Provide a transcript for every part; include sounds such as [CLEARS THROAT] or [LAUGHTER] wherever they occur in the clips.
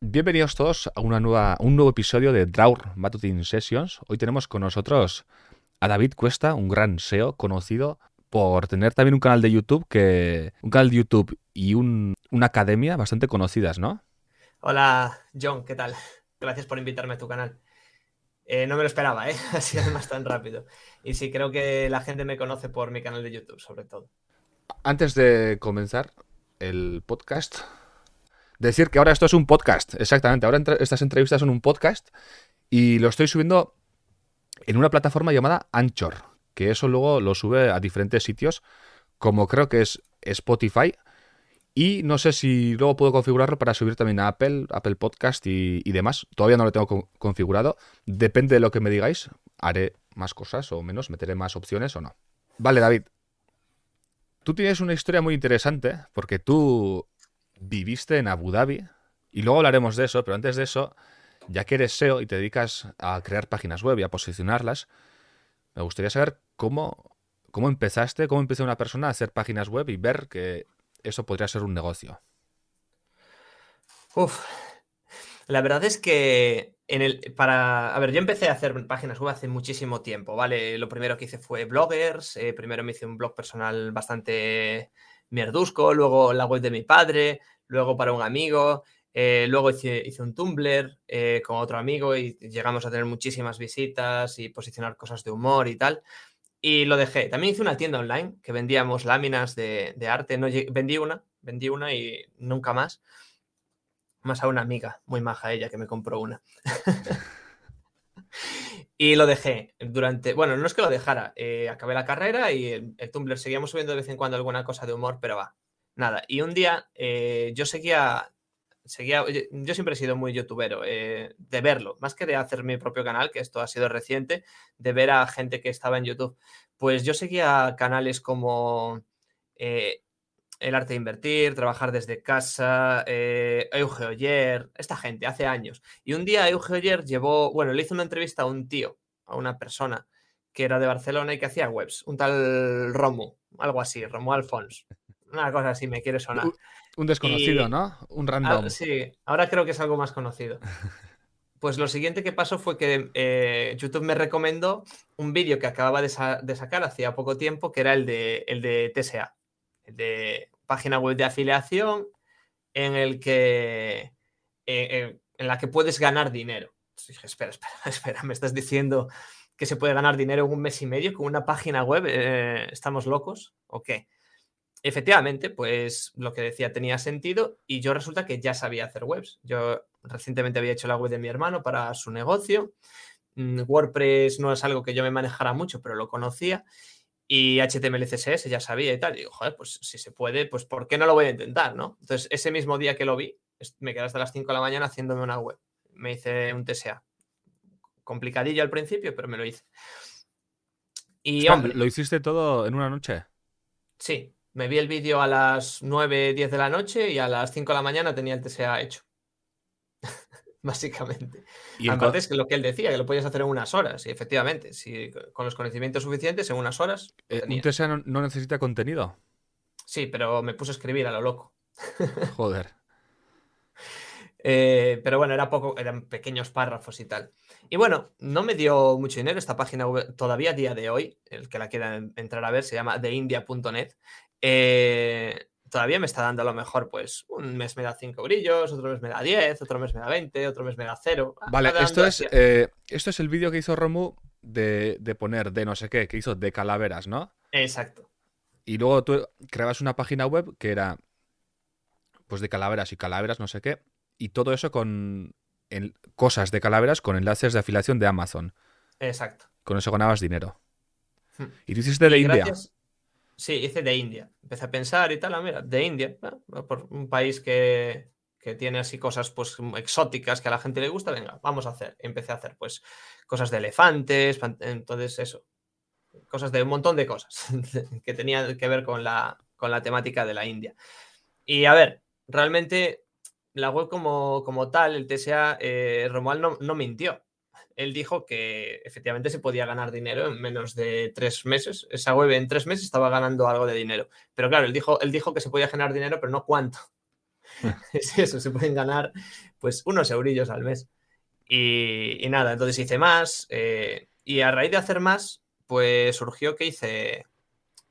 Bienvenidos todos a una nueva, un nuevo episodio de Draur Matutine Sessions. Hoy tenemos con nosotros a David Cuesta, un gran SEO conocido por tener también un canal de YouTube que un canal de YouTube y una academia bastante conocidas, ¿no? Hola, John, ¿qué tal? Gracias por invitarme a tu canal. Eh, no me lo esperaba, ¿eh? [LAUGHS] Así además [LAUGHS] tan rápido. Y sí, creo que la gente me conoce por mi canal de YouTube, sobre todo. Antes de comenzar el podcast, decir que ahora esto es un podcast, exactamente. Ahora estas entrevistas son un podcast y lo estoy subiendo en una plataforma llamada Anchor, que eso luego lo sube a diferentes sitios, como creo que es Spotify. Y no sé si luego puedo configurarlo para subir también a Apple, Apple Podcast y, demás. Todavía no lo tengo configurado. Depende de lo que me digáis. Haré más cosas o menos, meteré más opciones o no. Vale, David. Tú tienes una historia muy interesante porque tú viviste en Abu Dhabi y luego hablaremos de eso, pero antes de eso, ya que eres SEO y te dedicas a crear páginas web y a posicionarlas, me gustaría saber cómo, cómo empezaste, cómo empezó una persona a hacer páginas web y ver que eso podría ser un negocio. Uf, la verdad es que para, a ver, yo empecé a hacer páginas web hace muchísimo tiempo, ¿vale? Lo primero que hice fue bloggers, eh, primero me hice un blog personal bastante mierdusco, luego la web de mi padre, luego para un amigo, eh, luego hice, un Tumblr eh, con otro amigo y llegamos a tener muchísimas visitas y posicionar cosas de humor y tal. Y lo dejé. También hice una tienda online que vendíamos láminas de, arte. No, vendí una, vendí una y nunca más. Más a una amiga, muy maja ella, que me compró una. [LAUGHS] Y lo dejé durante, bueno, no es que lo dejara, eh, acabé la carrera y el, Tumblr seguíamos subiendo de vez en cuando alguna cosa de humor, pero va, nada. Y un día eh, yo seguía, seguía, yo siempre he sido muy youtubero, eh, de verlo, más que de hacer mi propio canal, que esto ha sido reciente, de ver a gente que estaba en YouTube. Pues yo seguía canales como el arte de invertir, trabajar desde casa, eh, Euge Oyer, esta gente, hace años. Y un día Euge Oyer llevó, bueno, le hizo una entrevista a un tío, a una persona que era de Barcelona y que hacía webs, un tal Romo, algo así, Romo Alfons. Una cosa así, me quiere sonar. Un desconocido, ¿no? Un random. sí, ahora creo que es algo más conocido. [LAUGHS] Pues lo siguiente que pasó fue que eh, YouTube me recomendó un vídeo que acababa de, sacar hacía poco tiempo, que era el de, el de TSA, de página web de afiliación en el que eh, en la que puedes ganar dinero. dije, espera, espera, [LAUGHS] espera, me estás diciendo que se puede ganar dinero en un mes y medio con una página web. Eh, ¿Estamos locos? ¿O qué? Efectivamente, pues lo que decía tenía sentido y yo resulta que ya sabía hacer webs. Yo recientemente había hecho la web de mi hermano para su negocio. Mm, WordPress no es algo que yo me manejara mucho, pero lo conocía y HTML CSS ya sabía y tal. Y digo, joder, pues si se puede, pues ¿por qué no lo voy a intentar, no? Entonces, ese mismo día que lo vi, me quedé hasta las 5 de la mañana haciéndome una web. Me hice un TSA. Complicadillo al principio, pero me lo hice. Y, hombre, ¿Lo hiciste todo en una noche? Sí, me vi el vídeo a las 9, 10 de la noche y a las 5 de la mañana tenía el TSA hecho básicamente. Y aparte es que lo que él decía, que lo podías hacer en unas horas, y efectivamente, si con los conocimientos suficientes, en unas horas. Eh, ¿Un TSA no, necesita contenido? Sí, pero me puse a escribir a lo loco. [LAUGHS] Joder. Eh, pero bueno, era poco, eran pequeños párrafos y tal. Y bueno, no me dio mucho dinero esta página web, todavía a día de hoy, el que la quiera entrar a ver, se llama theindia.net. Eh, todavía me está dando a lo mejor, pues un mes me da 5 brillos, otro mes me da 10, otro mes me da 20, otro mes me da 0. Vale, esto es, eh, esto es el vídeo que hizo Romu de, poner de no sé qué, que hizo de calaveras, ¿no? Exacto. Y luego tú creabas una página web que era pues de calaveras y calaveras, no sé qué, y todo eso con cosas de calaveras con enlaces de afiliación de Amazon. Exacto. Con eso ganabas dinero. Hmm. Y tú hiciste de India. Sí, hice de India. Empecé a pensar y tal, ah, mira, de India, por un país que, tiene así cosas pues exóticas que a la gente le gusta, venga, vamos a hacer. Empecé a hacer pues cosas de elefantes, entonces eso, cosas de un montón de cosas [LAUGHS] que tenían que ver con la, con la temática de la India. Y a ver, realmente la web como, como tal, el TSA, eh, Romuald no, no mintió él dijo que efectivamente se podía ganar dinero en menos de tres meses. Esa web en tres meses estaba ganando algo de dinero. Pero claro, él dijo, él dijo que se podía generar dinero, pero no cuánto. [LAUGHS] es eso, se pueden ganar pues unos eurillos al mes. Y, nada, entonces hice más eh, y a raíz de hacer más, pues surgió que hice,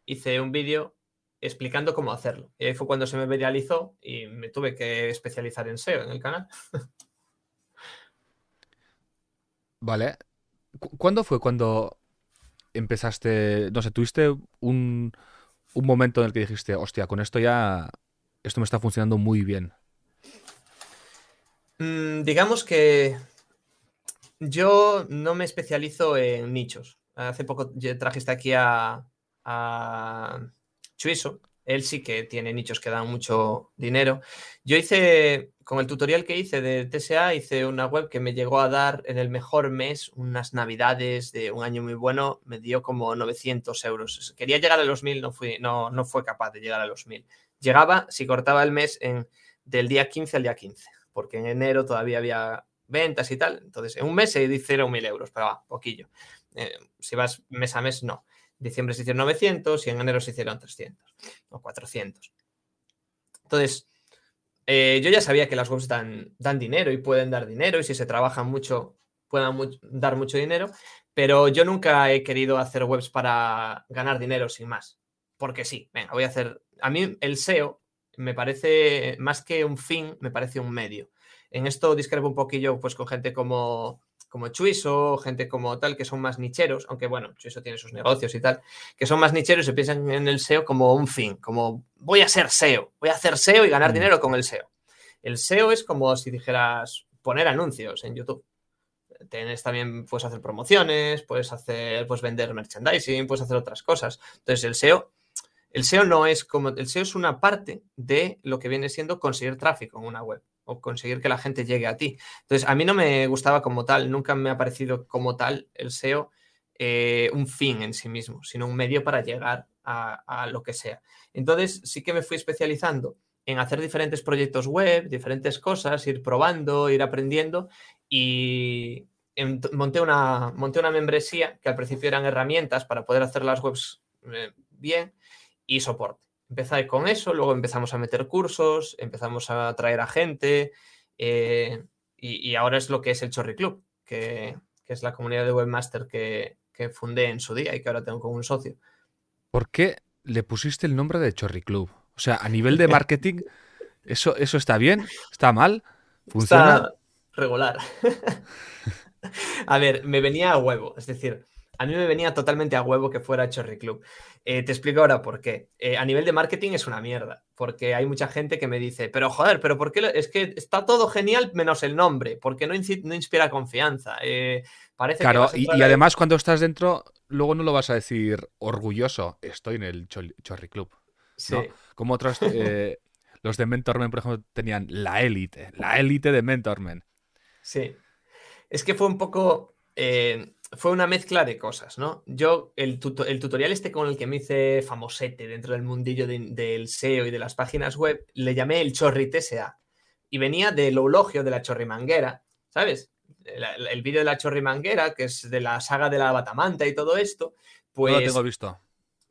hice un vídeo explicando cómo hacerlo. Y ahí fue cuando se me viralizó y me tuve que especializar en SEO en el canal. [LAUGHS] Vale. ¿Cuándo fue cuando empezaste, no sé, tuviste un, un momento en el que dijiste, hostia, con esto ya, esto me está funcionando muy bien? Mm, digamos que yo no me especializo en nichos. Hace poco trajiste aquí a, a Chuiso, él sí que tiene nichos que dan mucho dinero. Yo hice, con el tutorial que hice de TSA, hice una web que me llegó a dar en el mejor mes, unas navidades de un año muy bueno, me dio como 900 euros. Quería llegar a los 1000, no, fui, no, no fue capaz de llegar a los 1000. Llegaba si cortaba el mes en, del día 15 al día 15, porque en enero todavía había ventas y tal. Entonces, en un mes se hicieron 1000 euros, pero va, poquillo. Eh, si vas mes a mes, no diciembre se hicieron 900 y en enero se hicieron 300 o 400. Entonces, eh, yo ya sabía que las webs dan, dinero y pueden dar dinero y si se trabajan mucho pueden dar mucho dinero, pero yo nunca he querido hacer webs para ganar dinero sin más. Porque sí, venga, voy a hacer... A mí el SEO me parece, más que un fin, me parece un medio. En esto discrepo un poquillo pues con gente como como Chuiso, gente como tal, que son más nicheros, aunque bueno, Chuiso tiene sus negocios y tal, que son más nicheros y se piensan en el SEO como un fin, como voy a ser SEO, voy a hacer SEO y ganar mm. dinero con el SEO. El SEO es como si dijeras poner anuncios en YouTube. Tienes también, puedes hacer promociones, puedes hacer, pues vender merchandising, puedes hacer otras cosas. Entonces, el SEO, el SEO no es como, el SEO es una parte de lo que viene siendo conseguir tráfico en una web o conseguir que la gente llegue a ti. Entonces, a mí no me gustaba como tal, nunca me ha parecido como tal el SEO eh, un fin en sí mismo, sino un medio para llegar a, lo que sea. Entonces, sí que me fui especializando en hacer diferentes proyectos web, diferentes cosas, ir probando, ir aprendiendo y monté una, monté una membresía que al principio eran herramientas para poder hacer las webs eh, bien y soporte. Empecé con eso, luego empezamos a meter cursos, empezamos a traer a gente eh, y, ahora es lo que es el Chorri Club, que, es la comunidad de webmaster que, fundé en su día y que ahora tengo como un socio. ¿Por qué le pusiste el nombre de Chorri Club? O sea, a nivel de marketing, [LAUGHS] ¿eso, eso está bien? ¿Está mal? ¿Funciona? Está regular. [LAUGHS] a ver, me venía a huevo. Es decir, a mí me venía totalmente a huevo que fuera Chorri Club. Eh, te explico ahora por qué. Eh, a nivel de marketing es una mierda, porque hay mucha gente que me dice, pero joder, pero ¿por qué? Es que está todo genial menos el nombre, porque no, no inspira confianza. Eh, parece claro, y, además cuando estás dentro, luego no lo vas a decir orgulloso, estoy en el Chorri Club. Sí. Como otros, [LAUGHS] los de Mentormen, por ejemplo, tenían la élite, la élite de Mentormen. Sí. Es que fue un poco fue una mezcla de cosas, ¿no? Yo, el, tutorial este con el que me hice famosete dentro del mundillo del SEO y de las páginas web, le llamé el Chorri TSA. Y venía del eulogio de la chorrimanguera, ¿sabes? El, vídeo de la chorrimanguera, que es de la saga de la batamanta y todo esto, pues... No lo tengo visto.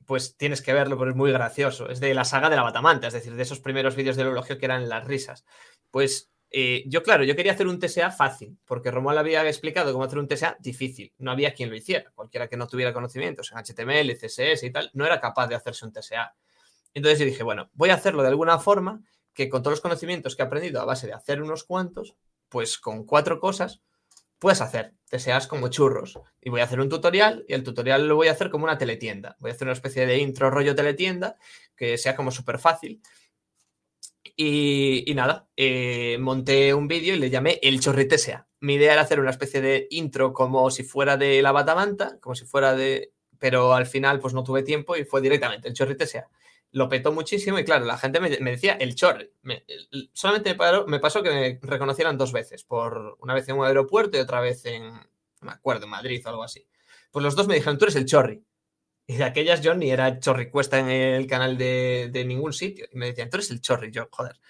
Pues tienes que verlo, porque es muy gracioso. Es de la saga de la batamanta, es decir, de esos primeros vídeos del eulogio que eran las risas. Pues eh, yo, claro, yo quería hacer un TSA fácil, porque Romuald había explicado cómo hacer un TSA difícil. No había quien lo hiciera. Cualquiera que no tuviera conocimientos en HTML, CSS y tal, no era capaz de hacerse un TSA. Entonces yo dije, bueno, voy a hacerlo de alguna forma que con todos los conocimientos que he aprendido a base de hacer unos cuantos, pues con cuatro cosas puedes hacer TSAs como churros. Y voy a hacer un tutorial y el tutorial lo voy a hacer como una teletienda. Voy a hacer una especie de intro rollo teletienda que sea como súper fácil y, nada, eh, monté un vídeo y le llamé El Chorrite Sea. Mi idea era hacer una especie de intro como si fuera de la batamanta, como si fuera de... Pero al final pues no tuve tiempo y fue directamente El Chorrite Sea. Lo petó muchísimo y claro, la gente me, decía El Chorri. solamente me, pasó que me reconocieran dos veces, por una vez en un aeropuerto y otra vez en, no me acuerdo, en Madrid o algo así. Pues los dos me dijeron, tú eres el Chorri. Y de aquellas yo ni era chorricuesta en el canal de, ningún sitio. Y me decían, tú eres el chorri, yo, joder.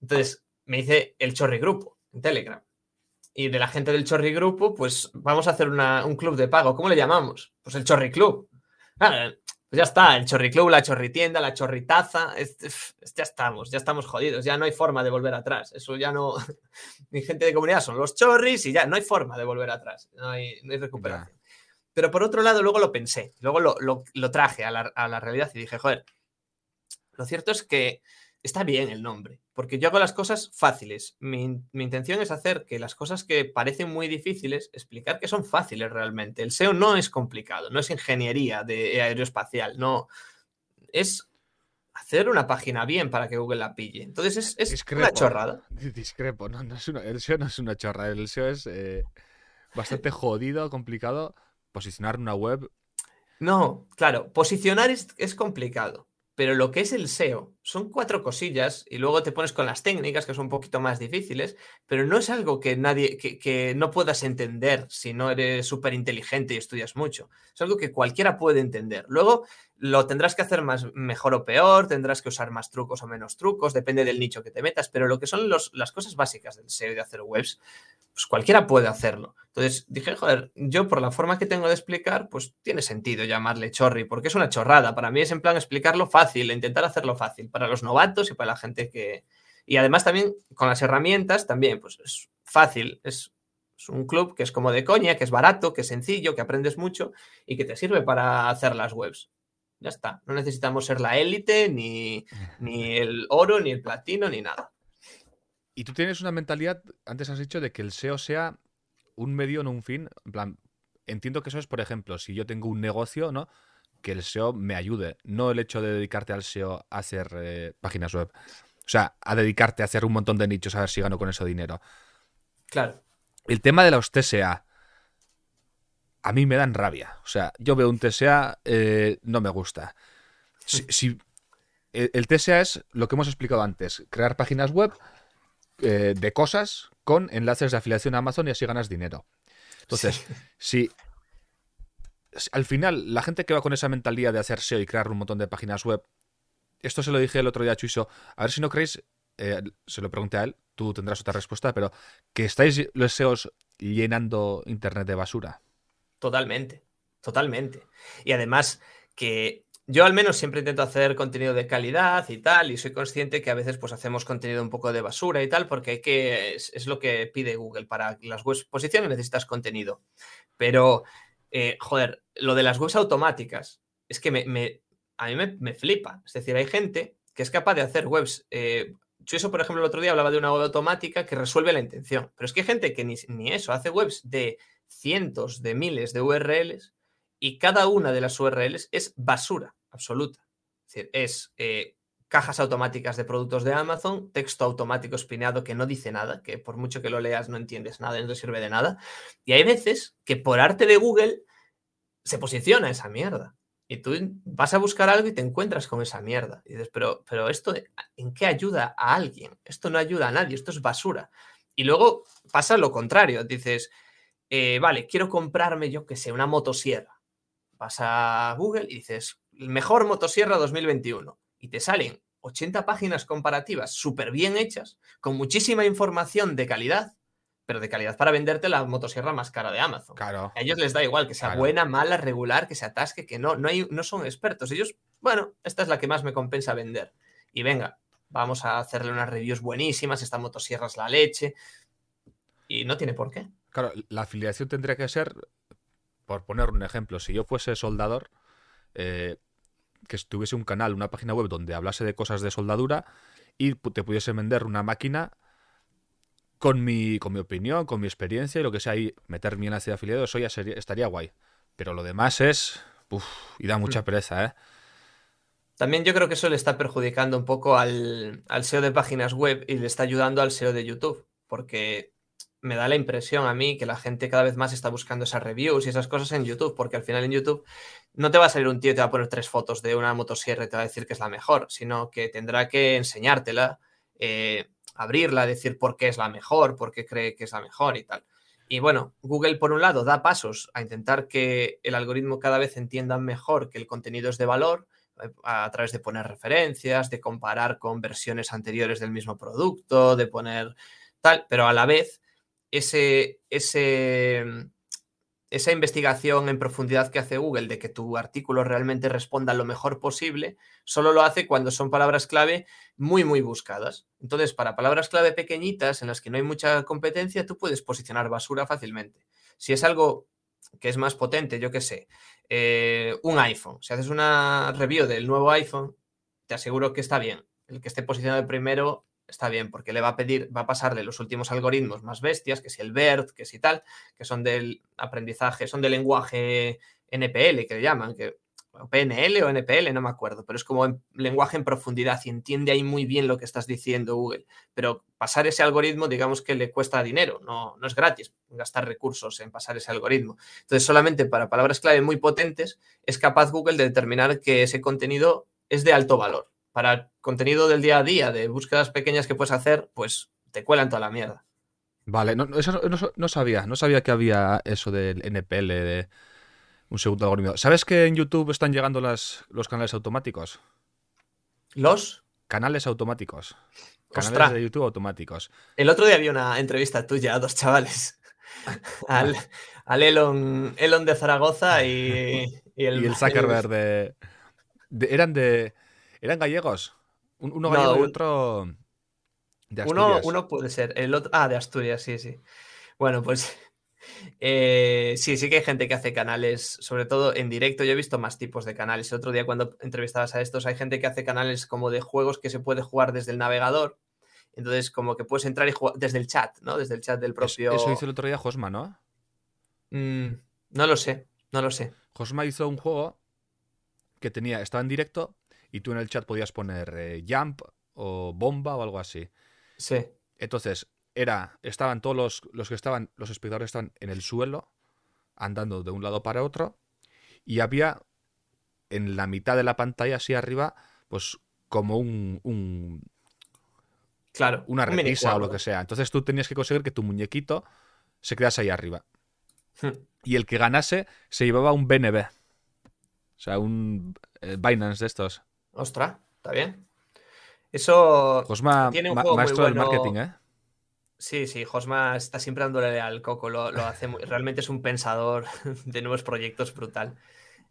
Entonces me dice el chorri grupo en Telegram. Y de la gente del chorri grupo, pues vamos a hacer un club de pago. ¿Cómo le llamamos? Pues el chorri club. Pues ya está, el chorriclub, la chorritienda, la chorritaza, ya estamos, ya estamos jodidos, ya no hay forma de volver atrás. Eso ya no. [LAUGHS] Mi gente de comunidad son los chorris y ya no hay forma de volver atrás, no hay, recuperación. Pero por otro lado, luego lo pensé, luego lo, traje a la, a la realidad y dije, joder, lo cierto es que está bien el nombre, porque yo hago las cosas fáciles. Mi, intención es hacer que las cosas que parecen muy difíciles, explicar que son fáciles realmente. El SEO no es complicado, no es ingeniería de aeroespacial, no. Es hacer una página bien para que Google la pille. Entonces es, una chorrada. Discrepo, no, no es una, el SEO no es una chorrada, el SEO es eh, bastante jodido, complicado. Posicionar una web. No, claro, posicionar es complicado pero lo que es el SEO son cuatro cosillas y luego te pones con las técnicas que son un poquito más difíciles, pero no es algo que nadie, que, no puedas entender si no eres súper inteligente y estudias mucho. Es algo que cualquiera puede entender. Luego lo tendrás que hacer más, mejor o peor, tendrás que usar más trucos o menos trucos, depende del nicho que te metas, pero lo que son las cosas básicas del SEO y de hacer webs, pues cualquiera puede hacerlo. Entonces dije, joder, yo por la forma que tengo de explicar, pues tiene sentido llamarle chorri, porque es una chorrada. Para mí es en plan explicarlo fácil, intentar hacerlo fácil para los novatos y para la gente que... Y además también con las herramientas, también, pues es fácil, es, un club que es como de coña, que es barato, que es sencillo, que aprendes mucho y que te sirve para hacer las webs. Ya está, no necesitamos ser la élite, ni, ni el oro, ni el platino, ni nada. Y tú tienes una mentalidad, antes has dicho, de que el SEO sea un medio, no un fin. En plan, entiendo que eso es, por ejemplo, si yo tengo un negocio, ¿no? Que el SEO me ayude, no el hecho de dedicarte al SEO a hacer eh, páginas web. O sea, a dedicarte a hacer un montón de nichos a ver si gano con eso dinero. Claro. El tema de los TSA, a mí me dan rabia. O sea, yo veo un TSA, eh, no me gusta. Si, el TSA es lo que hemos explicado antes, crear páginas web eh, de cosas con enlaces de afiliación a Amazon y así ganas dinero. Entonces, [LAUGHS] si, al final la gente que va con esa mentalidad de hacer SEO y crear un montón de páginas web, esto se lo dije el otro día a Chuiso, a ver si no creéis, eh, se lo pregunté a él, tú tendrás otra respuesta, pero que estáis los SEOs llenando Internet de basura. Totalmente, totalmente. Y además que yo al menos siempre intento hacer contenido de calidad y tal, y soy consciente que a veces pues hacemos contenido un poco de basura y tal, porque hay que, es, lo que pide Google. Para las webs posiciones necesitas contenido. Pero, eh, joder, lo de las webs automáticas, es que me, a mí me, flipa. Es decir, hay gente que es capaz de hacer webs. Eh, yo eso, por ejemplo, el otro día hablaba de una web automática que resuelve la intención. Pero es que hay gente que ni, ni eso, hace webs de cientos de miles de URLs y cada una de las URLs es basura absoluta. Es decir, es eh, cajas automáticas de productos de Amazon, texto automático espineado que no dice nada, que por mucho que lo leas no entiendes nada, no te sirve de nada. Y hay veces que por arte de Google se posiciona esa mierda. Y tú vas a buscar algo y te encuentras con esa mierda. Y dices, pero, pero esto, ¿en qué ayuda a alguien? Esto no ayuda a nadie, esto es basura. Y luego pasa lo contrario. Dices, eh, vale, quiero comprarme, yo que sé, una motosierra. Vas a Google y dices, mejor motosierra 2021 y te salen 80 páginas comparativas súper bien hechas, con muchísima información de calidad, pero de calidad para venderte la motosierra más cara de Amazon. Claro. A ellos les da igual que sea buena, mala, regular, que se atasque, que no, no, hay, no son expertos. Ellos, bueno, esta es la que más me compensa vender. Y venga, vamos a hacerle unas reviews buenísimas, esta motosierra es la leche. Y no tiene por qué. Claro, la afiliación tendría que ser, por poner un ejemplo, si yo fuese soldador, eh, que tuviese un canal, una página web donde hablase de cosas de soldadura y te pudiese vender una máquina con mi, con mi opinión, con mi experiencia y lo que sea, y meter mi enlace de afiliado, eso ya estaría guay. Pero lo demás es. y da mucha mm. pereza, ¿eh? También yo creo que eso le está perjudicando un poco al, al SEO de páginas web y le está ayudando al SEO de YouTube. Porque me da la impresión a mí que la gente cada vez más está buscando esas reviews y esas cosas en YouTube, porque al final en YouTube no te va a salir un tío y te va a poner tres fotos de una motosierra y te va a decir que es la mejor, sino que tendrá que enseñártela, eh, abrirla, decir por qué es la mejor, por qué cree que es la mejor y tal. Y bueno, Google por un lado da pasos a intentar que el algoritmo cada vez entienda mejor que el contenido es de valor eh, a través de poner referencias, de comparar con versiones anteriores del mismo producto, de poner tal, pero a la vez ese, ese, esa investigación en profundidad que hace Google de que tu artículo realmente responda lo mejor posible, solo lo hace cuando son palabras clave muy, muy buscadas. Entonces, para palabras clave pequeñitas en las que no hay mucha competencia, tú puedes posicionar basura fácilmente. Si es algo que es más potente, yo qué sé, eh, un iPhone, si haces una review del nuevo iPhone, te aseguro que está bien. El que esté posicionado primero está bien, porque le va a pedir, va a pasarle los últimos algoritmos más bestias, que si el BERT, que si tal, que son del aprendizaje, son del lenguaje NPL, que le llaman, o PNL o NPL, no me acuerdo, pero es como lenguaje en profundidad y entiende ahí muy bien lo que estás diciendo Google. Pero pasar ese algoritmo, digamos que le cuesta dinero, no, no es gratis gastar recursos en pasar ese algoritmo. Entonces, solamente para palabras clave muy potentes es capaz Google de determinar que ese contenido es de alto valor para contenido del día a día, de búsquedas pequeñas que puedes hacer, pues te cuelan toda la mierda. Vale, no, eso no, sabía, no sabía que había eso del NPL, de un segundo algoritmo. ¿Sabes que en YouTube están llegando las, los canales automáticos? ¿Los? Canales automáticos. Canales de YouTube automáticos. El otro día había una entrevista tuya a dos chavales. [LAUGHS] al, Elon, Elon de Zaragoza y, el, [LAUGHS] y Zuckerberg de, eran de ¿Eran gallegos? Uno gallego y otro de Asturias. Uno, puede ser. El otro. Ah, de Asturias, sí, sí. Bueno, pues. [LAUGHS] Eh, sí, sí que hay gente que hace canales, sobre todo en directo. Yo he visto más tipos de canales. El otro día, cuando entrevistabas a estos, hay gente que hace canales como de juegos que se puede jugar desde el navegador. Entonces, como que puedes entrar y jugar desde el chat, ¿no? Desde el chat del propio. Eso hizo el otro día Josma, ¿no? Mm, no lo sé, no lo sé. Josma hizo un juego que tenía, estaba en directo, y tú en el chat podías poner eh, jump o bomba o algo así. Sí. Entonces, era, estaban todos los, los que estaban, los espectadores estaban en el suelo, andando de un lado para otro, y había en la mitad de la pantalla, así arriba, pues como un, un claro, una repisa o lo que sea. Entonces tú tenías que conseguir que tu muñequito se quedase ahí arriba. Hmm. Y el que ganase se llevaba un BNB. O sea, un eh, Binance de estos. Ostras, está bien. Eso Josma, tiene un juego maestro del marketing, ¿eh? Sí, sí, Josma está siempre dándole al coco, lo, hace realmente es un pensador [LAUGHS] de nuevos proyectos brutal.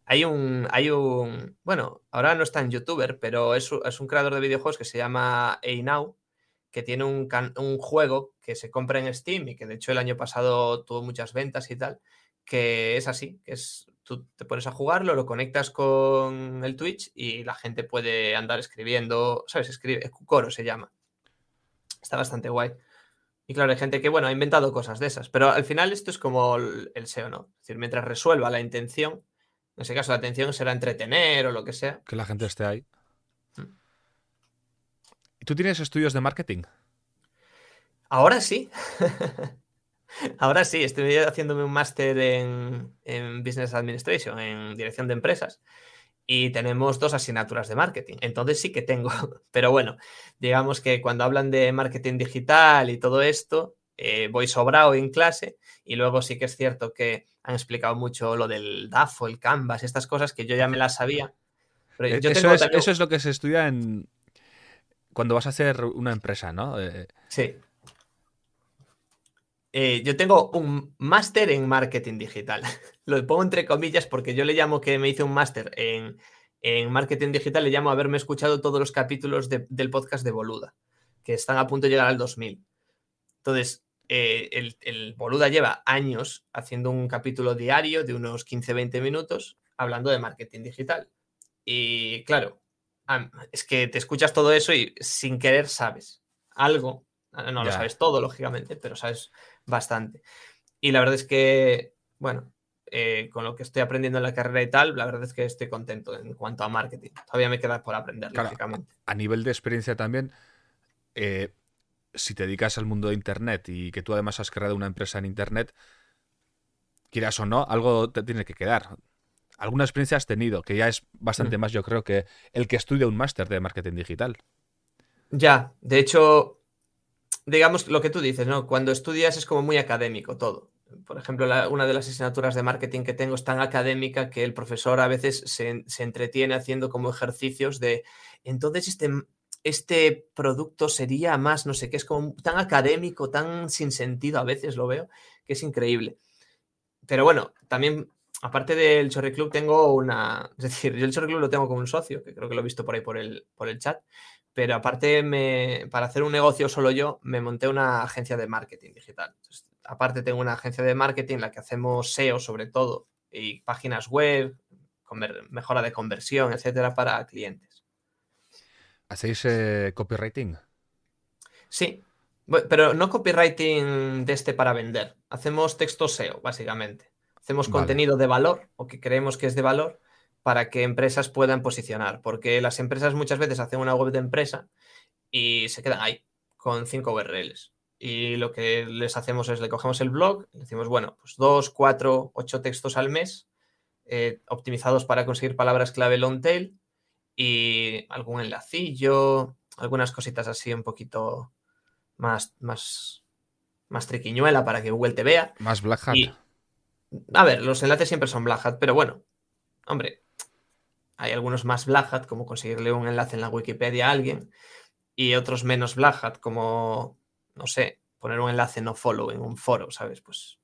Hay un, hay un, bueno, ahora no está en youtuber, pero es, un creador de videojuegos que se llama Now, que tiene un, un, juego que se compra en Steam y que de hecho el año pasado tuvo muchas ventas y tal, que es así, que es tú te pones a jugarlo, lo conectas con el Twitch y la gente puede andar escribiendo, ¿sabes? Escribe, coro se llama. Está bastante guay. Y claro, hay gente que, bueno, ha inventado cosas de esas, pero al final esto es como el, SEO, ¿no? Es decir, mientras resuelva la intención, en ese caso la intención será entretener o lo que sea. Que la gente esté ahí. ¿Y mm. tú tienes estudios de marketing? Ahora sí. [LAUGHS] Ahora sí, estoy haciéndome un máster en, Business Administration, en dirección de empresas, y tenemos dos asignaturas de marketing. Entonces sí que tengo, [LAUGHS] pero bueno, digamos que cuando hablan de marketing digital y todo esto, eh, voy sobrado en clase y luego sí que es cierto que han explicado mucho lo del DAFO, el Canvas, estas cosas que yo ya me las sabía. Pero eh, eso, es, eso, es, lo que se estudia en cuando vas a hacer una empresa, ¿no? Eh, sí. Eh, yo tengo un máster en marketing digital. [LAUGHS] Lo pongo entre comillas porque yo le llamo que me hice un máster en, marketing digital, le llamo haberme escuchado todos los capítulos del podcast de Boluda, que están a punto de llegar al 2000. Entonces, eh, el, Boluda lleva años haciendo un capítulo diario de unos 15-20 minutos hablando de marketing digital. Y claro, es que te escuchas todo eso y sin querer sabes algo. No lo sabes todo, lógicamente, pero sabes bastante. Y la verdad es que, bueno, eh, con lo que estoy aprendiendo en la carrera y tal, la verdad es que estoy contento en cuanto a marketing. Todavía me queda por aprender, lógicamente. A nivel de experiencia también, eh, si te dedicas al mundo de Internet y que tú además has creado una empresa en Internet, quieras o no, algo te tiene que quedar. Alguna experiencia has tenido, que ya es bastante mm. más, yo creo, que el que estudia un máster de marketing digital. Ya, de hecho, digamos lo que tú dices, ¿no? Cuando estudias es como muy académico todo. Por ejemplo, una de las asignaturas de marketing que tengo es tan académica que el profesor a veces se, entretiene haciendo como ejercicios de, entonces este, este producto sería más, no sé qué, es como tan académico, tan sin sentido, a veces lo veo, que es increíble. pero bueno, también, aparte del Chorri Club, tengo una. Es decir, yo el Chorri Club lo tengo como un socio, que creo que lo he visto por ahí por el, por el chat. Pero aparte, me, para hacer un negocio solo yo, me monté una agencia de marketing digital. aparte, tengo una agencia de marketing en la que hacemos SEO sobre todo y páginas web, mejora de conversión, etcétera, para clientes. ¿Hacéis eh, copywriting? Sí, pero no copywriting de este para vender. Hacemos texto SEO, básicamente. Hacemos contenido de valor o que creemos que es de valor para que empresas puedan posicionar. Porque las empresas muchas veces hacen una web de empresa y se quedan ahí con cinco URLs. Y lo que les hacemos es le cogemos el blog y decimos, bueno, pues dos, cuatro, ocho textos al mes eh, optimizados para conseguir palabras clave long tail y algún enlacillo, algunas cositas así un poquito más, más, más triquiñuela para que Google te vea. Más Black Hat. a ver, los enlaces siempre son Black Hat, pero bueno, hombre, hay algunos más Black Hat, como conseguirle un enlace en la Wikipedia a alguien, y otros menos Black Hat, como, no sé, poner un enlace no follow en un foro, ¿sabes? Pues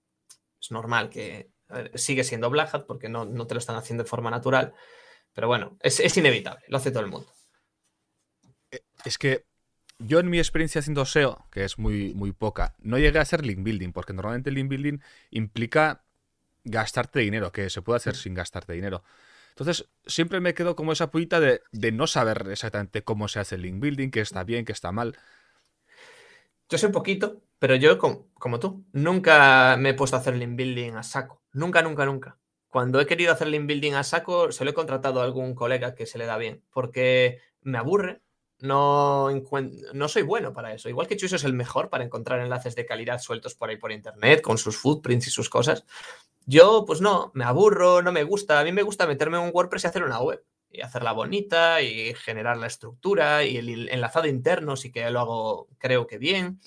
es normal que sigue siendo Black Hat porque no, te lo están haciendo de forma natural, pero bueno, es, es inevitable, lo hace todo el mundo. Eh, es que yo en mi experiencia haciendo SEO, que es muy, muy poca, no llegué a hacer link building, porque normalmente el link building implica gastarte dinero, que se puede hacer mm. sin gastarte dinero. Entonces, siempre me quedo como esa puita de, no saber exactamente cómo se hace el link building, qué está bien, qué está mal. Yo sé un poquito, pero yo, como, tú, nunca me he puesto a hacer link building a saco. Nunca, nunca, nunca. Cuando he querido hacer link building a saco, se lo he contratado a algún colega que se le da bien, porque me aburre no, no soy bueno para eso. Igual que Chuso es el mejor para encontrar enlaces de calidad sueltos por ahí por internet, con sus footprints y sus cosas. Yo, pues no, me aburro, no me gusta. A mí me gusta meterme en un WordPress y hacer una web. Y hacerla bonita y generar la estructura y el enlazado interno, sí que lo hago, creo que bien.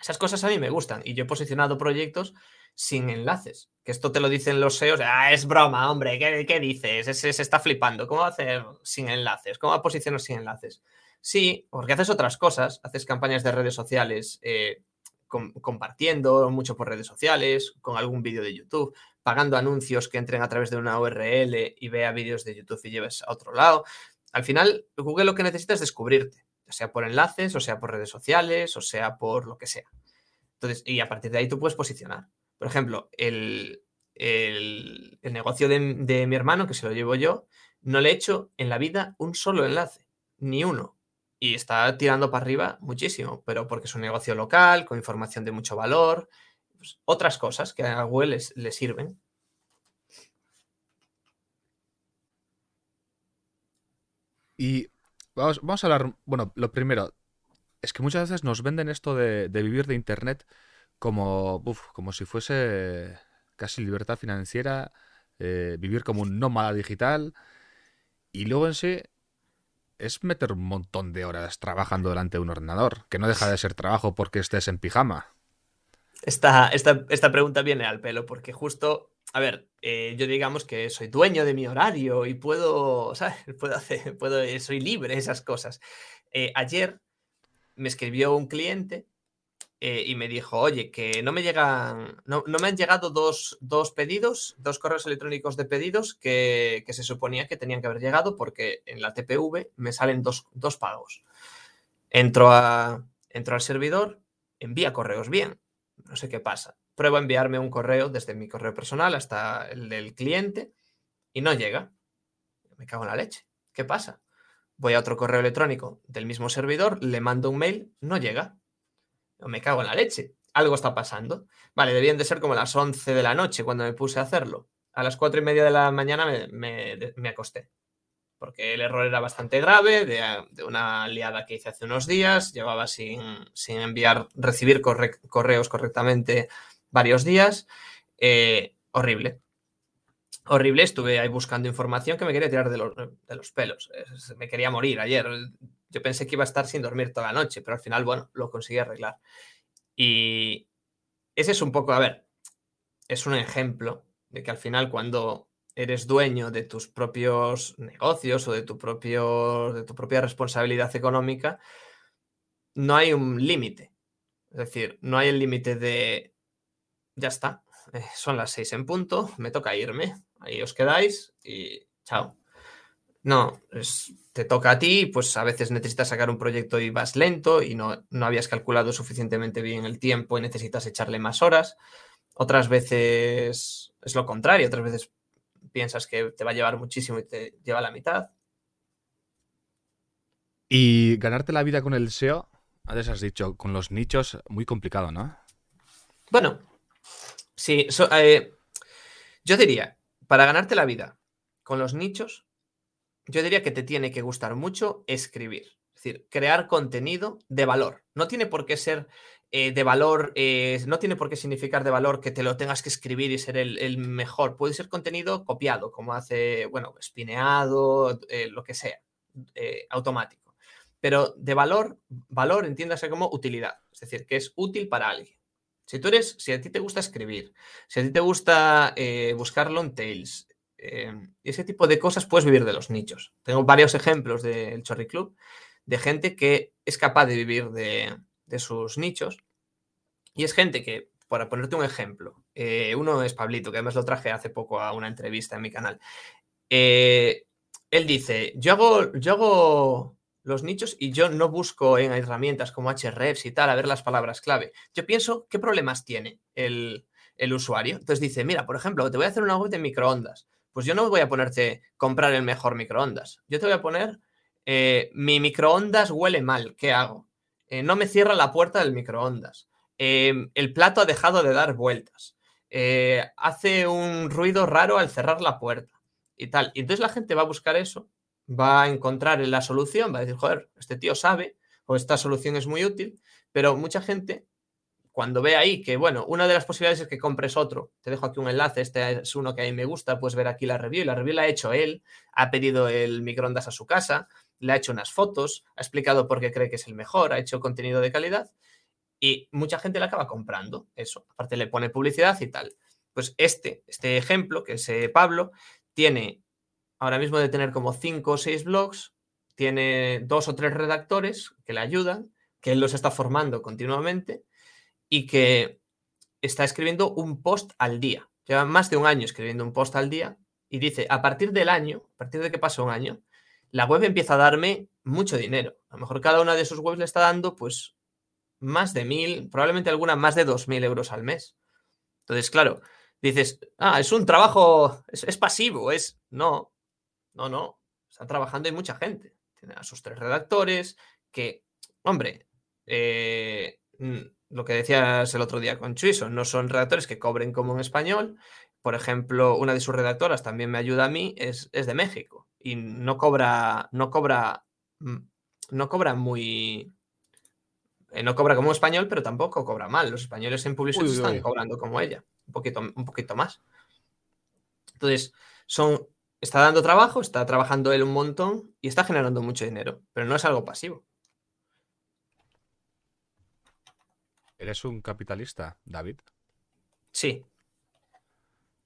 Esas cosas a mí me gustan. Y yo he posicionado proyectos sin enlaces. Que esto te lo dicen los SEOs. Ah, es broma, hombre. ¿Qué, dices? Se, está flipando. ¿Cómo va a hacer sin enlaces? ¿Cómo va a posicionar sin enlaces? Sí, porque haces otras cosas. Haces campañas de redes sociales eh, compartiendo mucho por redes sociales, con algún vídeo de YouTube, pagando anuncios que entren a través de una URL y vea vídeos de YouTube y lleves a otro lado. Al final, Google lo que necesita es descubrirte, sea por enlaces, o sea por redes sociales, o sea por lo que sea. Entonces, y a partir de ahí tú puedes posicionar. Por ejemplo, el, negocio de, mi hermano, que se lo llevo yo, no le he hecho en la vida un solo enlace, ni uno. Y está tirando para arriba muchísimo, pero porque es un negocio local, con información de mucho valor, pues, otras cosas que a Google le sirven. Y vamos, vamos, a hablar, bueno, lo primero, es que muchas veces nos venden esto de vivir de Internet como, como si fuese casi libertad financiera, eh, vivir como un nómada digital. Y luego en sí es meter un montón de horas trabajando delante de un ordenador, que no deja de ser trabajo porque estés en pijama. Esta, esta, esta pregunta viene al pelo, porque justo, a ver, eh, yo digamos que soy dueño de mi horario y puedo, [LAUGHS] ¿sabes? Puedo hacer, puedo, soy libre, esas cosas. Eh, ayer me escribió un cliente eh, y me dijo, oye, que no me llegan, no, me han llegado dos, pedidos, dos correos electrónicos de pedidos que, se suponía que tenían que haber llegado porque en la TPV me salen dos, pagos. Entro, a, entro al servidor, envía correos bien, no sé qué pasa. Pruebo a enviarme un correo desde mi correo personal hasta el del cliente y no llega. Me cago en la leche. ¿Qué pasa? Voy a otro correo electrónico del mismo servidor, le mando un mail, no llega me cago en la leche, algo está pasando. Vale, debían de ser como las 11 de la noche cuando me puse a hacerlo. A las 4 y media de la mañana me, acosté, porque el error era bastante grave, de, una liada que hice hace unos días, llevaba sin, enviar, recibir correos correctamente varios días. Eh, horrible. Horrible, estuve ahí buscando información que me quería tirar de los, de los pelos. Me quería morir ayer. Yo pensé que iba a estar sin dormir toda la noche, pero al final, bueno, lo conseguí arreglar. Y ese es un poco, a ver, es un ejemplo de que al final cuando eres dueño de tus propios negocios o de tu, propio, de tu propia responsabilidad económica, no hay un límite. Es decir, no hay el límite de, ya está. Eh, son las seis en punto, me toca irme. Ahí os quedáis y chao. No, te toca a ti, pues a veces necesitas sacar un proyecto y vas lento y no, no habías calculado suficientemente bien el tiempo y necesitas echarle más horas. Otras veces es lo contrario, otras veces piensas que te va a llevar muchísimo y te lleva a la mitad. Y ganarte la vida con el SEO, antes has dicho, con los nichos, muy complicado, ¿no? Bueno, sí, eh, yo diría, para ganarte la vida con los nichos, yo diría que te tiene que gustar mucho escribir. Es decir, crear contenido de valor. No tiene por qué ser eh, de valor, eh, no tiene por qué significar de valor que te lo tengas que escribir y ser el, mejor. Puede ser contenido copiado, como hace, bueno, espineado, eh, lo que sea, automático. Pero de valor, valor entiéndase como utilidad. Es decir, que es útil para alguien. Si tú eres, si a ti te gusta escribir, si a ti te gusta buscar long tails, ese tipo de cosas, puedes vivir de los nichos. Tengo varios ejemplos del Chorri Club de gente que es capaz de vivir de, sus nichos. Y es gente que, para ponerte un ejemplo, eh, uno es Pablito, que además lo traje hace poco a una entrevista en mi canal. Eh, él dice, yo hago, yo hago los nichos y yo no busco en herramientas como Hrefs y tal a ver las palabras clave. Yo pienso qué problemas tiene el, el usuario. Entonces dice, mira, por ejemplo, te voy a hacer una web de microondas. Pues yo no voy a ponerte comprar el mejor microondas. Yo te voy a poner eh, mi microondas huele mal, ¿qué hago? Eh, no me cierra la puerta del microondas. Em, el plato ha dejado de dar vueltas. Eh, hace un ruido raro al cerrar la puerta y tal. Y entonces la gente va a buscar eso, va a encontrar la solución, va a decir, joder, este tío sabe o esta solución es muy útil, pero mucha gente cuando ve ahí que, bueno, una de las posibilidades es que compres otro, te dejo aquí un enlace, este es uno que a mí me gusta, puedes ver aquí la review, la review la ha hecho él, ha pedido el microondas a su casa, le ha hecho unas fotos, ha explicado por qué cree que es el mejor, ha hecho contenido de calidad y mucha gente le acaba comprando eso. Aparte le pone publicidad y tal. Pues este, este ejemplo, que es eh, Pablo, tiene ahora mismo de tener como cinco o seis blogs, tiene dos o tres redactores que le ayudan, que él los está formando continuamente y que está escribiendo un post al día. Lleva más de un año escribiendo un post al día y dice, a partir del año, a partir de que pasó un año, la web empieza a darme mucho dinero. A lo mejor cada una de sus webs le está dando pues más de mil, probablemente alguna más de dos mil euros al mes. Entonces, claro, dices, ah, es un trabajo, es, pasivo, es... No, no, no, está trabajando y mucha gente. Tiene a sus tres redactores que, hombre, eh, lo que decías el otro día con Chuiso, no son redactores que cobren como en español. Por ejemplo, una de sus redactoras también me ayuda a mí, es, es de México y no cobra, no cobra, mm, no cobra muy, eh, no cobra como español, pero tampoco cobra mal. Los españoles en publicidad están cobrando como ella, un poquito, un poquito más. Entonces, son, está dando trabajo, está trabajando él un montón y está generando mucho dinero, pero no es algo pasivo. ¿Eres un capitalista, David? Sí.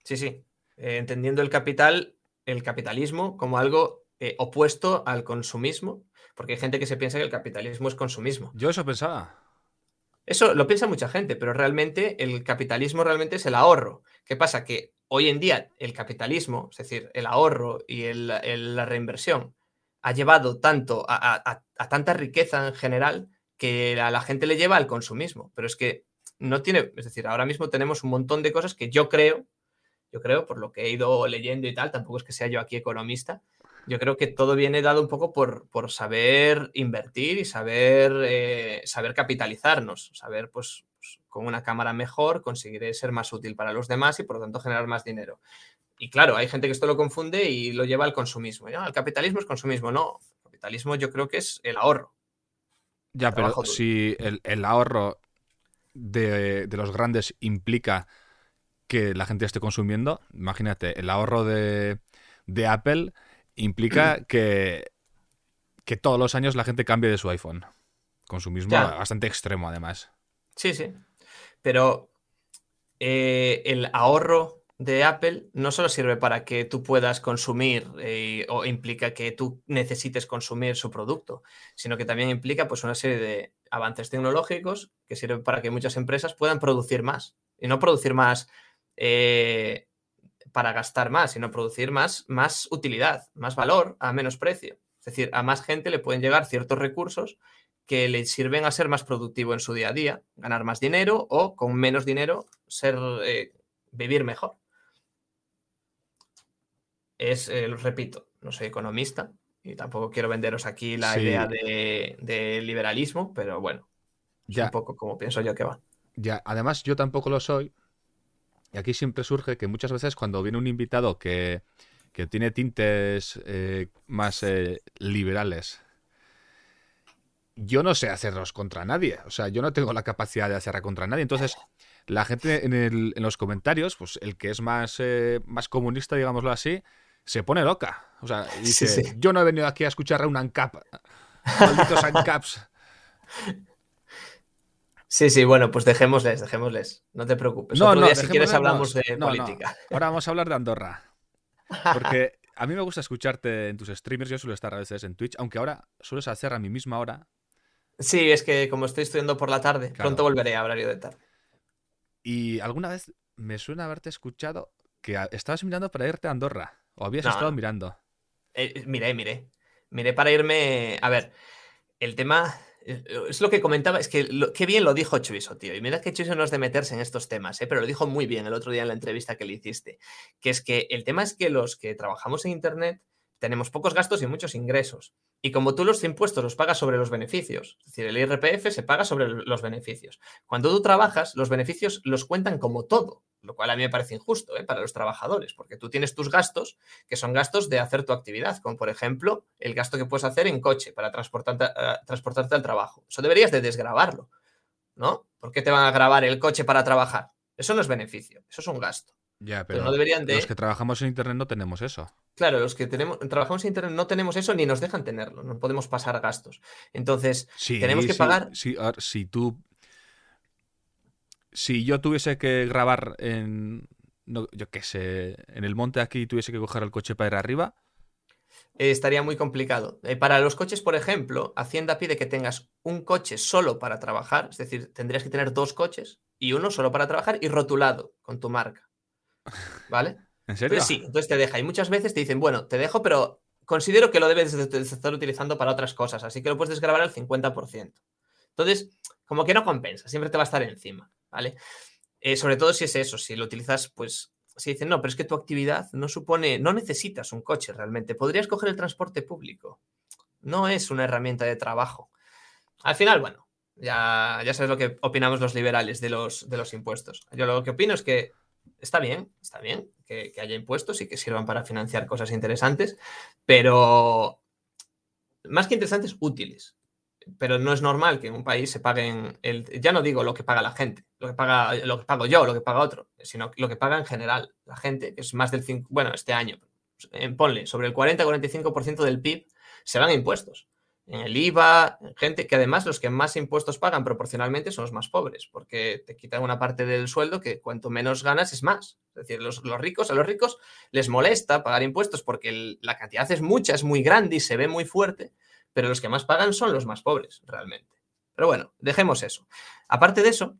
Sí, sí. Eh, entendiendo el capital, el capitalismo como algo eh, opuesto al consumismo, porque hay gente que se piensa que el capitalismo es consumismo. Yo eso pensaba. Eso lo piensa mucha gente, pero realmente el capitalismo realmente es el ahorro. ¿Qué pasa? Que hoy en día el capitalismo, es decir, el ahorro y la reinversión, ha llevado tanto a, tanta riqueza en general que a la gente le lleva al consumismo. Pero es que no tiene, es decir, ahora mismo tenemos un montón de cosas que yo creo yo creo, por lo que he ido leyendo y tal, tampoco es que sea yo aquí economista, yo creo que todo viene dado un poco por, por saber invertir y saber, eh, saber capitalizarnos, saber pues, pues, con una cámara mejor conseguiré ser más útil para los demás y por lo tanto generar más dinero. Y claro, hay gente que esto lo confunde y lo lleva al consumismo. El capitalismo es consumismo, no. El capitalismo yo creo que es el ahorro. Ya, pero si el, ahorro de, de, los grandes implica que la gente esté consumiendo. Imagínate, el ahorro de, Apple implica [CLEARS THROAT] que, que todos los años la gente cambie de su iPhone. Consumismo bastante extremo, además. Sí, sí. Pero eh, el ahorro de Apple no solo sirve para que tú puedas consumir eh, o implica que tú necesites consumir su producto, sino que también implica pues una serie de avances tecnológicos que sirven para que muchas empresas puedan producir más Y no producir más eh, para gastar más, sino producir más, más utilidad, más valor a menos precio. Es decir, a más gente le pueden llegar ciertos recursos que le sirven a ser más productivo en su día a día, ganar más dinero o con menos dinero ser eh, vivir mejor. Es, eh, lo repito, no soy economista y tampoco quiero venderos aquí la idea de, liberalismo, pero bueno, ya. un poco como pienso yo que va. Ya, además yo tampoco lo soy. Y aquí siempre surge que muchas veces cuando viene un invitado que, tiene tintes eh, más liberales yo no sé hacerlos contra nadie. O sea, yo no tengo la capacidad de hacerla contra nadie. Entonces, la gente en, los comentarios, pues el que es más, eh, más comunista, digámoslo así, se pone loca. O sea, [LAUGHS] dice, yo no he venido aquí a escuchar a un ANCAP. Malditos [LAUGHS] ANCAPs. Sí, sí, bueno, pues dejémosles, dejémosles. No te preocupes. No, no, si quieres hablamos de política. Ahora vamos a hablar de Andorra. [LAUGHS] Porque a mí me gusta escucharte en tus streamers. Yo suelo estar a veces en Twitch, aunque ahora sueles hacer a mi misma hora. Sí, es que como estoy estudiando por la tarde, pronto volveré a horario de tarde. Y alguna vez me suena haberte escuchado que estabas mirando para irte a Andorra. ¿O habías estado mirando? Eh, miré, miré. Miré para irme. A ver, el tema. Eh, es lo que comentaba, es que qué bien lo dijo Chuiso, tío. Y mira que Chuiso no es de meterse en estos temas, ¿eh? pero lo dijo muy bien el otro día en la entrevista que le hiciste. Que es que el tema es que los que trabajamos en Internet tenemos pocos gastos y muchos ingresos. Y como tú los impuestos los pagas sobre los beneficios, es decir, el IRPF se paga sobre los beneficios. Cuando tú trabajas, los beneficios los cuentan como todo, lo cual a mí me parece injusto ¿eh? para los trabajadores, porque tú tienes tus gastos, que son gastos de hacer tu actividad, como por ejemplo el gasto que puedes hacer en coche para transportarte, eh, transportarte al trabajo. Eso deberías de desgravarlo, ¿no? ¿Por qué te van a grabar el coche para trabajar? Eso no es beneficio, eso es un gasto. Ya, pero, no deberían de... los que trabajamos en Internet no tenemos eso. Claro, los que tenemos, trabajamos en Internet no tenemos eso ni nos dejan tenerlo, no podemos pasar gastos. Entonces, tenemos que pagar... si tú... Si yo tuviese que grabar en... yo qué sé, en el monte aquí y tuviese que coger el coche para ir arriba... Eh, estaría muy complicado. Eh, para los coches, por ejemplo, Hacienda pide que tengas un coche solo para trabajar, es decir, tendrías que tener dos coches y uno solo para trabajar y rotulado con tu marca. ¿Vale? ¿En serio? sí, entonces te deja. Y muchas veces te dicen, bueno, te dejo, pero considero que lo debes estar utilizando para otras cosas, así que lo puedes desgrabar al 50%. Entonces, como que no compensa, siempre te va a estar encima, ¿vale? Eh, sobre todo si es eso, si lo utilizas, pues, si dicen, no, pero es que tu actividad no supone, no necesitas un coche realmente, podrías coger el transporte público, no es una herramienta de trabajo. Al final, bueno, ya, ya sabes lo que opinamos los liberales de los, de los impuestos. Yo lo que opino es que está bien, está bien que, haya impuestos y que sirvan para financiar cosas interesantes, pero más que interesantes, útiles. Pero no es normal que en un país se paguen, el, ya no digo lo que paga la gente, lo que, paga, lo que pago yo, lo que paga otro, sino lo que paga en general la gente, que es más del 5, bueno, este año, ponle, sobre el 40-45% del PIB se van a impuestos en el IVA, gente que además los que más impuestos pagan proporcionalmente son los más pobres, porque te quitan una parte del sueldo que cuanto menos ganas es más. Es decir, los, ricos, a los ricos les molesta pagar impuestos porque la cantidad es mucha, es muy grande y se ve muy fuerte, pero los que más pagan son los más pobres, realmente. Pero bueno, dejemos eso. Aparte de eso,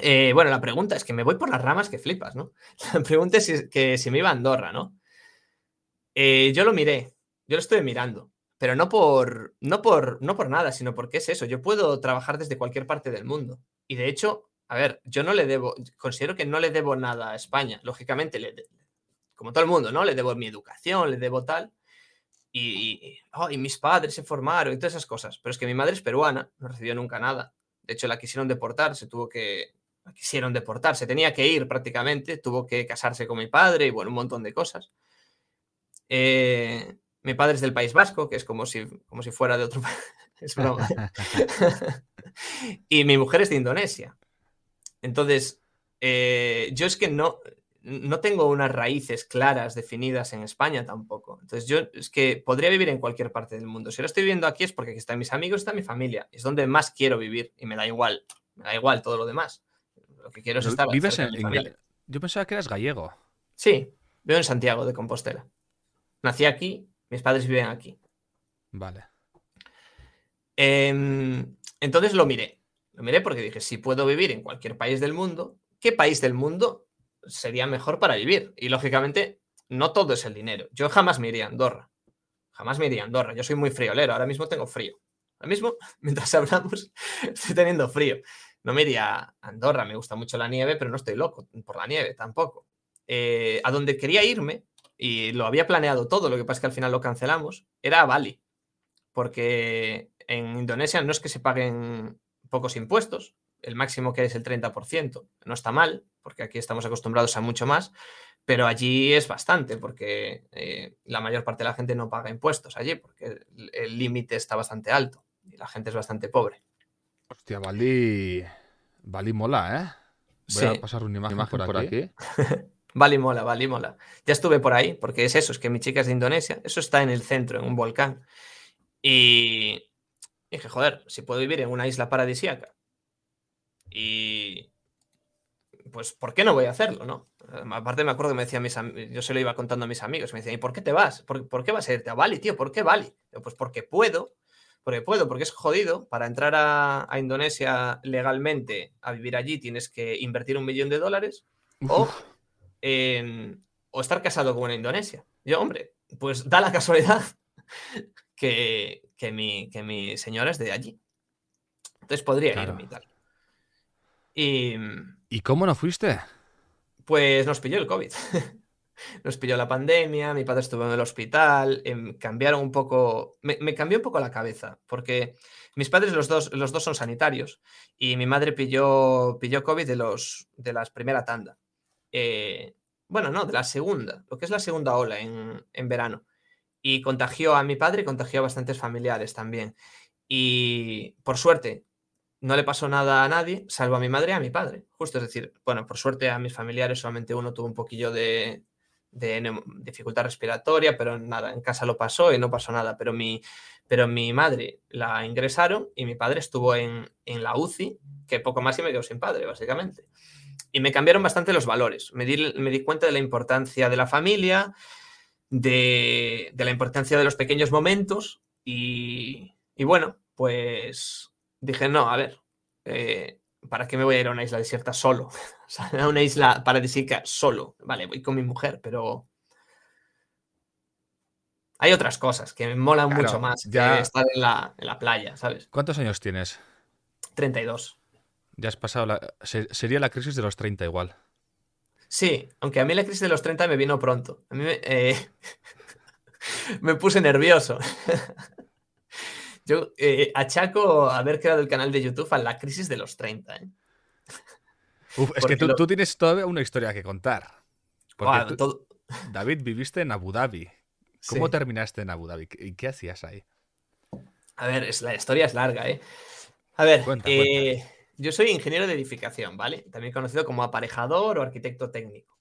eh, bueno, la pregunta es que me voy por las ramas que flipas, ¿no? [LAUGHS] La pregunta es que si me iba a Andorra, ¿no? Eh, yo lo miré, yo lo estoy mirando pero no por, no, por, no por nada, sino porque es eso. Yo puedo trabajar desde cualquier parte del mundo. Y de hecho, a ver, yo no le debo, considero que no le debo nada a España. Lógicamente, le, como todo el mundo, ¿no? Le debo mi educación, le debo tal. Y, y, mis padres se formaron y todas esas cosas. Pero es que mi madre es peruana, no recibió nunca nada. De hecho, la quisieron deportar, se tuvo que. La quisieron deportar, se tenía que ir prácticamente, tuvo que casarse con mi padre y bueno, un montón de cosas. Eh, mi padre es del País Vasco, que es como si, como si fuera de otro país. [LAUGHS] es broma. [LAUGHS] y mi mujer es de Indonesia. Entonces, eh, yo es que no, no tengo unas raíces claras definidas en España tampoco. Entonces, yo es que podría vivir en cualquier parte del mundo. Si ahora estoy viviendo aquí es porque aquí están mis amigos, está mi familia. Es donde más quiero vivir y me da igual. Me da igual todo lo demás. Lo que quiero es estar. ¿Vives en, en Yo pensaba que eras gallego. Sí, vivo en Santiago de Compostela. Nací aquí mis padres viven aquí. Vale. Em, entonces lo miré. Lo miré porque dije, si puedo vivir en cualquier país del mundo, ¿qué país del mundo sería mejor para vivir? Y lógicamente, no todo es el dinero. Yo jamás me iría a Andorra. Jamás me iría a Andorra. Yo soy muy friolero. Ahora mismo tengo frío. Ahora mismo, [LAUGHS] mientras hablamos, [LAUGHS] estoy teniendo frío. No me iría a Andorra. Me gusta mucho la nieve, pero no estoy loco por la nieve tampoco. Eh, a donde quería irme, y lo había planeado todo, lo que pasa es que al final lo cancelamos, era a Bali. Porque en Indonesia no es que se paguen pocos impuestos, el máximo que es el 30%. No está mal, porque aquí estamos acostumbrados a mucho más, pero allí es bastante, porque eh, la mayor parte de la gente no paga impuestos allí, porque el límite está bastante alto y la gente es bastante pobre. Hostia, Bali, Bali mola, ¿eh? Voy a pasar una imagen, por, aquí. [LAUGHS] Bali mola, Bali mola. Ya estuve por ahí, porque es eso, es que mi chica es de Indonesia, eso está en el centro, en un volcán. Y dije, joder, si puedo vivir en una isla paradisíaca y pues, ¿por qué no voy a hacerlo, no? Aparte me acuerdo que me decía mis yo se lo iba contando a mis amigos, me decían, ¿y por qué te vas? ¿Por, qué vas a irte a Bali, tío? ¿Por qué Bali? pues porque puedo, porque puedo, porque es jodido. Para entrar a, Indonesia legalmente a vivir allí tienes que invertir un millón de dólares o, o estar casado con una Indonesia. Yo, hombre, pues da la casualidad [LAUGHS] que, mi, que mi señora es de allí. Entonces podría irme y tal. Y, ¿Y cómo no fuiste? Pues nos pilló el COVID. [LAUGHS] nos pilló la pandemia, mi padre estuvo en el hospital, em, cambiaron un poco, me, cambió un poco la cabeza, porque mis padres los dos, los dos son sanitarios y mi madre pilló, pilló COVID de, los, de la primera tanda. Eh, bueno, no, de la segunda, lo que es la segunda ola en, en verano. Y contagió a mi padre y contagió a bastantes familiares también. Y por suerte, no le pasó nada a nadie, salvo a mi madre y a mi padre. Justo, es decir, bueno, por suerte a mis familiares solamente uno tuvo un poquillo de, dificultad respiratoria, pero nada, en casa lo pasó y no pasó nada. Pero mi, pero mi madre la ingresaron y mi padre estuvo en, la UCI, que poco más y me quedó sin padre, básicamente. Y me cambiaron bastante los valores. Me di, me di cuenta de la importancia de la familia, de, la importancia de los pequeños momentos y, y bueno, pues dije, no, a ver, eh, ¿para qué me voy a ir a una isla desierta solo? [LAUGHS] o sea, a una isla paradisíaca solo. Vale, voy con mi mujer, pero hay otras cosas que me molan mucho más que estar en la, playa, ¿sabes? ¿Cuántos años tienes? 32. Ya has pasado la... Sería la crisis de los 30 igual. Sí, aunque a mí la crisis de los 30 me vino pronto. A mí me, eh, [LAUGHS] me puse nervioso. [LAUGHS] Yo eh, achaco haber creado el canal de YouTube a la crisis de los 30. ¿eh? [LAUGHS] es que tú, tienes todavía una historia que contar. David, viviste en Abu Dhabi. ¿Cómo terminaste en Abu Dhabi? ¿Y qué hacías ahí? A ver, es, la historia es larga, ¿eh? A ver, eh, yo soy ingeniero de edificación, ¿vale? También conocido como aparejador o arquitecto técnico.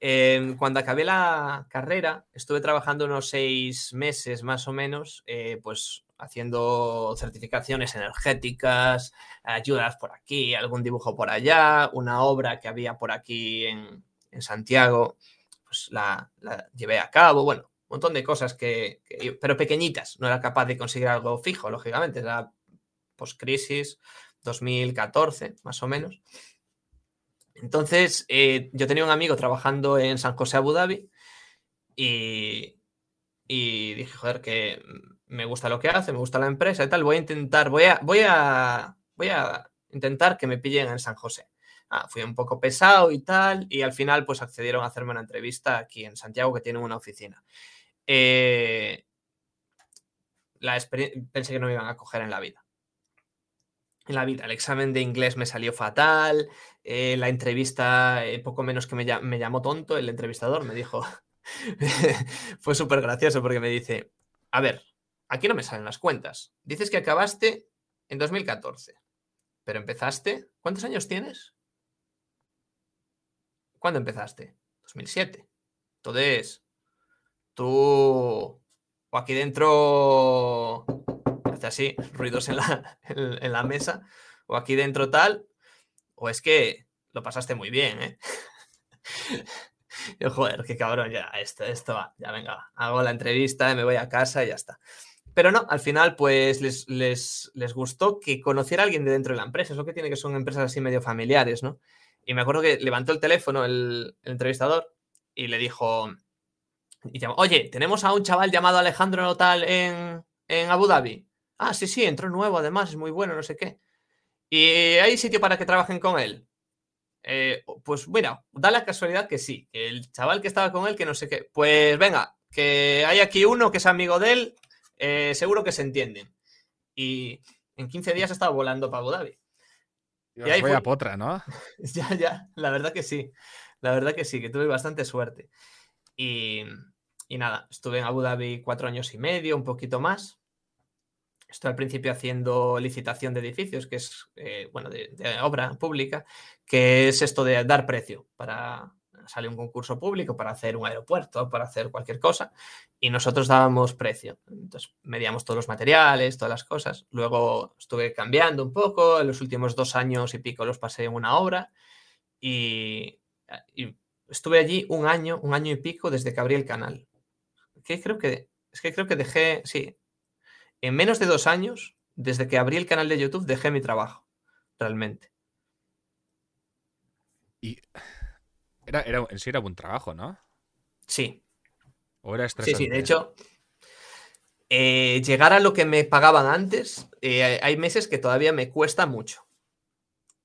Em, cuando acabé la carrera, estuve trabajando unos seis meses más o menos, eh, pues haciendo certificaciones energéticas, ayudas por aquí, algún dibujo por allá, una obra que había por aquí en, Santiago, pues la, llevé a cabo, bueno, un montón de cosas que, pero pequeñitas, no era capaz de conseguir algo fijo, lógicamente, era post-crisis, 2014, más o menos. Entonces, eh, yo tenía un amigo trabajando en San José Abu Dhabi y, dije, joder, que me gusta lo que hace, me gusta la empresa y tal, voy a intentar, voy a, voy a, voy a intentar que me pillen en San José. Ah, fui un poco pesado y tal, y al final pues accedieron a hacerme una entrevista aquí en Santiago que tienen una oficina. Eh, pensé que no me iban a coger en la vida. En la vida, el examen de inglés me salió fatal, eh, la entrevista, eh, poco menos que me, llamó tonto, el entrevistador me dijo, [LAUGHS] fue súper gracioso porque me dice, a ver, aquí no me salen las cuentas. Dices que acabaste en 2014, pero empezaste. ¿Cuántos años tienes? ¿Cuándo empezaste? 2007. Entonces, tú. O aquí dentro. Hace así, ruidos en la, [LAUGHS] en, la mesa. O aquí dentro tal. O es que lo pasaste muy bien, ¿eh? Yo, [LAUGHS] joder, qué cabrón, ya, esto, esto va, ya venga, hago la entrevista, me voy a casa y ya está. Pero no, al final, pues les, les, les, gustó que conociera a alguien de dentro de la empresa. Eso que tiene que son empresas así medio familiares, ¿no? Y me acuerdo que levantó el teléfono el, entrevistador y le dijo, oye, tenemos a un chaval llamado Alejandro Notal en, en Abu Dhabi. Ah, sí, sí, entró nuevo, además, es muy bueno, no sé qué. ¿Y hay sitio para que trabajen con él? Eh, pues mira, da la casualidad que sí, el chaval que estaba con él, que no sé qué. Pues venga, que hay aquí uno que es amigo de él, eh, seguro que se entienden. Y en 15 días estaba volando para Abu Dhabi. y ahí fue a potra, ¿no? [LAUGHS] ya, ya, la verdad que sí. La verdad que sí, que tuve bastante suerte. Y, y nada, estuve en Abu Dhabi cuatro años y medio, un poquito más. Estoy al principio haciendo licitación de edificios, que es, eh, bueno, de, obra pública, que es esto de dar precio para, sale un concurso público para hacer un aeropuerto, para hacer cualquier cosa, y nosotros dábamos precio. Entonces, medíamos todos los materiales, todas las cosas. Luego estuve cambiando un poco, en los últimos dos años y pico los pasé en una obra, y, y estuve allí un año, un año y pico desde que abrí el canal. Que creo que, es que creo que dejé, sí, en menos de dos años, desde que abrí el canal de YouTube, dejé mi trabajo, realmente. Y era, era, en sí era buen trabajo, ¿no? Sí. ¿O era estresante? Sí, sí, de hecho, eh, llegar a lo que me pagaban antes, eh, hay meses que todavía me cuesta mucho.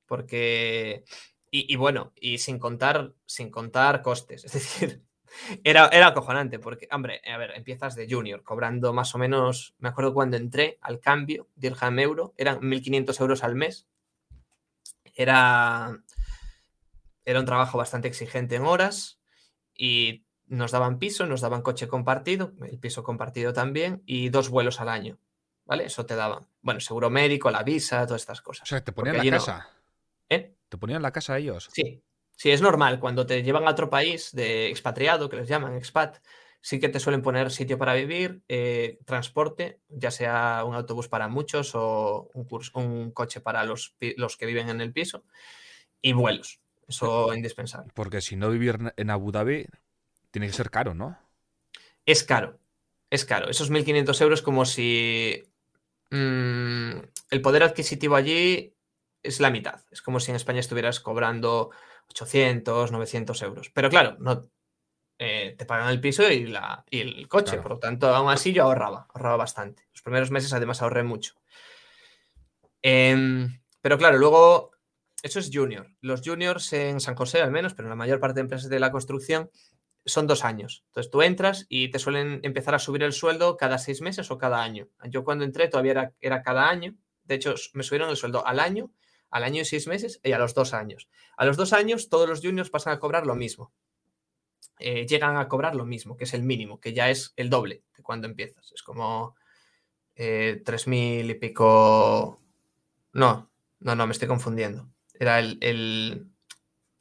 Porque, y, y, bueno, y sin contar, sin contar costes. [LAUGHS] Es decir, era, era acojonante porque, hombre, a ver, empiezas de junior, cobrando más o menos, me acuerdo cuando entré al cambio, dirham euro, eran 1.500 euros al mes. Era, era un trabajo bastante exigente en horas y nos daban piso, nos daban coche compartido, el piso compartido también, y dos vuelos al año. ¿Vale? Eso te daban. Bueno, seguro médico, la visa, todas estas cosas. O sea, te ponían la casa. ¿Eh? ¿Te ponían la casa ellos? Sí, Sí, es normal. Cuando te llevan a otro país de expatriado, que les llaman expat, sí que te suelen poner sitio para vivir, eh, transporte, ya sea un autobús para muchos o un, un coche para los, los, que viven en el piso, y vuelos. Eso es indispensable. Porque si no vivir en Abu Dhabi, tiene que ser caro, ¿no? Es caro. Es caro. Esos 1.500 euros como si mmm, el poder adquisitivo allí es la mitad. Es como si en España estuvieras cobrando 800, 900 euros. Pero claro, no, eh, te pagan el piso y, la, y el coche. Por lo tanto, aún así yo ahorraba, ahorraba bastante. Los primeros meses además ahorré mucho. Eh, pero claro, luego, eso es junior. Los juniors en San José al menos, pero en la mayor parte de empresas de la construcción, son dos años. Entonces tú entras y te suelen empezar a subir el sueldo cada seis meses o cada año. Yo cuando entré todavía era, era cada año. De hecho, me subieron el sueldo al año al año y seis meses y a los dos años. A los dos años todos los juniors pasan a cobrar lo mismo. Eh, llegan a cobrar lo mismo, que es el mínimo, que ya es el doble de cuando empiezas. Es como eh, tres mil y pico. No, no, no, me estoy confundiendo. Era el,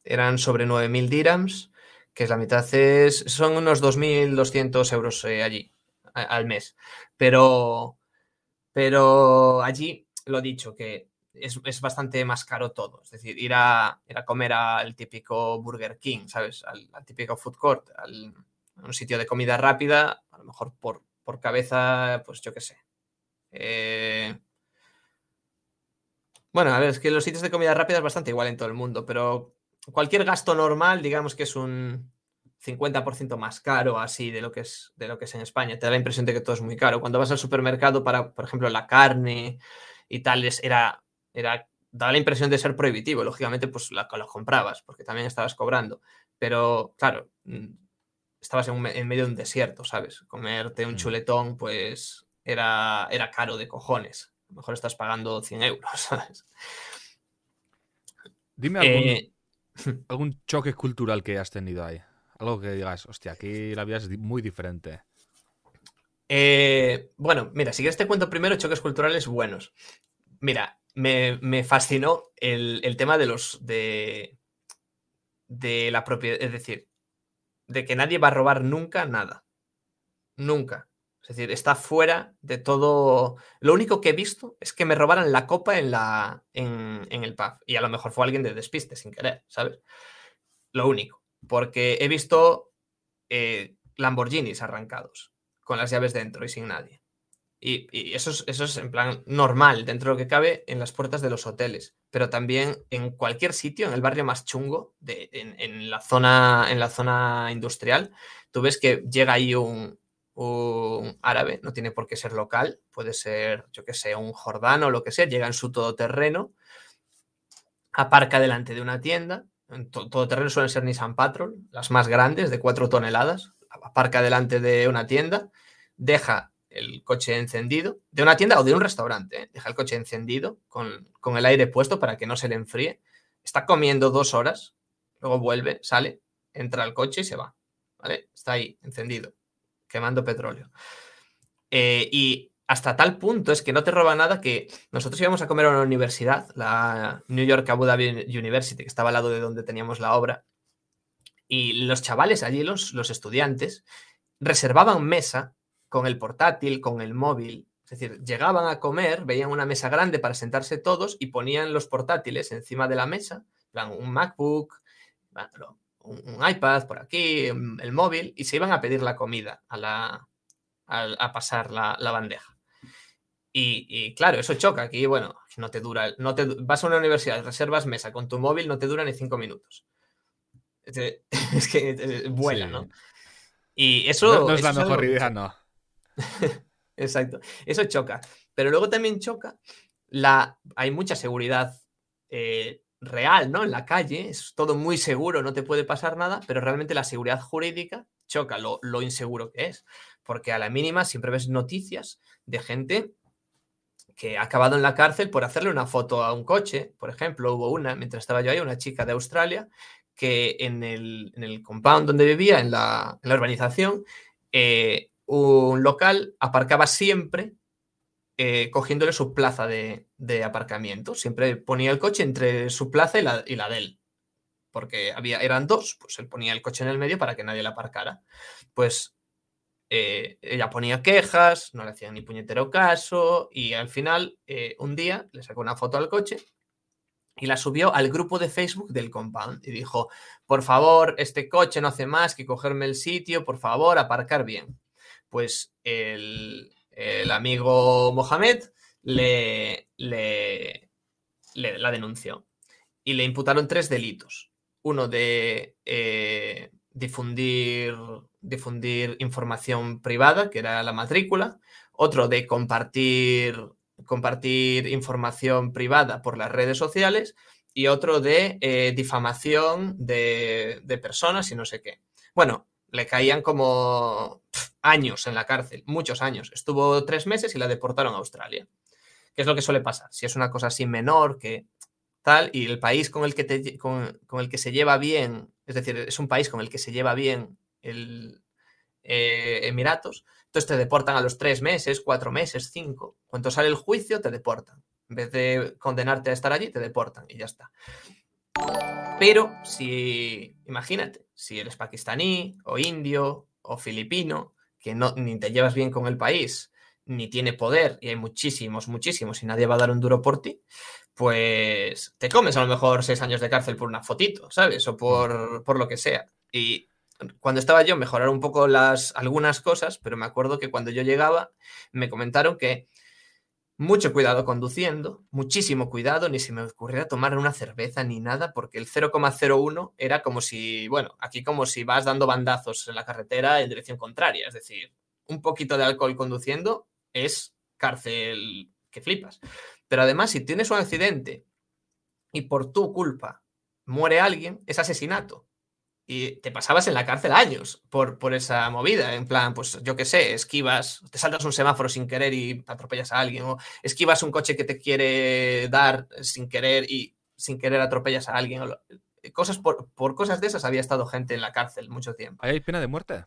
eran sobre 9.000 dirhams, que es la mitad, es, son unos 2.200 euros eh, allí al mes. Pero, pero allí, lo dicho, que es, bastante más caro todo. Es decir, ir a, ir a comer al típico Burger King, ¿sabes? Al, típico food court, al, a un sitio de comida rápida, a lo mejor por, por cabeza, pues yo qué sé. Eh... Bueno, a ver, es que los sitios de comida rápida es bastante igual en todo el mundo, pero cualquier gasto normal, digamos que es un 50% más caro así de lo, que es, de lo que es en España. Te da la impresión de que todo es muy caro. Cuando vas al supermercado para, por ejemplo, la carne y tal, era era, daba la impresión de ser prohibitivo. Lógicamente, pues la, lo comprabas, porque también estabas cobrando. Pero, claro, mm, estabas en, medio de un desierto, ¿sabes? Comerte un mm. chuletón, pues era, era caro de cojones. A lo mejor estás pagando 100 euros, [LAUGHS] ¿sabes? Dime algún, eh, [LAUGHS] algún choque cultural que has tenido ahí. Algo que digas, hostia, aquí la vida es muy diferente. Eh, bueno, mira, si quieres te cuento primero choques culturales buenos. Mira, me, fascinó el, tema de los de, la propiedad, es decir, de que nadie va a robar nunca nada. Nunca. Es decir, está fuera de todo. Lo único que he visto es que me robaran la copa en, la, en, el pub. Y a lo mejor fue alguien de despiste sin querer, ¿sabes? Lo único. Porque he visto eh, Lamborghinis arrancados con las llaves dentro y sin nadie. Y, eso, es, eso es en plan normal, dentro de lo que cabe, en las puertas de los hoteles. Pero también en cualquier sitio, en el barrio más chungo, de, en, la zona, en la zona industrial, tú ves que llega ahí un, un árabe, no tiene por qué ser local, puede ser, yo que sé, un jordano o lo que sea, llega en su todoterreno, aparca delante de una tienda, en todoterreno suelen ser Nissan Patrol, las más grandes, de 4 toneladas, aparca delante de una tienda, deja el coche encendido, de una tienda o de un restaurante, ¿eh? deja el coche encendido con, con el aire puesto para que no se le enfríe, está comiendo dos horas, luego vuelve, sale, entra al coche y se va, ¿vale? Está ahí, encendido, quemando petróleo. Eh, y hasta tal punto es que no te roba nada que nosotros íbamos a comer a una universidad, la New York Abu Dhabi University, que estaba al lado de donde teníamos la obra, y los chavales allí, los, los estudiantes, reservaban mesa con el portátil, con el móvil. Es decir, llegaban a comer, veían una mesa grande para sentarse todos y ponían los portátiles encima de la mesa, plan, un MacBook, un, iPad por aquí, el móvil, y se iban a pedir la comida a, la, a, pasar la, bandeja. Y, claro, eso choca. Aquí, bueno, no te dura. No te, vas a una universidad, reservas mesa con tu móvil, no te dura ni cinco minutos. Es, [LAUGHS] que vuela, ¿no? Y eso. No, es la mejor idea, no. [LAUGHS] Exacto. Eso choca. Pero luego también choca la. Hay mucha seguridad eh, real, ¿no? En la calle, es todo muy seguro, no te puede pasar nada, pero realmente la seguridad jurídica choca lo, inseguro que es, porque a la mínima siempre ves noticias de gente que ha acabado en la cárcel por hacerle una foto a un coche, por ejemplo, hubo una, mientras estaba yo ahí, una chica de Australia, que en el, en compound donde vivía, en la, urbanización, eh, un local aparcaba siempre eh, cogiéndole su plaza de, aparcamiento. Siempre ponía el coche entre su plaza y la, de él. Porque había, eran dos, pues él ponía el coche en el medio para que nadie la aparcara. Pues eh, ella ponía quejas, no le hacían ni puñetero caso y al final eh, un día le sacó una foto al coche y la subió al grupo de Facebook del compound y dijo, por favor, este coche no hace más que cogerme el sitio, por favor, aparcar bien. Pues el, el amigo Mohamed le, le, la denunció y le imputaron tres delitos. Uno de eh, difundir, difundir información privada, que era la matrícula. Otro de compartir, compartir información privada por las redes sociales. Y otro de eh, difamación de, de personas y no sé qué. Bueno, le caían como años en la cárcel, muchos años. Estuvo tres meses y la deportaron a Australia. ¿Qué es lo que suele pasar? Si es una cosa así menor que tal, y el país con el que, con, el que se lleva bien, es decir, es un país con el que se lleva bien el eh, Emiratos, entonces te deportan a los tres meses, cuatro meses, cinco. Cuando sale el juicio, te deportan. En vez de condenarte a estar allí, te deportan y ya está. Pero si, imagínate, si eres pakistaní o indio o filipino, que no, ni te llevas bien con el país, ni tiene poder, y hay muchísimos, muchísimos, y nadie va a dar un duro por ti, pues te comes a lo mejor seis años de cárcel por una fotito, ¿sabes? O por, por lo que sea. Y cuando estaba yo, mejorar un poco las, algunas cosas, pero me acuerdo que cuando yo llegaba, me comentaron que mucho cuidado conduciendo, muchísimo cuidado, ni se me ocurriera tomar una cerveza ni nada, porque el 0,01 era como si, bueno, aquí como si vas dando bandazos en la carretera en dirección contraria, es decir, un poquito de alcohol conduciendo es cárcel que flipas. Pero además, si tienes un accidente y por tu culpa muere alguien, es asesinato y te pasabas en la cárcel años por, por esa movida. En plan, pues yo qué sé, esquivas, te saltas un semáforo sin querer y atropellas a alguien, o esquivas un coche que te quiere dar sin querer y sin querer atropellas a alguien. cosas por, por cosas de esas había estado gente en la cárcel mucho tiempo. ¿Hay pena de muerte?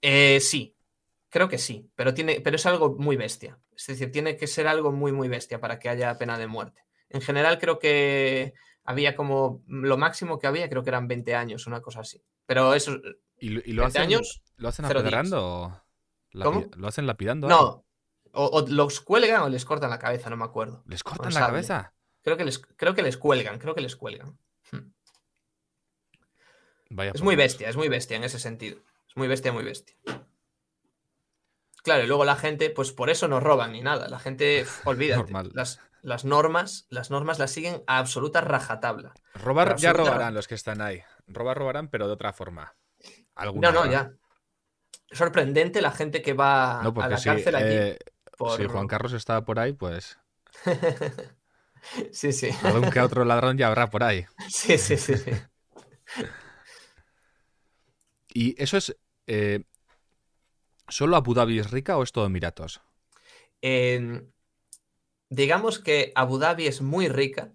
Eh, sí, creo que sí, pero, tiene, pero es algo muy bestia. Es decir, tiene que ser algo muy, muy bestia para que haya pena de muerte. En general, creo que había como lo máximo que había, creo que eran 20 años, una cosa así. Pero eso. ¿Y, lo, hacen, años, ¿Lo hacen apedreando? ¿Cómo? ¿Lo hacen lapidando? No. O, los cuelgan o les cortan la cabeza, no me acuerdo. ¿Les cortan la cabeza? Creo que les, creo que les cuelgan, creo que les cuelgan. Hmm. es muy bestia, es muy bestia en ese sentido. Es muy bestia, muy bestia. Claro, y luego la gente, pues por eso no roban ni nada. La gente, [LAUGHS] olvídate, las, las, normas, las normas las siguen a absoluta rajatabla. Robar ya robarán los que están ahí. Robar robarán, pero de otra forma. no, no, ya. Sorprendente la gente que va a la cárcel aquí. Eh, si Juan Carlos estaba por ahí, pues. [LAUGHS] sí, sí. Algún que otro ladrón ya habrá por ahí. [LAUGHS] Sí, sí, sí, sí. [LAUGHS] Y eso es. Eh, ¿Solo Abu Dhabi es rica o es todo Emiratos? Digamos que Abu Dhabi es muy rica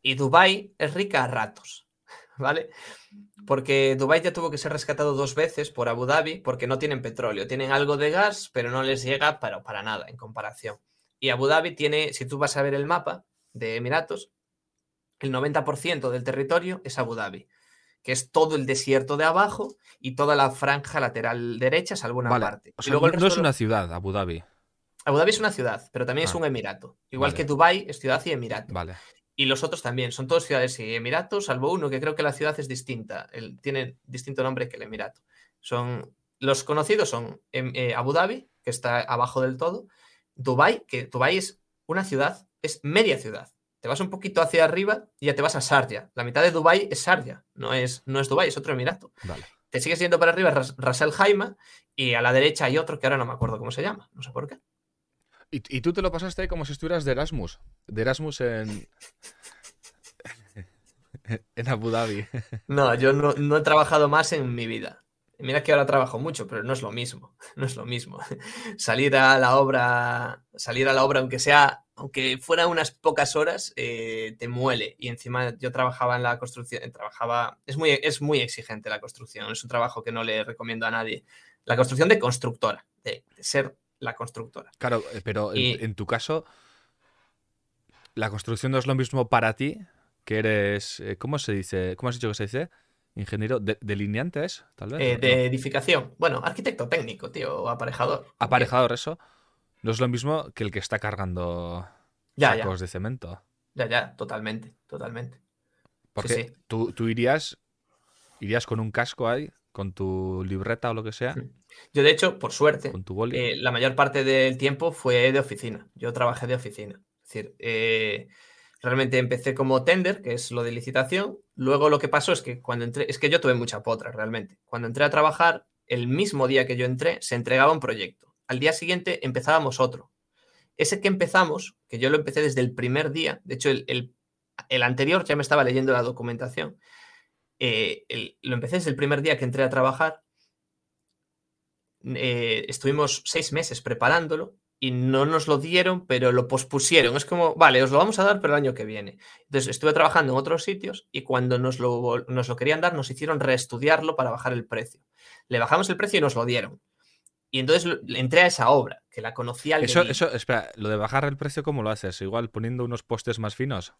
y Dubai es rica a ratos, [LAUGHS] ¿vale? Porque Dubai ya tuvo que ser rescatado dos veces por Abu Dhabi porque no tienen petróleo, tienen algo de gas, pero no les llega para, para nada en comparación. Y Abu Dhabi tiene, si tú vas a ver el mapa de Emiratos, el 90% del territorio es Abu Dhabi que es todo el desierto de abajo y toda la franja lateral derecha, salvo una parte. no es una ciudad, Abu Dhabi. Abu Dhabi es una ciudad, pero también es ah. un emirato. Igual que Dubai es ciudad y emirato. Vale. Y los otros también, son todos ciudades y emiratos, salvo uno que creo que la ciudad es distinta, tiene distinto nombre que el emirato. Son, los conocidos son em, eh, Abu Dhabi, que está abajo del todo, Dubai, que Dubai es una ciudad, es media ciudad. Te vas un poquito hacia arriba y ya te vas a Sharjah. La mitad de Dubai es Sharjah, no es, no es Dubai, es otro emirato. Te sigues yendo para arriba Ras El Jaima y a la derecha hay otro que ahora no me acuerdo cómo se llama, no sé por qué. ¿Y, tú te lo pasaste como si estuvieras de Erasmus? De Erasmus en... [LAUGHS] en Abu Dhabi. No, yo no, no he trabajado más en mi vida. Mira que ahora trabajo mucho, pero no es lo mismo. No es lo mismo. [LAUGHS] salir a la obra, salir a la obra, aunque sea, aunque fuera unas pocas horas, eh, te muele. Y encima yo trabajaba en la construcción, trabajaba, es muy, es muy exigente la construcción. Es un trabajo que no le recomiendo a nadie. La construcción de constructora, de, ser la constructora. Claro, eh, pero en, tu caso, la construcción no es lo mismo para ti, que eres, eh, ¿cómo se dice? ¿Cómo has dicho que se dice? Ingeniero de, delineantes, tal vez. Eh, de edificación. Bueno, arquitecto técnico, tío, aparejador. Aparejador, eso. No es lo mismo que el que está cargando ya, sacos de cemento. Ya, ya, totalmente, totalmente. Porque Tú, tú, irías, irías con un casco ahí, con tu libreta o lo que sea. Yo, de hecho, por suerte, eh, la mayor parte del tiempo fue de oficina. Yo trabajé de oficina. Es decir, eh, Realmente empecé como tender, que es lo de licitación. Luego lo que pasó es que cuando entré, es que yo tuve mucha potra realmente. Cuando entré a trabajar, el mismo día que yo entré, se entregaba un proyecto. Al día siguiente empezábamos otro. Ese que empezamos, que yo lo empecé desde el primer día, de hecho el, anterior ya me estaba leyendo la documentación, eh, lo empecé desde el primer día que entré a trabajar. Eh, estuvimos seis meses preparándolo y no nos lo dieron, pero lo pospusieron. Es como, vale, os lo vamos a dar, pero el año que viene. Entonces estuve trabajando en otros sitios y cuando nos lo, nos lo querían dar, nos hicieron reestudiarlo para bajar el precio. Le bajamos el precio y nos lo dieron. Y entonces entré a esa obra, que la conocía al Eso, eso, espera, lo de bajar el precio, ¿cómo lo haces? Igual poniendo unos postes más finos.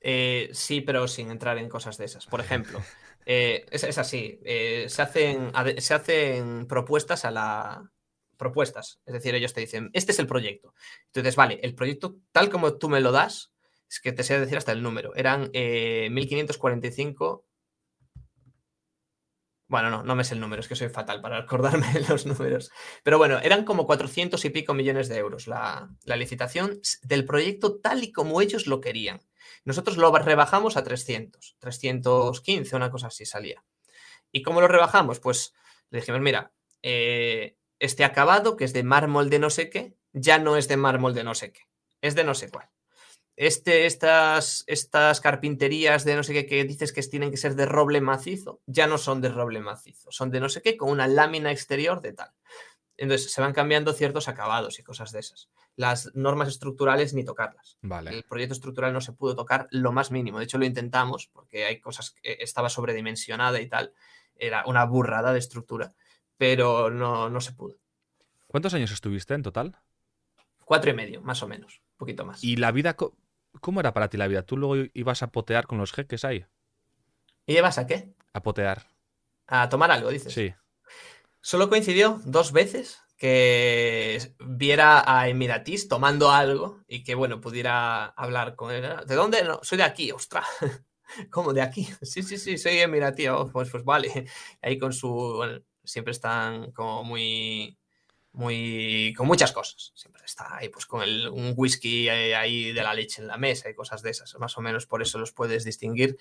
Eh, sí, pero sin entrar en cosas de esas. Por ejemplo, [LAUGHS] eh, es, así. Eh, se, hacen, se hacen propuestas a la, propuestas. Es decir, ellos te dicen, este es el proyecto. Entonces, vale, el proyecto tal como tú me lo das, es que te sé decir hasta el número, eran 1545. Eh, bueno, no, no me sé el número, es que soy fatal para acordarme los números. Pero bueno, eran como 400 y pico millones de euros la, la licitación del proyecto tal y como ellos lo querían. Nosotros lo rebajamos a 300, 315, una cosa así salía. ¿Y cómo lo rebajamos? Pues le dijimos, mira, eh, este acabado, que es de mármol de no sé qué, ya no es de mármol de no sé qué, es de no sé cuál. Este, estas, estas carpinterías de no sé qué que dices que tienen que ser de roble macizo, ya no son de roble macizo, son de no sé qué con una lámina exterior de tal. Entonces se van cambiando ciertos acabados y cosas de esas. Las normas estructurales ni tocarlas. Vale. El proyecto estructural no se pudo tocar lo más mínimo. De hecho, lo intentamos porque hay cosas que estaba sobredimensionada y tal. Era una burrada de estructura pero no, no se pudo. ¿Cuántos años estuviste en total? Cuatro y medio, más o menos, un poquito más. ¿Y la vida, cómo era para ti la vida? ¿Tú luego ibas a potear con los jeques ahí? ¿Y ibas a qué? A potear. A tomar algo, dices. Sí. Solo coincidió dos veces que viera a Emiratis tomando algo y que, bueno, pudiera hablar con él. ¿De dónde? No, soy de aquí, ostras. [LAUGHS] ¿Cómo de aquí? [LAUGHS] Sí, sí, sí, soy Emiratí. Oh, pues, pues vale. [LAUGHS] Ahí con su siempre están como muy muy con muchas cosas. Siempre está ahí pues con el, un whisky ahí de la leche en la mesa y cosas de esas. Más o menos por eso los puedes distinguir.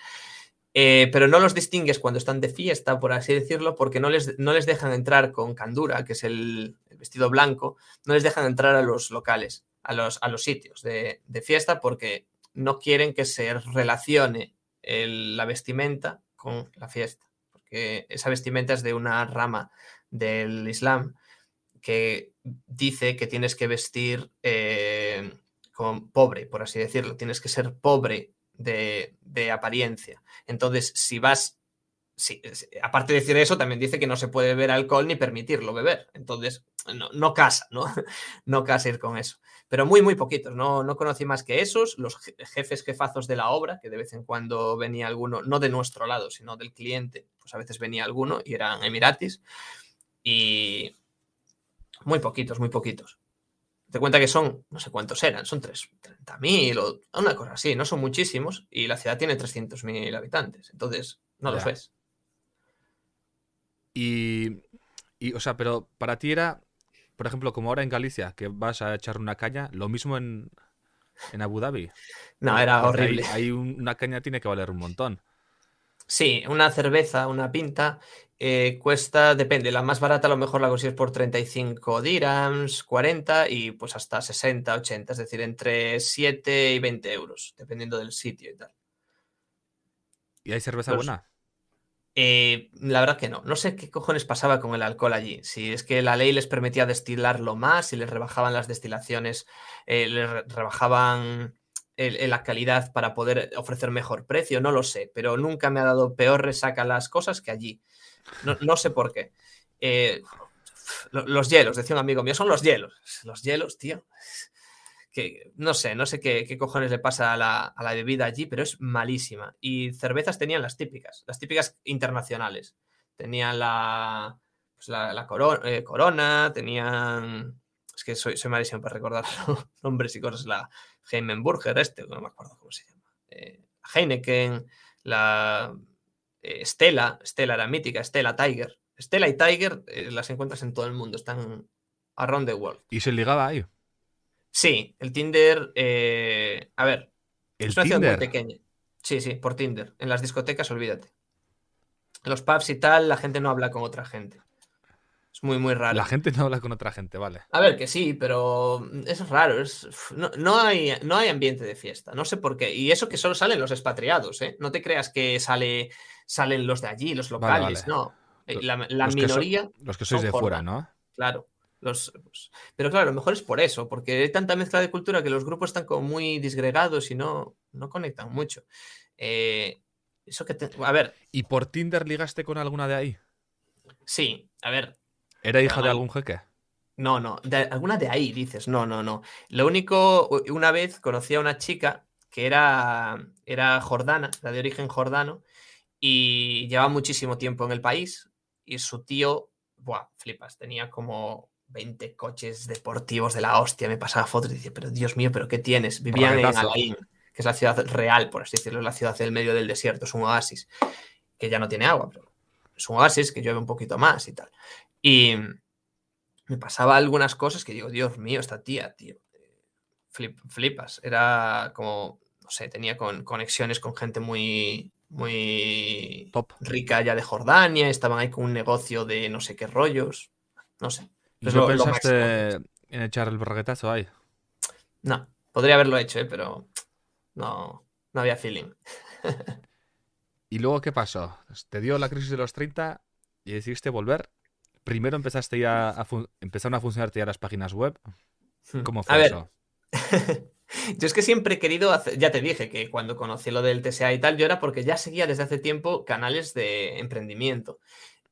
Eh, pero no los distingues cuando están de fiesta, por así decirlo, porque no les, no les dejan entrar con candura, que es el, vestido blanco, no les dejan entrar a los locales, a los, a los sitios de, fiesta, porque no quieren que se relacione la vestimenta con la fiesta, porque esa vestimenta es de una rama del Islam que dice que tienes que vestir eh, como pobre, por así decirlo, tienes que ser pobre de, apariencia. Entonces, si vas, aparte de decir eso, también dice que no se puede beber alcohol ni permitirlo beber. Entonces, no, no casa, ¿no? [LAUGHS] no casa ir con eso. Pero muy, muy poquitos. No, no conocí más que esos, los jefes jefazos de la obra, que de vez en cuando venía alguno, no de nuestro lado, sino del cliente, pues a veces venía alguno y eran Emiratis. Y muy poquitos, muy poquitos te cuenta que son, no sé cuántos eran, son 30.000 o una cosa así, no son muchísimos y la ciudad tiene 300.000 habitantes, entonces no los ves. Y, o sea, pero para ti era, por ejemplo, como ahora en Galicia, que vas a echar una caña, lo mismo en, Abu Dhabi. No, era horrible. Hay, una caña tiene que valer un montón. Sí, una cerveza, una pinta, eh, cuesta, depende, la más barata a lo mejor la consigues por 35 dirhams, 40 y pues hasta 60, 80, es decir, entre 7 y 20 euros, dependiendo del sitio y tal. ¿Y hay cerveza buena? Eh, la verdad que no. No sé qué cojones pasaba con el alcohol allí. Si es que la ley les permitía destilarlo más, si les rebajaban las destilaciones, eh, les rebajaban la calidad para poder ofrecer mejor precio, no lo sé, pero nunca me ha dado peor resaca las cosas que allí. No, sé por qué. Eh, los hielos, decía un amigo mío, son los hielos. Los hielos, tío. Que no sé, no sé qué, cojones le pasa a la, bebida allí, pero es malísima. Y cervezas tenían las típicas, las típicas internacionales. Tenían la, pues la, eh, corona, tenían. Es que soy, soy malísimo para recordar [LAUGHS] nombres y cosas. La Heimenburger, este, no me acuerdo cómo se llama. Eh, Heineken, la eh, Stella, Stella era mítica, Stella Tiger. Stella y Tiger eh, las encuentras en todo el mundo, están around the world. ¿Y se ligaba ahí? Sí, el Tinder, eh, a ver, ¿El es una Tinder? muy pequeña. Sí, sí, por Tinder. En las discotecas, olvídate. En los pubs y tal, la gente no habla con otra gente. Es muy, muy raro. La gente no habla con otra gente, vale. A ver, que sí, pero es raro. Es, no, hay, no hay ambiente de fiesta. No sé por qué. Y eso que solo salen los expatriados, ¿eh? No te creas que sale, salen los de allí, los locales, no. Eh, la, minoría. los que sois de fuera, ¿no? Claro. Los, pues, pero claro, a lo mejor es por eso, porque hay tanta mezcla de cultura que los grupos están como muy disgregados y no, no conectan mucho. Eh, eso que a ver. ¿Y por Tinder ligaste con alguna de ahí? Sí, a ver, ¿Era hija de algún jeque? No, no, de, alguna de ahí dices, no, no, no. Lo único, una vez conocí a una chica que era, era jordana, era de origen jordano, y llevaba muchísimo tiempo en el país, y su tío, buah, flipas, tenía como 20 coches deportivos de la hostia, me pasaba fotos y decía, pero Dios mío, pero ¿qué tienes? Vivían en Alain, que es la ciudad real, por así decirlo, la ciudad del medio del desierto, es un oasis, que ya no tiene agua, pero es un oasis que llueve un poquito más y tal. Y me pasaba algunas cosas que digo, Dios mío, esta tía, tío. flipas. Era como, no sé, tenía con, conexiones con gente muy, muy Top. rica ya de Jordania, estaban ahí con un negocio de no sé qué rollos, no sé. ¿Y no pensaste en echar el braguetazo ahí? No, podría haberlo hecho, ¿eh? pero no, no había feeling. [LAUGHS] ¿Y luego qué pasó? ¿Te dio la crisis de los 30 y decidiste volver? Primero empezaste ya a empezaron a funcionarte ya las páginas web. Hmm. ¿Cómo fue eso? [LAUGHS] yo es que siempre he querido hacer, ya te dije que cuando conocí lo del TSA y tal, yo era porque ya seguía desde hace tiempo canales de emprendimiento.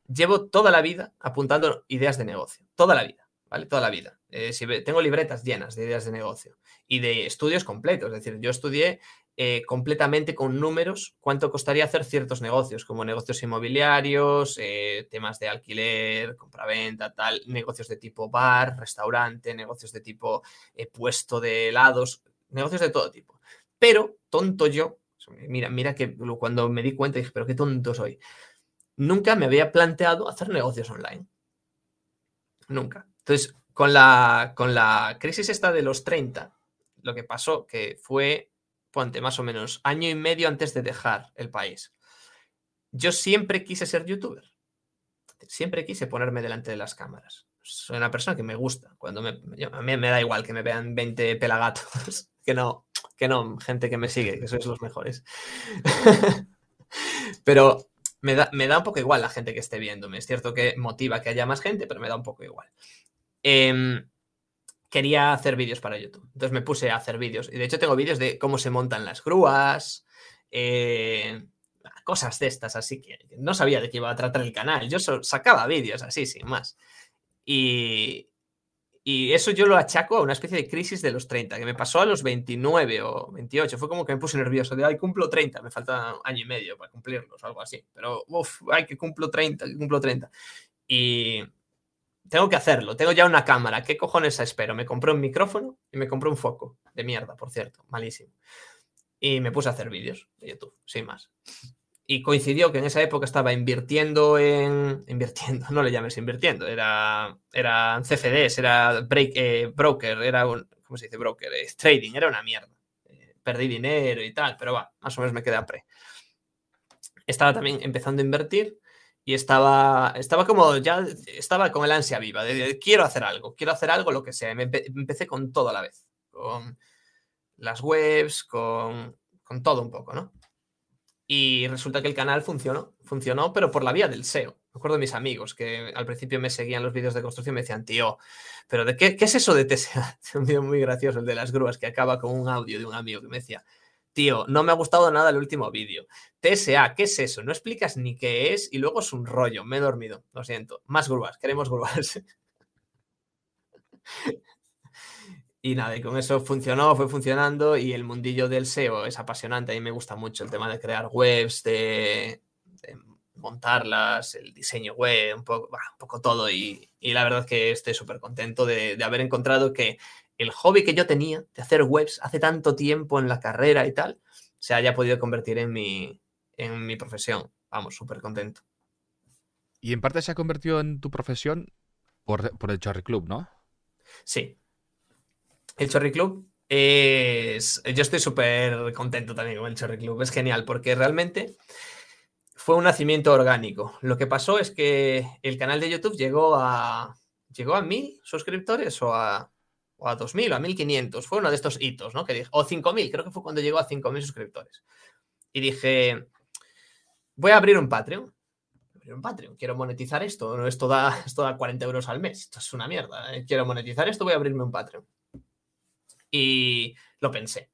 Llevo toda la vida apuntando ideas de negocio, toda la vida, ¿vale? Toda la vida. Eh, si tengo libretas llenas de ideas de negocio y de estudios completos, es decir, yo estudié eh, completamente con números cuánto costaría hacer ciertos negocios, como negocios inmobiliarios, eh, temas de alquiler, compraventa, tal, negocios de tipo bar, restaurante, negocios de tipo eh, puesto de helados, negocios de todo tipo. Pero, tonto yo, mira, mira que cuando me di cuenta dije, pero qué tonto soy. Nunca me había planteado hacer negocios online. Nunca. Entonces, con la, con la crisis esta de los 30, lo que pasó que fue, más o menos año y medio antes de dejar el país. Yo siempre quise ser youtuber. Siempre quise ponerme delante de las cámaras. Soy una persona que me gusta. Cuando me, a mí me da igual que me vean 20 pelagatos, [LAUGHS] que no, que no, gente que me sigue, que sois los mejores. [LAUGHS] Pero me da, me da un poco igual la gente que esté viéndome. Es cierto que motiva que haya más gente, pero me da un poco igual. Em, quería hacer vídeos para YouTube. Entonces me puse a hacer vídeos. Y de hecho tengo vídeos de cómo se montan las grúas, eh, cosas de estas, así que no sabía de qué iba a tratar el canal. Yo sacaba vídeos así, sin más. Y, y eso yo lo achaco a una especie de crisis de los 30, que me pasó a los 29 o 28. Fue como que me puse nervioso de, ay, cumplo 30, me falta año y medio para cumplirlos o algo así. Pero, uff, ay, que cumplo 30, que cumplo 30. Y tengo que hacerlo, tengo ya una cámara, ¿qué cojones espero? Me compré un micrófono y me compré un foco, de mierda, por cierto, malísimo. Y me puse a hacer vídeos de YouTube, sin más. Y coincidió que en esa época estaba invirtiendo en... [LAUGHS] Invirtiendo, no le llames invirtiendo, era, eran CFDs, era break, eh, broker, era un... ¿Cómo se dice broker? trading, era una mierda. Eh, perdí dinero y tal, pero va, más o menos me quedé a pre. Estaba también empezando a invertir y estaba, estaba como, ya estaba con el ansia viva, de, quiero hacer algo, quiero hacer algo, lo que sea. Empecé con todo a la vez, con las webs, con, con todo un poco, ¿no? Y resulta que el canal funcionó, funcionó, pero por la vía del SEO. Me acuerdo de mis amigos que al principio me seguían los vídeos de construcción y me decían, tío, ¿pero de qué, qué es eso de TSA? [LAUGHS] un vídeo muy gracioso, el de las grúas, que acaba con un audio de un amigo que me decía, Tío, no me ha gustado nada el último vídeo. TSA, ¿qué es eso? No explicas ni qué es y luego es un rollo. Me he dormido, lo siento. Más grúas, queremos grúas. [LAUGHS] y nada, y con eso funcionó, fue funcionando y el mundillo del SEO es apasionante. A mí me gusta mucho el tema de crear webs, de, montarlas, el diseño web, un poco, todo. Y, la verdad que estoy súper contento de haber encontrado que el hobby que yo tenía de hacer webs hace tanto tiempo en la carrera y tal, se haya podido convertir en mi, en mi profesión. Vamos, súper contento. Y en parte se ha convertido en tu profesión por, el Chorri Club, ¿no? Sí. El Chorri Club es... Yo estoy súper contento también con el Chorri Club. Es genial porque realmente fue un nacimiento orgánico. Lo que pasó es que el canal de YouTube llegó a... ¿Llegó a mil suscriptores o a, a 2.000 o a 1.500. Fue uno de estos hitos, ¿no? Que dije, o 5.000, creo que fue cuando llegó a 5.000 suscriptores. Y dije, voy a abrir un Patreon. Un Patreon, quiero monetizar esto. Esto da, [LAUGHS] esto da 40 euros al mes. Esto es una mierda. ¿eh? Quiero monetizar esto, voy a abrirme un Patreon. Y lo pensé.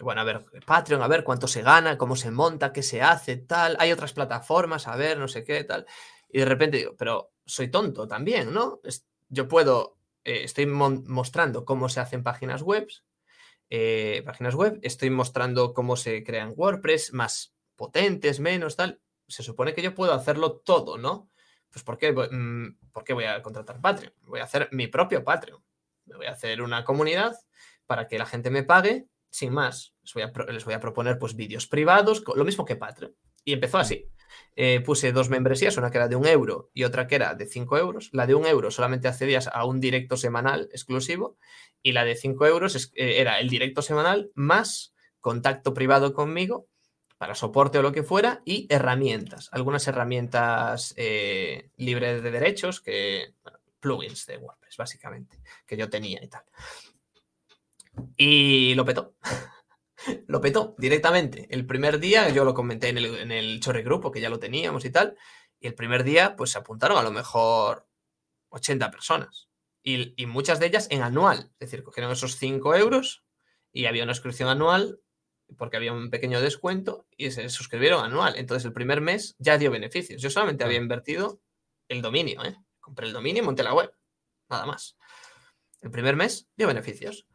Bueno, a ver, Patreon, a ver cuánto se gana, cómo se monta, qué se hace, tal. Hay otras plataformas, a ver, no sé qué, tal. Y de repente digo, pero soy tonto también, ¿no? Yo puedo eh, estoy mostrando cómo se hacen páginas web, eh, páginas web, estoy mostrando cómo se crean WordPress más potentes, menos, tal. Se supone que yo puedo hacerlo todo, ¿no? Pues ¿por qué, mm, voy a contratar Patreon? Voy a hacer mi propio Patreon. Me voy a hacer una comunidad para que la gente me pague sin más. Les voy a, les voy a proponer pues vídeos privados, lo mismo que Patreon. Y empezó así. Eh, puse dos membresías, una que era de un euro y otra que era de cinco euros. La de un euro solamente accedías a un directo semanal exclusivo y la de cinco euros eh, era el directo semanal más contacto privado conmigo para soporte o lo que fuera y herramientas, algunas herramientas eh, libres de derechos, que plugins de WordPress básicamente, que yo tenía y tal. Y lo petó. Lo petó directamente. El primer día, yo lo comenté en el, en el Chorri Grupo, que ya lo teníamos y tal, y el primer día, pues se apuntaron a lo mejor 80 personas. Y, muchas de ellas en anual. Es decir, cogieron esos 5 euros y había una suscripción anual porque había un pequeño descuento y se suscribieron anual. Entonces el primer mes ya dio beneficios. Yo solamente había invertido el dominio, ¿eh? Compré el dominio y monté la web. Nada más. El primer mes dio beneficios.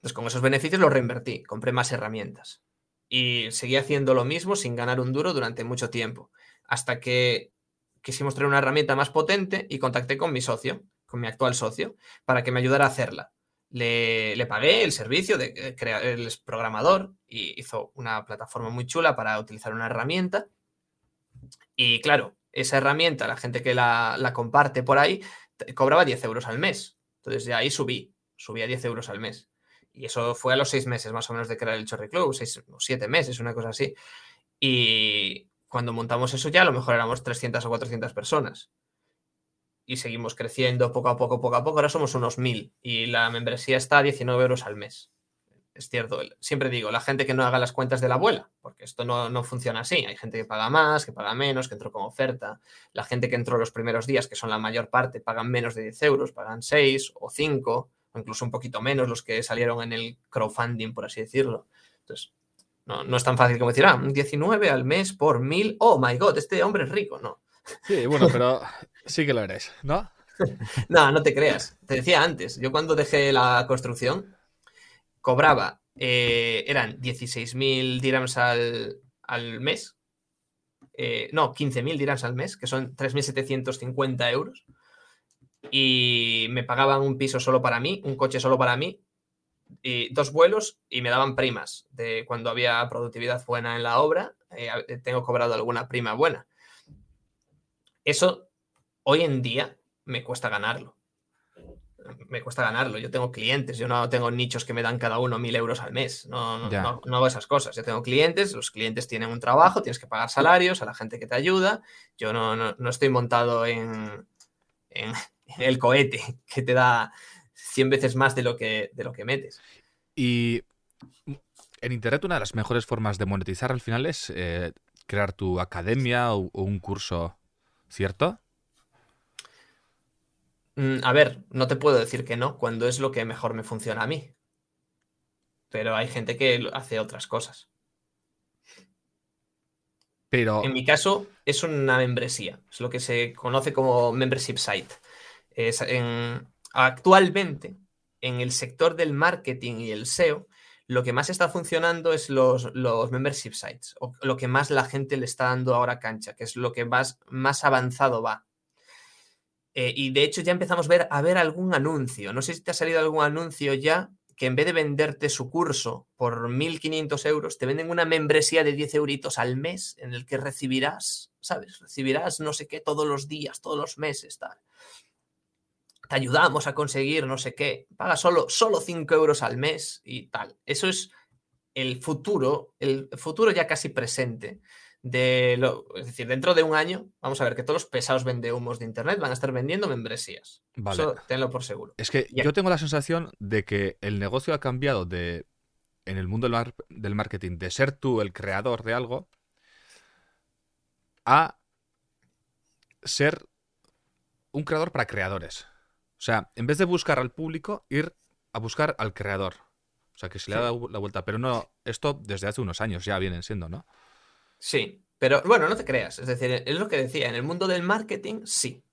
Entonces, con esos beneficios los reinvertí, compré más herramientas. Y seguí haciendo lo mismo sin ganar un duro durante mucho tiempo. Hasta que quisimos traer una herramienta más potente y contacté con mi socio, con mi actual socio, para que me ayudara a hacerla. Le, pagué el servicio de eh, crear el programador y hizo una plataforma muy chula para utilizar una herramienta. Y claro, esa herramienta, la gente que la, la comparte por ahí, cobraba 10 euros al mes Entonces ya ahí subí, subí a 10 euros al mes. Y eso fue a los seis meses más o menos de crear el Chorri Club, seis o siete meses, una cosa así. Y cuando montamos eso ya a lo mejor éramos 300 o 400 personas. Y seguimos creciendo poco a poco, poco a poco. Ahora somos unos 1000 y la membresía está a 19 euros al mes. Es cierto, siempre digo, la gente que no haga las cuentas de la abuela, porque esto no, no funciona así. Hay gente que paga más, que paga menos, que entró con oferta. La gente que entró los primeros días, que son la mayor parte, pagan menos de 10 euros, pagan 6 o 5 o incluso un poquito menos los que salieron en el crowdfunding, por así decirlo. Entonces, no, no es tan fácil como decir, ah, 19 al mes por mil, oh my god, este hombre es rico, no. Sí, bueno, pero sí que lo eres, ¿no? [LAUGHS] no, no te creas. Te decía antes, yo cuando dejé la construcción, cobraba, eh, eran 16.000 dirhams al, al mes, eh, no, 15.000 dirhams al mes, que son 3.750 euros y me pagaban un piso solo para mí, un coche solo para mí, y dos vuelos y me daban primas de cuando había productividad buena en la obra, eh, tengo cobrado alguna prima buena. Eso hoy en día me cuesta ganarlo. Me cuesta ganarlo. Yo tengo clientes, yo no tengo nichos que me dan cada uno mil euros al mes. No, no, no, hago esas cosas. Yo tengo clientes, los clientes tienen un trabajo, tienes que pagar salarios a la gente que te ayuda. Yo no, estoy montado en, el cohete [LAUGHS] que te da 100 veces más de lo que, de lo que metes. Y en Internet una de las mejores formas de monetizar al final es eh, crear tu academia o, un curso, ¿cierto? Mm, a ver, no te puedo decir que no, cuando es lo que mejor me funciona a mí. Pero hay gente que hace otras cosas. Pero... En mi caso es una membresía, es lo que se conoce como membership site actualmente, en el sector del marketing y el SEO, lo que más está funcionando es los, los membership sites, o lo que más la gente le está dando ahora cancha, que es lo que más, más avanzado va. Eh, y de hecho ya empezamos a ver, a ver algún anuncio. No sé si te ha salido algún anuncio ya que en vez de venderte su curso por 1.500 euros, te venden una membresía de 10 euritos al mes en el que recibirás, ¿sabes? Recibirás no sé qué todos los días, todos los meses, tal te ayudamos a conseguir no sé qué, paga solo, solo 5 euros al mes y tal. Eso es el futuro, el futuro ya casi presente de lo, es decir, dentro de un año vamos a ver que todos los pesados vendehumos de internet van a estar vendiendo membresías. Vale. Eso tenlo por seguro. Es que yo tengo la sensación de que el negocio ha cambiado de en el mundo del marketing de ser tú el creador de algo a ser un creador para creadores. O sea, en vez de buscar al público, ir a buscar al creador. O sea, que se le ha dado la vuelta. Pero no, esto desde hace unos años ya vienen siendo, ¿no? Sí, pero bueno, no te creas. Es decir, es lo que decía, en el mundo del marketing, sí.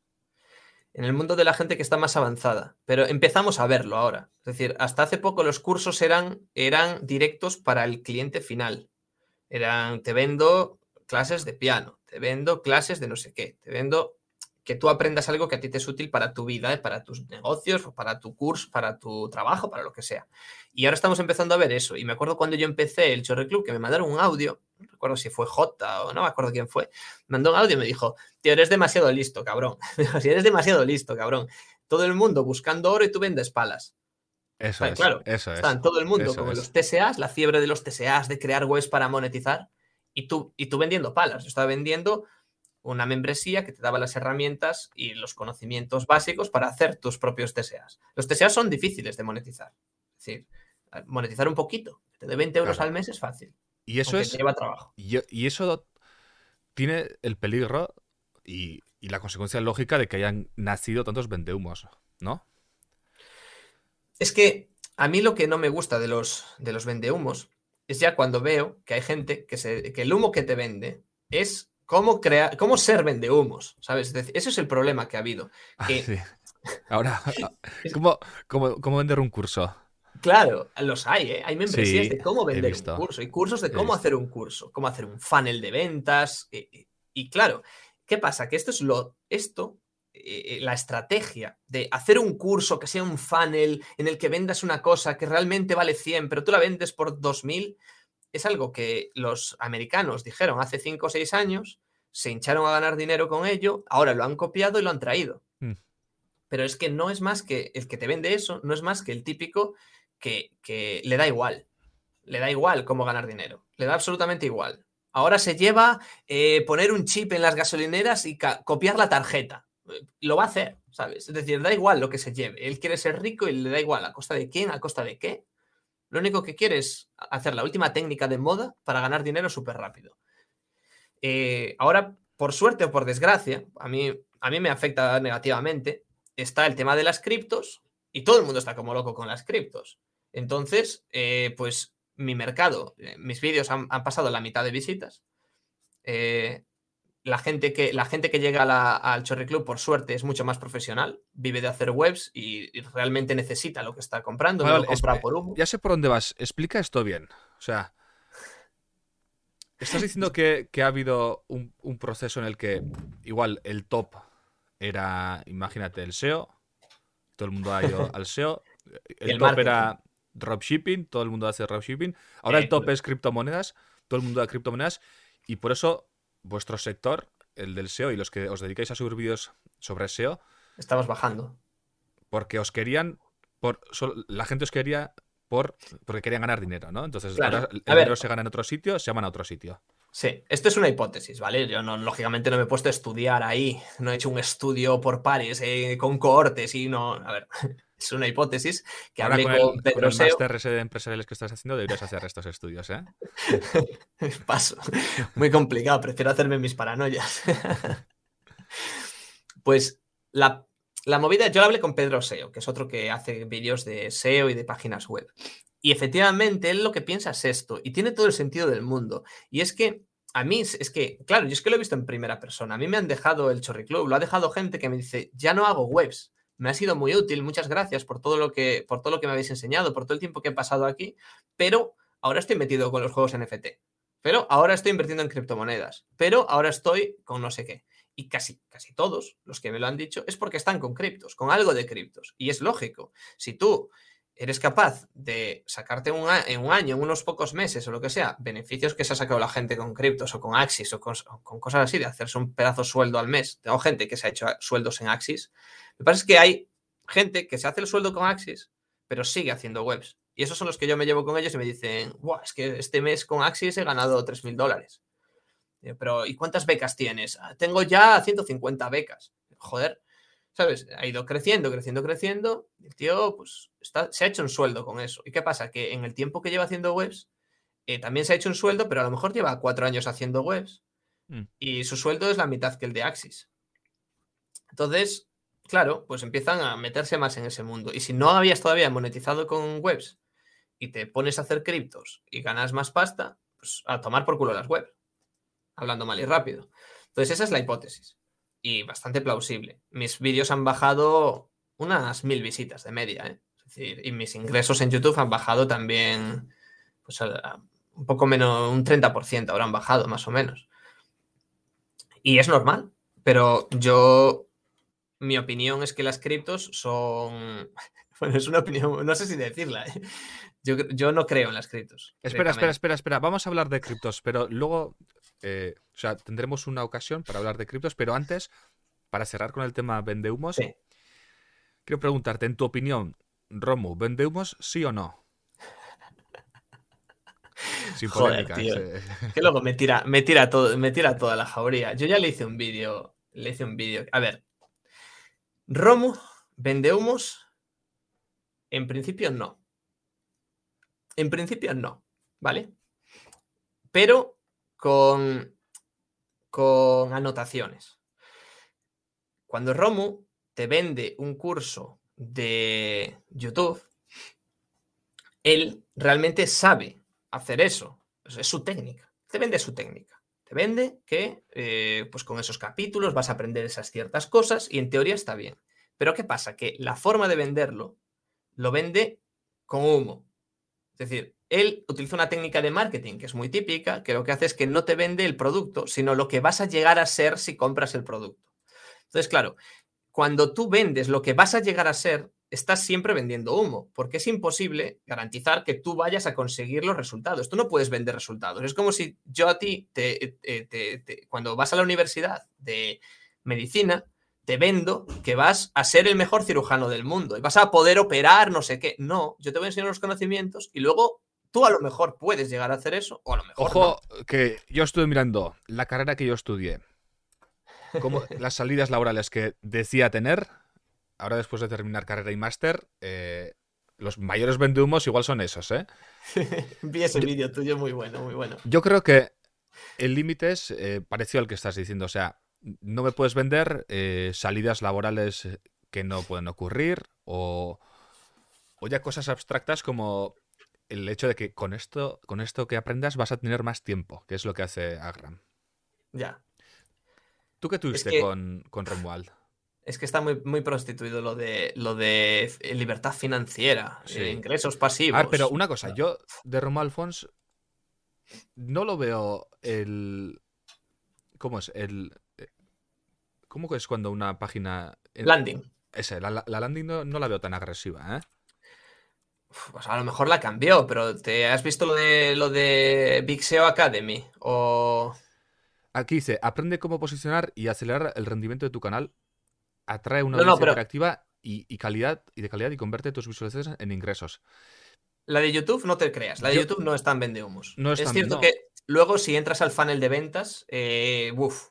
En el mundo de la gente que está más avanzada. Pero empezamos a verlo ahora. Es decir, hasta hace poco los cursos eran, eran directos para el cliente final. Eran, te vendo clases de piano, te vendo clases de no sé qué, te vendo que tú aprendas algo que a ti te es útil para tu vida, ¿eh? para tus negocios, para tu curso, para tu trabajo, para lo que sea. Y ahora estamos empezando a ver eso. Y me acuerdo cuando yo empecé el Chorre Club que me mandaron un audio, no recuerdo si fue J o no me acuerdo quién fue, me mandó un audio y me dijo, tío, eres demasiado listo, cabrón. [LAUGHS] si eres demasiado listo, cabrón. Todo el mundo buscando oro y tú vendes palas. Eso es. Claro, eso es. Están todo el mundo como los TSAs, la fiebre de los TSAs, de crear webs para monetizar, y tú, y tú vendiendo palas. Yo estaba vendiendo una membresía que te daba las herramientas y los conocimientos básicos para hacer tus propios TSAs. Los TSAs son difíciles de monetizar. Es decir, monetizar un poquito, de 20 euros al mes es fácil. Y eso es. lleva trabajo. Y, eso tiene el peligro y, la consecuencia lógica de que hayan nacido tantos vendehumos, ¿no? Es que a mí lo que no me gusta de los, de los vendehumos es ya cuando veo que hay gente que, se, que el humo que te vende es cómo, crear, cómo ser vendehumos, ¿sabes? ese es el problema que ha habido. Ah, Ahora, [LAUGHS] ¿cómo, cómo, vender un curso? Claro, los hay, ¿eh? Hay membresías de cómo vender un curso, hay cursos de cómo hacer un curso, cómo hacer un funnel de ventas. Y, claro, ¿qué pasa? Que esto es lo, esto, eh, la estrategia de hacer un curso que sea un funnel en el que vendas una cosa que realmente vale 100, pero tú la vendes por 2000, es algo que los americanos dijeron hace 5 o 6 años, se hincharon a ganar dinero con ello, ahora lo han copiado y lo han traído. Mm. Pero es que no es más que el que te vende eso, no es más que el típico que, que le da igual. Le da igual cómo ganar dinero. Le da absolutamente igual. Ahora se lleva eh, poner un chip en las gasolineras y copiar la tarjeta. Lo va a hacer, ¿sabes? Es decir, da igual lo que se lleve. Él quiere ser rico y le da igual a costa de quién, a costa de qué. Lo único que quiere es hacer la última técnica de moda para ganar dinero súper rápido. Eh, ahora, por suerte o por desgracia, a mí, a mí me afecta negativamente, está el tema de las criptos y todo el mundo está como loco con las criptos. Entonces, eh, pues mi mercado, eh, mis vídeos han, pasado la mitad de visitas. La, gente que, la gente que llega al Chorri Club, por suerte, es mucho más profesional, vive de hacer webs y, realmente necesita lo que está comprando, no lo compra por humo. Ya sé por dónde vas, explica esto bien. O sea, Estás diciendo que, ha habido un, proceso en el que igual el top era, imagínate, el SEO, todo el mundo ha ido [LAUGHS] al SEO, el, top era dropshipping, todo el mundo hace dropshipping, ahora el top es criptomonedas, todo el mundo da criptomonedas y por eso vuestro sector, el del SEO y los que os dedicáis a subir vídeos sobre SEO, estamos bajando. Porque os querían, por, la gente os quería por, porque querían ganar dinero, ¿no? Entonces, ahora el dinero se gana en otro sitio, se llaman a otro sitio. Sí, esto es una hipótesis, ¿vale? Yo no, lógicamente no me he puesto a estudiar ahí, no he hecho un estudio por pares, eh, con cohortes y no. A ver, es una hipótesis que hablé con, con, Pedro con el máster de empresariales que estás haciendo, deberías hacer estos estudios, ¿eh? [LAUGHS] Paso. Muy complicado, prefiero hacerme mis paranoias. [LAUGHS] pues la la movida, yo la hablé con Pedro SEO, que es otro que hace vídeos de SEO y de páginas web. Y efectivamente, él lo que piensa es esto, y tiene todo el sentido del mundo. Y es que a mí, es que, claro, yo es que lo he visto en primera persona. A mí me han dejado el Chorri Club, lo ha dejado gente que me dice, ya no hago webs. Me ha sido muy útil, muchas gracias por todo lo que, por todo lo que me habéis enseñado, por todo el tiempo que he pasado aquí, pero ahora estoy metido con los juegos NFT. Pero ahora estoy invirtiendo en criptomonedas. Pero ahora estoy con no sé qué y casi, casi todos los que me lo han dicho, es porque están con criptos, con algo de criptos. Y es lógico. Si tú eres capaz de sacarte en un año, en unos pocos meses o lo que sea, beneficios que se ha sacado la gente con criptos o con Axis o con, cosas así, de hacerse un pedazo sueldo al mes. Tengo gente que se ha hecho sueldos en Axis. Me parece que hay gente que se hace el sueldo con Axis, pero sigue haciendo webs. Y esos son los que yo me llevo con ellos y me dicen, es que este mes con Axis he ganado 3.000 dólares. Eh, pero, ¿y cuántas becas tienes? Ah, tengo ya 150 becas. Joder, ¿sabes? Ha ido creciendo, creciendo, creciendo. El tío, pues, se ha hecho un sueldo con eso. ¿Y qué pasa? Que en el tiempo que lleva haciendo webs, eh, también se ha hecho un sueldo, pero a lo mejor lleva cuatro años haciendo webs. Mm. Y su sueldo es la mitad que el de Axis. Entonces, claro, pues empiezan a meterse más en ese mundo. Y si no habías todavía monetizado con webs y te pones a hacer criptos y ganas más pasta, pues a tomar por culo las webs hablando mal y rápido. Entonces, esa es la hipótesis. Y bastante plausible. Mis vídeos han bajado unas mil visitas de media, ¿eh? Es decir, y mis ingresos en YouTube han bajado también, pues un poco menos, un 30% habrán bajado, más o menos. Y es normal, pero yo, mi opinión es que las criptos son, [LAUGHS] bueno, es una opinión, no sé si decirla, ¿eh? yo, yo, no creo en las criptos. Espera, espera, espera, espera, vamos a hablar de criptos, pero luego eh, o sea, tendremos una ocasión para hablar de criptos, pero antes, para cerrar con el tema vendehumos, quiero preguntarte, en tu opinión, Romu, ¿vendehumos sí o no? [LAUGHS] Sin Joder, Que luego [LAUGHS] me tira, me tira todo, me tira toda la jauría. Yo ya le hice un vídeo, le hice un vídeo. A ver, Romu, vendehumos, en principio no. En principio no, ¿vale? Pero con, con anotaciones. Cuando Romu te vende un curso de YouTube, él realmente sabe hacer eso. Es su técnica. Te vende su técnica. Te vende que eh, pues con esos capítulos vas a aprender esas ciertas cosas y en teoría está bien. Pero ¿qué pasa? Que la forma de venderlo lo vende con humo. Es decir, él utiliza una técnica de marketing que es muy típica, que lo que hace es que no te vende el producto, sino lo que vas a llegar a ser si compras el producto. Entonces, claro, cuando tú vendes lo que vas a llegar a ser, estás siempre vendiendo humo, porque es imposible garantizar que tú vayas a conseguir los resultados. Tú no puedes vender resultados. Es como si yo a ti, te, cuando vas a la universidad de medicina, te vendo que vas a ser el mejor cirujano del mundo y vas a poder operar no sé qué. No, yo te voy a enseñar los conocimientos y luego tú a lo mejor puedes llegar a hacer eso o a lo mejor Ojo, que yo estuve mirando la carrera que yo estudié, como [LAUGHS] las salidas laborales que decía tener, ahora después de terminar carrera y máster, eh, los mayores vendehumos igual son esos, ¿eh? [LAUGHS] Vi ese vídeo tuyo muy bueno, muy bueno. Yo creo que el límite es eh, parecido al que estás diciendo, o sea, no me puedes vender eh, salidas laborales que no pueden ocurrir o, o ya cosas abstractas como el hecho de que con esto, con esto que aprendas vas a tener más tiempo, que es lo que hace Agram. Ya. ¿Tú qué tuviste que- con, con Romuald? Es que está muy, muy prostituido lo de lo de libertad financiera, Sí. eh, ingresos pasivos. A ver, pero una cosa, yo de Romuald Fons no lo veo el... ¿Cómo es? El... ¿Cómo que es cuando una página... Landing. Ese, la, la- la landing no, no la veo tan agresiva, ¿eh? Pues a lo mejor la cambió, pero ¿te has visto lo de lo de Big SEO Academy? O Aquí dice, aprende cómo posicionar y acelerar el rendimiento de tu canal, atrae una No, no, audiencia pero- interactiva y, y calidad y de calidad y convierte tus visualizaciones en ingresos. la de YouTube no te creas, la de Yo- YouTube no es tan vendehumos. No es es tan- cierto no. que luego si entras al funnel de ventas, eh, uf,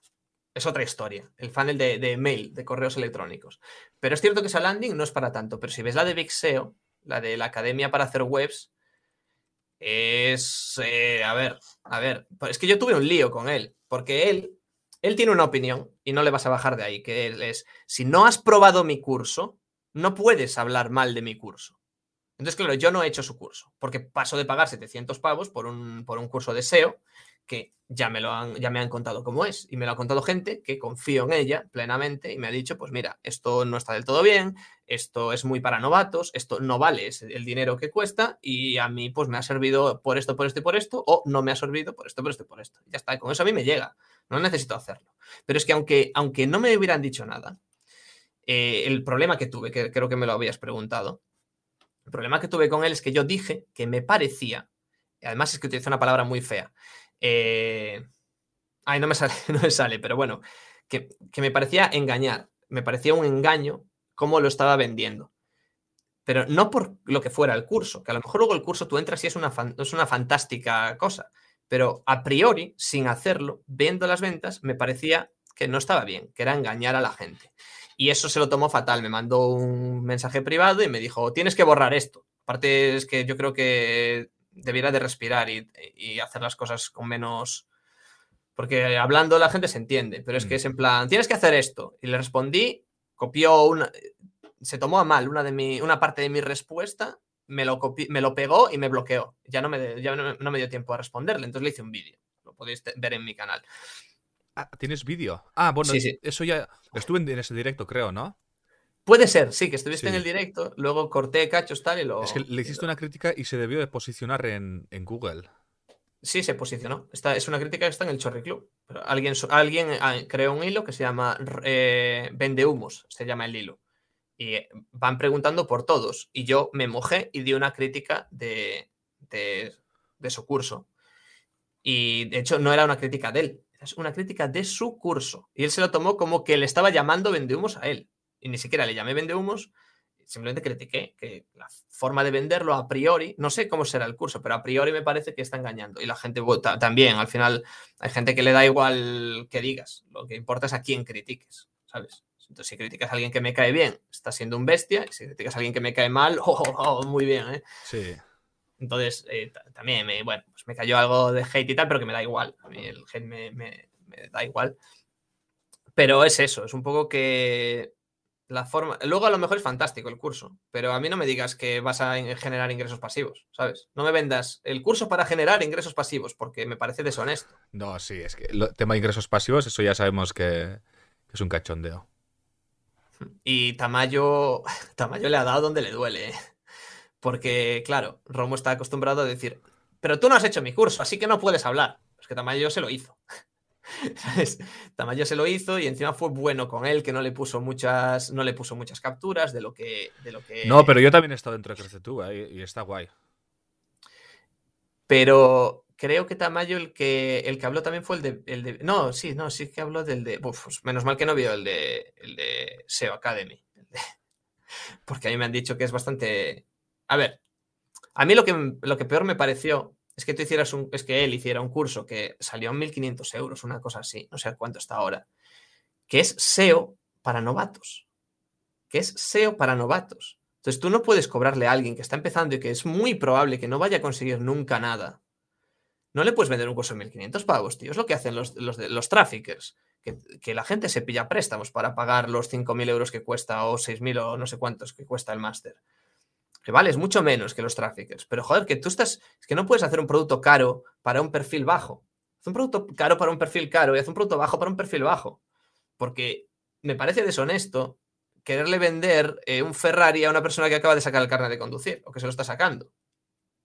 es otra historia. El funnel de, de mail, de correos electrónicos. Pero es cierto que esa landing no es para tanto. Pero si ves la de Big SEO, la de la academia para hacer webs, es. eh, a ver, a ver. pues Es que yo tuve un lío con él. Porque él. Él tiene una opinión y no le vas a bajar de ahí, que él es, si no has probado mi curso, no puedes hablar mal de mi curso. Entonces, claro, yo no he hecho su curso, porque paso de pagar 700 pavos por un, por un curso de SEO que ya me, lo han, ya me han contado cómo es. Y me lo ha contado gente que confío en ella plenamente y me ha dicho, pues mira, esto no está del todo bien, esto es muy para novatos, esto no vale ese- el dinero que cuesta y a mí pues me ha servido por esto, por esto y por esto, o no me ha servido por esto, por esto y por esto. Ya está, con eso a mí me llega, no necesito hacerlo. Pero es que aunque, aunque no me hubieran dicho nada, eh, el problema que tuve, que creo que me lo habías preguntado, el problema que tuve con él es que yo dije que me parecía, y además es que utilicé una palabra muy fea, eh, ay, no me sale, [LAUGHS] no me sale, pero bueno, que, que me parecía engañar, me parecía un engaño cómo lo estaba vendiendo. Pero no por lo que fuera el curso, que a lo mejor luego el curso tú entras y es una, es una fantástica cosa, pero a priori, sin hacerlo, viendo las ventas, me parecía que no estaba bien, que era engañar a la gente. Y eso se lo tomó fatal. Me mandó un mensaje privado y me dijo, tienes que borrar esto. Aparte es que yo creo que debiera de respirar y, y hacer las cosas con menos... Porque hablando la gente se entiende, pero es que Mm. es en plan, tienes que hacer esto. Y le respondí, copió una... Se tomó a mal una, de mi, una parte de mi respuesta, me lo, copi- me lo pegó y me bloqueó. Ya, no me, ya no, no me dio tiempo a responderle, entonces le hice un vídeo. Lo podéis ver en mi canal. Ah, ¿Tienes vídeo? Ah, bueno, Sí, sí. eso ya... Estuve en ese directo, creo, ¿no? Puede ser, sí, que estuviste en el directo, luego corté cachos tal y lo... Es que le hiciste una crítica y se debió de posicionar en, en Google. Sí, se posicionó. Está, es una crítica que está en el Chorri Club. Pero alguien, alguien ah, creó un hilo que se llama eh, Vende Humos, se llama el hilo. Y van preguntando por todos. Y yo me mojé y di una crítica de, de, de su curso. Y de hecho no era una crítica de él, es una crítica de su curso. Y él se lo tomó como que le estaba llamando Vende Humos a él. Y ni siquiera le llamé Vende Humos, simplemente critiqué que la forma de venderlo a priori, no sé cómo será el curso, pero a priori me parece que está engañando. Y la gente vota también, al final hay gente que le da igual que digas, lo que importa es a quién critiques, ¿sabes? Entonces, si criticas a alguien que me cae bien, está siendo un bestia, y si criticas a alguien que me cae mal, [LAUGHS] oh, oh, oh, muy bien, ¿eh? Sí. Entonces, eh, ta- también me, bueno, pues me cayó algo de hate y tal, pero que me da igual. A mí el hate me, me- me da igual. Pero es eso, es un poco que la forma. Luego a lo mejor es fantástico el curso, pero a mí no me digas que vas a en- generar ingresos pasivos, ¿sabes? No me vendas el curso para generar ingresos pasivos, porque me parece deshonesto. No, sí, es que el tema de ingresos pasivos, eso ya sabemos que, que es un cachondeo. Y Tamayo, [LAUGHS] Tamayo le ha dado donde le duele, ¿eh? Porque, claro, Romo está acostumbrado a decir, pero tú no has hecho mi curso, así que no puedes hablar. Es que Tamayo se lo hizo. [LAUGHS] ¿Sabes? Tamayo se lo hizo y encima fue bueno con él, que no le puso muchas, no le puso muchas capturas de lo que. De lo que No, pero yo también he estado dentro de Crece tú, ¿eh? y, está guay. Pero, creo que Tamayo el que, el que habló también fue el de, el de, No, sí, no, sí que habló del de. Uf, pues menos mal que no vio el de, el de SEO Academy. [LAUGHS] porque a mí me han dicho que es bastante. A ver, a mí lo que, lo que peor me pareció es que tú hicieras un. Es que él hiciera un curso que salió en 1.500 euros, una cosa así, no sé cuánto está ahora. Que es SEO para novatos. Que es SEO para novatos. Entonces tú no puedes cobrarle a alguien que está empezando y que es muy probable que no vaya a conseguir nunca nada. No le puedes vender un curso de 1500 pavos, tío. Es lo que hacen los, los, los traffickers. Que, la gente se pilla préstamos para pagar los 5.000 euros que cuesta o 6.000 o no sé cuántos que cuesta el máster. Que vale, es mucho menos que los traffickers. Pero joder, que tú estás. Es que no puedes hacer un producto caro para un perfil bajo. Haz un producto caro para un perfil caro y haz un producto bajo para un perfil bajo. Porque me parece deshonesto quererle vender eh, un Ferrari a una persona que acaba de sacar el carnet de conducir o que se lo está sacando.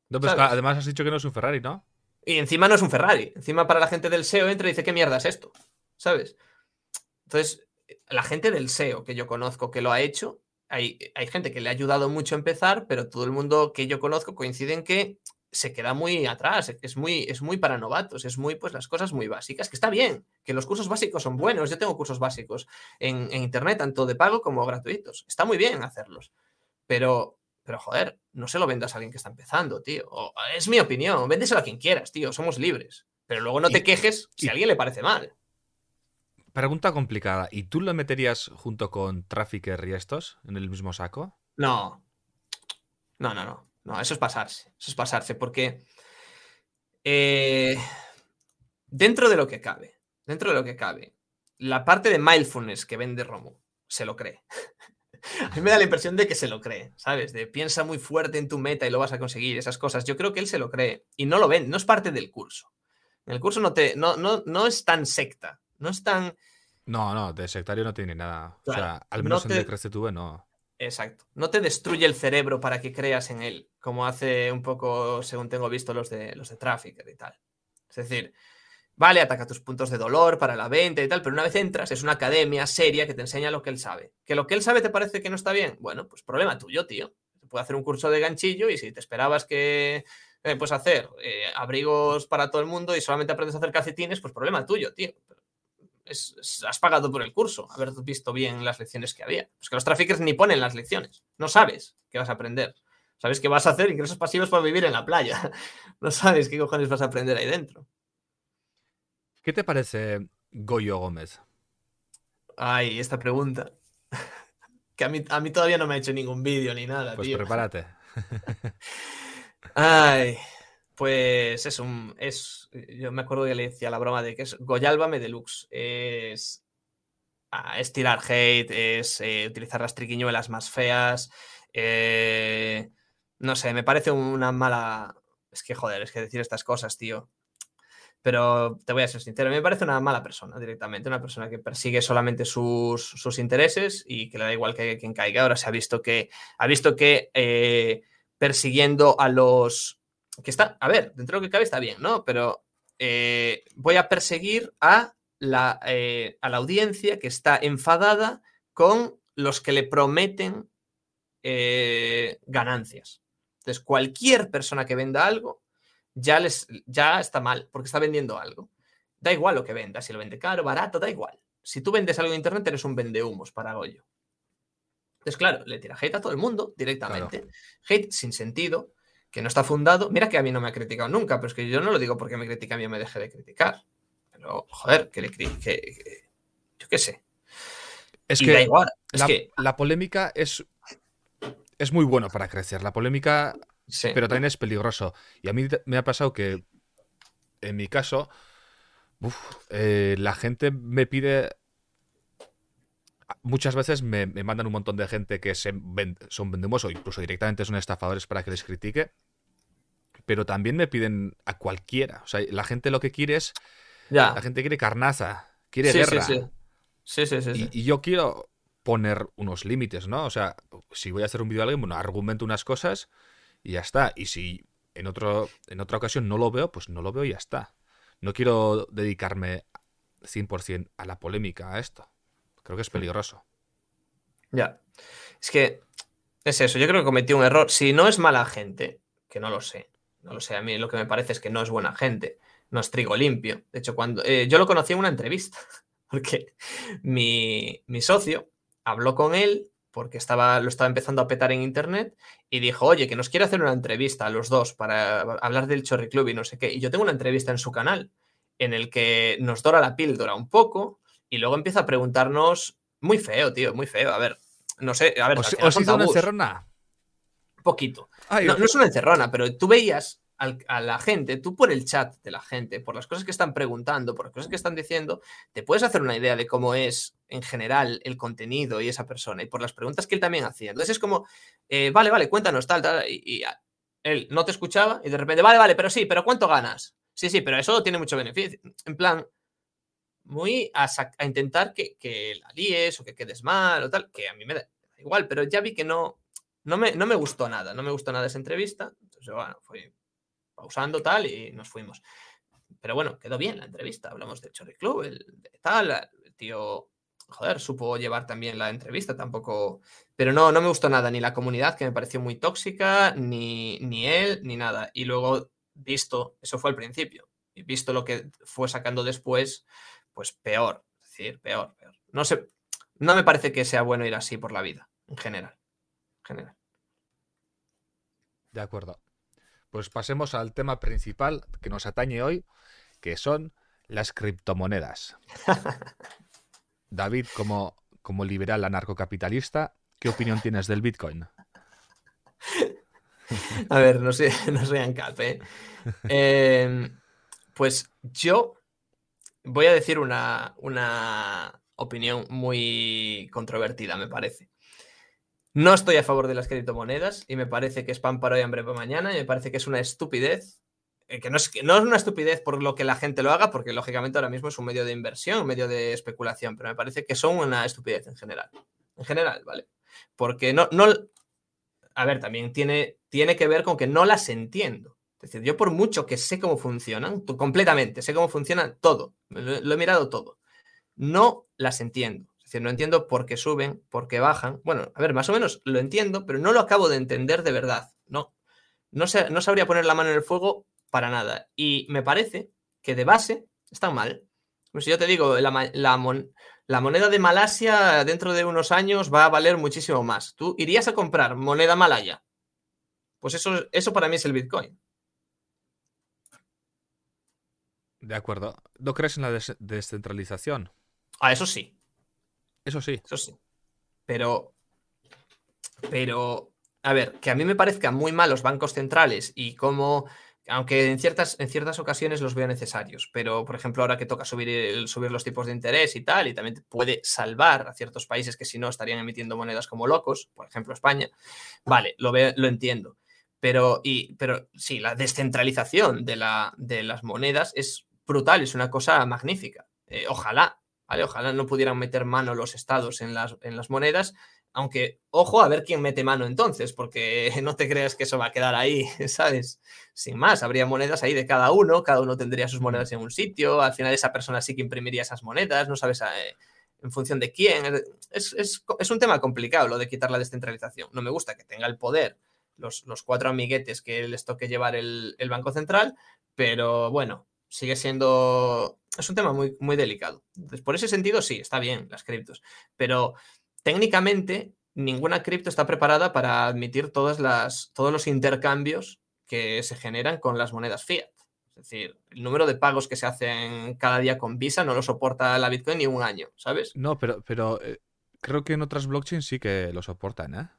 No, pues además has dicho que no es un Ferrari, ¿no? Y encima no es un Ferrari. Encima para la gente del SEO entra y dice, ¿qué mierda es esto? ¿Sabes? Entonces, la gente del SEO que yo conozco que lo ha hecho, hay, hay gente que le ha ayudado mucho a empezar, pero todo el mundo que yo conozco coincide en que se queda muy atrás, es muy, es muy para novatos, es muy, pues las cosas muy básicas, que está bien, que los cursos básicos son buenos, yo tengo cursos básicos en, Internet, tanto de pago como gratuitos, está muy bien hacerlos, pero, pero joder, no se lo vendas a alguien que está empezando, tío, es mi opinión, véndeselo a quien quieras, tío, somos libres, pero luego no te quejes si a alguien le parece mal. Pregunta complicada, ¿y tú lo meterías junto con Trafficker y estos en el mismo saco? No, no, no, no. No, eso es pasarse. Eso es pasarse, porque eh, dentro de lo que cabe, dentro de lo que cabe, la parte de mindfulness que vende Romo se lo cree. [LAUGHS] a mí me da la impresión de que se lo cree, ¿sabes? De piensa muy fuerte en tu meta y lo vas a conseguir, esas cosas. Yo creo que él se lo cree y no lo ven, no es parte del curso. En el curso no, te, no, no, no es tan secta, no es tan... No, no, de sectario no tiene nada. o sea, al menos en el Crece Tuve no. Exacto. No te destruye el cerebro para que creas en él, como hace un poco, según tengo visto, los de los de Trafficker y tal. Es decir, vale, ataca tus puntos de dolor para la venta y tal, pero una vez entras, es una academia seria que te enseña lo que él sabe. ¿Que lo que él sabe te parece que no está bien? Bueno, pues problema tuyo, tío. Se puede hacer un curso de ganchillo y si te esperabas que eh, pues hacer eh, abrigos para todo el mundo y solamente aprendes a hacer calcetines, pues problema tuyo, tío has pagado por el curso, haber visto bien las lecciones que había. Es que los traffickers ni ponen las lecciones. No sabes qué vas a aprender. Sabes que vas a hacer ingresos pasivos para vivir en la playa. [LAUGHS] No sabes qué cojones vas a aprender ahí dentro. ¿Qué te parece Goyo Gómez? Ay, esta pregunta. [LAUGHS] que a mí, a mí todavía no me ha hecho ningún vídeo ni nada, pues prepárate. [LAUGHS] Ay, pues es un. Es, yo me acuerdo que le decía la broma de que es Goyálvame Deluxe. Es, es tirar hate, es eh, utilizar las triquiñuelas más feas. Eh, no sé, me parece una mala. Es que joder, es que decir estas cosas, tío. Pero te voy a ser sincero, me parece una mala persona directamente, una persona que persigue solamente sus, sus intereses y que le da igual que quien caiga. Ahora se ha visto que ha visto que eh, persiguiendo a los que está, a ver, dentro de lo que cabe está bien, ¿no? Pero eh, voy a perseguir a la, eh, a la audiencia que está enfadada con los que le prometen eh, ganancias. Entonces, cualquier persona que venda algo ya, les, ya está mal porque está vendiendo algo. Da igual lo que venda, si lo vende caro, barato, da igual. Si tú vendes algo en internet, eres un vendehumos para Goyo. Entonces, claro, le tira hate a todo el mundo directamente. Hate sin sentido que no está fundado. Mira que a mí no me ha criticado nunca, pero es que yo no lo digo porque me critica a mí me deje de criticar. Pero, joder, que le que, yo qué sé. Es que, igual. la, que la polémica es, es muy bueno para crecer. La polémica, pero también es peligroso. Y a mí me ha pasado que, en mi caso, eh, la gente me pide muchas veces me, mandan un montón de gente que se son vendemos o incluso directamente son estafadores para que les critique. Pero también me piden a cualquiera. O sea, la gente lo que quiere es. Ya. La gente quiere carnaza, quiere guerra. Sí, sí, sí. sí, y, yo quiero poner unos límites, ¿no? O sea, si voy a hacer un vídeo a alguien, bueno, argumento unas cosas y ya está. Y si en, otro, en otra ocasión no lo veo, pues no lo veo y ya está. No quiero dedicarme 100% a la polémica, a esto. Creo que es peligroso. Ya. Es que es eso. Yo creo que cometí un error. Si no es mala gente, que no lo sé, No lo sé, a mí lo que me parece es que no es buena gente, no es trigo limpio. De hecho, cuando eh, yo lo conocí en una entrevista, [LAUGHS] porque mi, mi socio habló con él porque estaba, lo estaba empezando a petar en internet y dijo, oye, que nos quiere hacer una entrevista a los dos para hablar del Chorri Club y no sé qué. Y yo tengo una entrevista en su canal en el que nos dora la píldora un poco y luego empieza a preguntarnos, muy feo, tío, muy feo. A ver, no sé, a ver, ¿Os, os hizo una encerrona? Poquito. Ay, No, no es una encerrona, pero tú veías al- a la gente, tú por el chat de la gente, por las cosas que están preguntando, por las cosas que están diciendo, te puedes hacer una idea de cómo es en general el contenido y esa persona, y por las preguntas que él también hacía. Entonces es como, eh, vale, vale, cuéntanos tal, tal, y, y él no te escuchaba y de repente, vale, vale, pero sí, pero ¿cuánto ganas? Sí, sí, pero eso tiene mucho beneficio. En plan, muy a, a intentar que, que la líes o que quedes mal o tal, que a mí me da igual, pero ya vi que no, no me, no me gustó nada, no me gustó nada esa entrevista. Entonces, bueno, fui pausando tal y nos fuimos. Pero bueno, quedó bien la entrevista. Hablamos del Chorri Club, el, tal, el tío, joder, supo llevar también la entrevista, tampoco. Pero no, no me gustó nada, ni la comunidad, que me pareció muy tóxica, ni, ni él, ni nada. Y luego, visto, eso fue al principio, y visto lo que fue sacando después, pues peor, es decir, peor, peor. No sé, no me parece que sea bueno ir así por la vida, en general. En general. De acuerdo. Pues pasemos al tema principal que nos atañe hoy, que son las criptomonedas. [LAUGHS] David, como, como liberal anarcocapitalista, ¿qué opinión tienes del Bitcoin? A ver, no sé, [LAUGHS] no soy ANCAP, ¿eh? [LAUGHS] Eh, Pues yo voy a decir una, una opinión muy controvertida, me parece. No estoy a favor de las criptomonedas y me parece que es pan para hoy, hambre para mañana y me parece que es una estupidez. eh, Que no, es, que no es una estupidez por lo que la gente lo haga, porque lógicamente ahora mismo es un medio de inversión, un medio de especulación, pero me parece que son una estupidez en general. En general, ¿vale? Porque no, no, a ver, también tiene, tiene que ver con que no las entiendo. Es decir, yo por mucho que sé cómo funcionan, completamente, sé cómo funcionan todo, lo, he mirado todo, no las entiendo. Es decir, no entiendo por qué suben, por qué bajan. Bueno, a ver, más o menos lo entiendo, pero no lo acabo de entender de verdad. No, no, sé, no sabría poner la mano en el fuego para nada. Y me parece que de base están mal. Pues si yo te digo, la, la moneda de Malasia dentro de unos años va a valer muchísimo más. ¿Tú irías a comprar moneda malaya? Pues eso, eso para mí es el Bitcoin. De acuerdo. ¿No crees en la des- descentralización? Ah, eso sí, Eso sí. eso sí. Pero, pero, a ver, que a mí me parezcan muy mal los bancos centrales y cómo, aunque en ciertas, en ciertas ocasiones los veo necesarios, pero por ejemplo ahora que toca subir, el- subir los tipos de interés y tal, y también puede salvar a ciertos países que si no estarían emitiendo monedas como locos, por ejemplo España, vale, lo, veo, lo entiendo. Pero, y, pero sí, la descentralización de, la, de las monedas es brutal, es una cosa magnífica. Eh, ojalá, ¿vale? Ojalá no pudieran meter mano los estados en las, en las monedas, aunque, ojo, a ver quién mete mano entonces, porque [LAUGHS] no te creas que eso va a quedar ahí, [LAUGHS] ¿sabes? Sin más, habría monedas ahí de cada uno, cada uno tendría sus monedas en un sitio, al final esa persona sí que imprimiría esas monedas, no sabes eh, en función de quién. Es, es, es un tema complicado lo de quitar la descentralización. No me gusta que tenga el poder los, los cuatro amiguetes que les toque llevar el, el Banco Central, pero bueno, sigue siendo. Es un tema muy, muy delicado. Entonces, por ese sentido, sí, está bien las criptos. Pero técnicamente, ninguna cripto está preparada para admitir todas las, todos los intercambios que se generan con las monedas fiat. Es decir, el número de pagos que se hacen cada día con Visa no lo soporta la Bitcoin ni un año, ¿sabes? No, pero, pero eh, creo que en otras blockchains sí que lo soportan, ¿eh?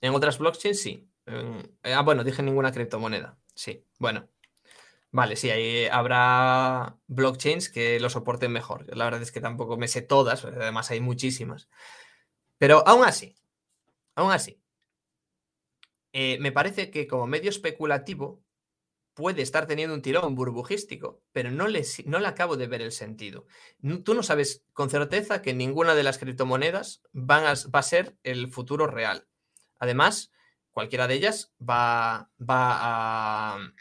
En otras blockchains sí. En- ah, bueno, dije ninguna criptomoneda. Sí, bueno. Vale, sí, ahí habrá blockchains que lo soporten mejor. La verdad es que tampoco me sé todas, además hay muchísimas. Pero aún así, aún así, eh, me parece que como medio especulativo puede estar teniendo un tirón burbujístico, pero no le, no le acabo de ver el sentido. Tú no sabes con certeza que ninguna de las criptomonedas van a, va a ser el futuro real. Además, cualquiera de ellas va, va a...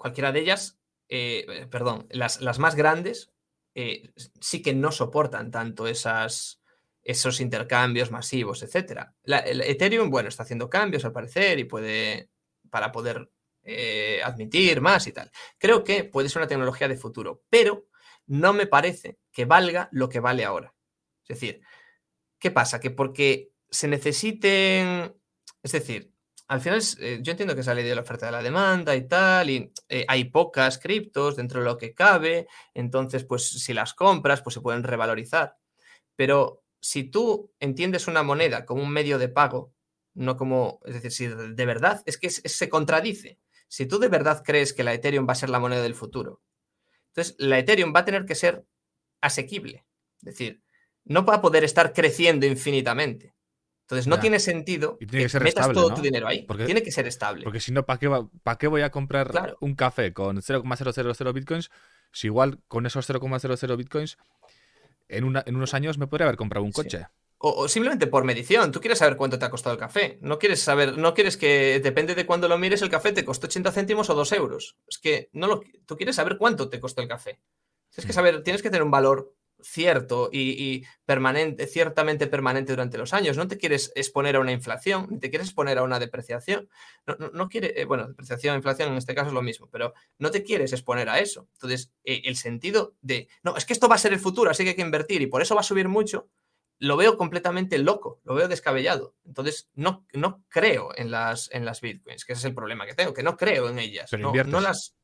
Cualquiera de ellas, eh, eh, perdón, las, las más grandes eh, sí que no soportan tanto esas, esos intercambios masivos, etc. El Ethereum, bueno, está haciendo cambios al parecer y puede, para poder admitir más y tal. Creo que puede ser una tecnología de futuro, pero no me parece que valga lo que vale ahora. Es decir, ¿qué pasa? Que porque se necesiten, es decir, al final eh, yo entiendo que es la ley de la oferta de la demanda y tal, y eh, hay pocas criptos dentro de lo que cabe, entonces pues si las compras pues se pueden revalorizar. Pero si tú entiendes una moneda como un medio de pago, no como, es decir, si de verdad, es que se contradice. Si tú de verdad crees que la Ethereum va a ser la moneda del futuro, entonces la Ethereum va a tener que ser asequible. Es decir, no va a poder estar creciendo infinitamente. Entonces no tiene sentido que, metas todo tu dinero ahí. Porque, tiene que ser estable. Porque si no, ¿para qué, qué voy a comprar un café con 0,000 bitcoins si igual con esos 0,00 bitcoins en, en, unos años me podría haber comprado un coche? O, simplemente por medición. Tú quieres saber cuánto te ha costado el café. No quieres saber, no quieres que, depende de cuándo lo mires, el café te costó 80 céntimos o 2 euros. Es que no lo, tú quieres saber cuánto te costó el café. Tienes que mm. saber, tienes que tener un valor cierto y, permanente, ciertamente permanente durante los años. No te quieres exponer a una inflación, ni te quieres exponer a una depreciación. No, no, quiere, eh, bueno, depreciación, inflación en este caso es lo mismo, pero no te quieres exponer a eso. Entonces, eh, el sentido de, no, es que esto va a ser el futuro, así que hay que invertir y por eso va a subir mucho, lo veo completamente loco, lo veo descabellado. Entonces, no, no creo en las, en las bitcoins, que ese es el problema que tengo, que no creo en ellas. no, no, las.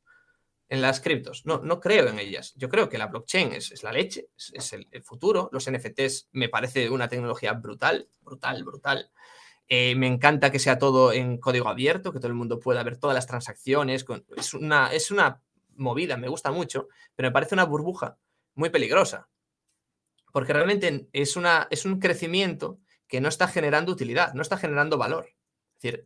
En las criptos, no, no creo en ellas. Yo creo que la blockchain es, la leche, es, el, futuro. Los NFTs me parece una tecnología brutal, brutal, brutal. Eh, me encanta que sea todo en código abierto, que todo el mundo pueda ver todas las transacciones. es, una, es una movida, me gusta mucho, pero me parece una burbuja muy peligrosa porque realmente es, una, es un crecimiento que no está generando utilidad, no está generando valor. Es decir,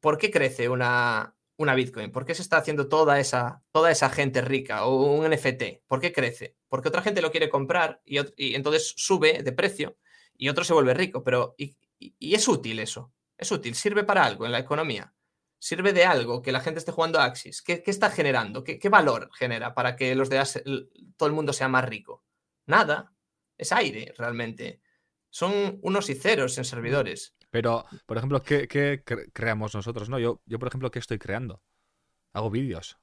¿por qué crece una, una Bitcoin? ¿Por qué se está haciendo toda esa, toda esa gente rica o un NFT? ¿Por qué crece? Porque otra gente lo quiere comprar y, entonces sube de precio y otro se vuelve rico. Pero, y, es útil eso. Es útil, sirve para algo en la economía. Sirve de algo que la gente esté jugando Axis. ¿Qué, está generando? ¿Qué, ¿Qué, valor genera para que los de todo el mundo sea más rico? Nada es aire realmente. Son unos y ceros en servidores. Pero, por ejemplo, ¿qué, creamos nosotros? No, yo, yo, por ejemplo, ¿qué estoy creando? Hago vídeos.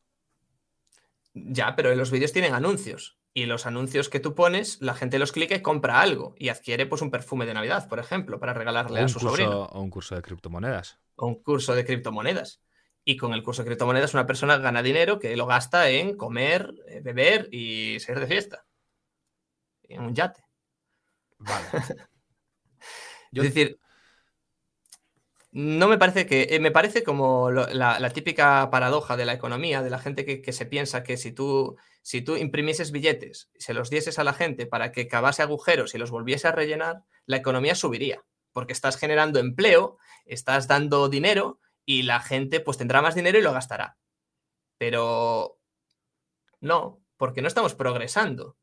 Ya, pero los vídeos tienen anuncios. Y los anuncios que tú pones, la gente los clica y compra algo. Y adquiere pues un perfume de Navidad, por ejemplo, para regalarle a su sobrino. O un curso de criptomonedas. O un curso de criptomonedas. Y con el curso de criptomonedas una persona gana dinero que lo gasta en comer, eh, beber y ser de fiesta. En un yate. Vale. [LAUGHS] Es decir, no me parece que. Eh, me parece como la, típica paradoja de la economía, de la gente que, se piensa que si tú, si tú imprimieses billetes se los dieses a la gente para que cavase agujeros y los volviese a rellenar, la economía subiría. Porque estás generando empleo, estás dando dinero y la gente pues tendrá más dinero y lo gastará. Pero no, porque no estamos progresando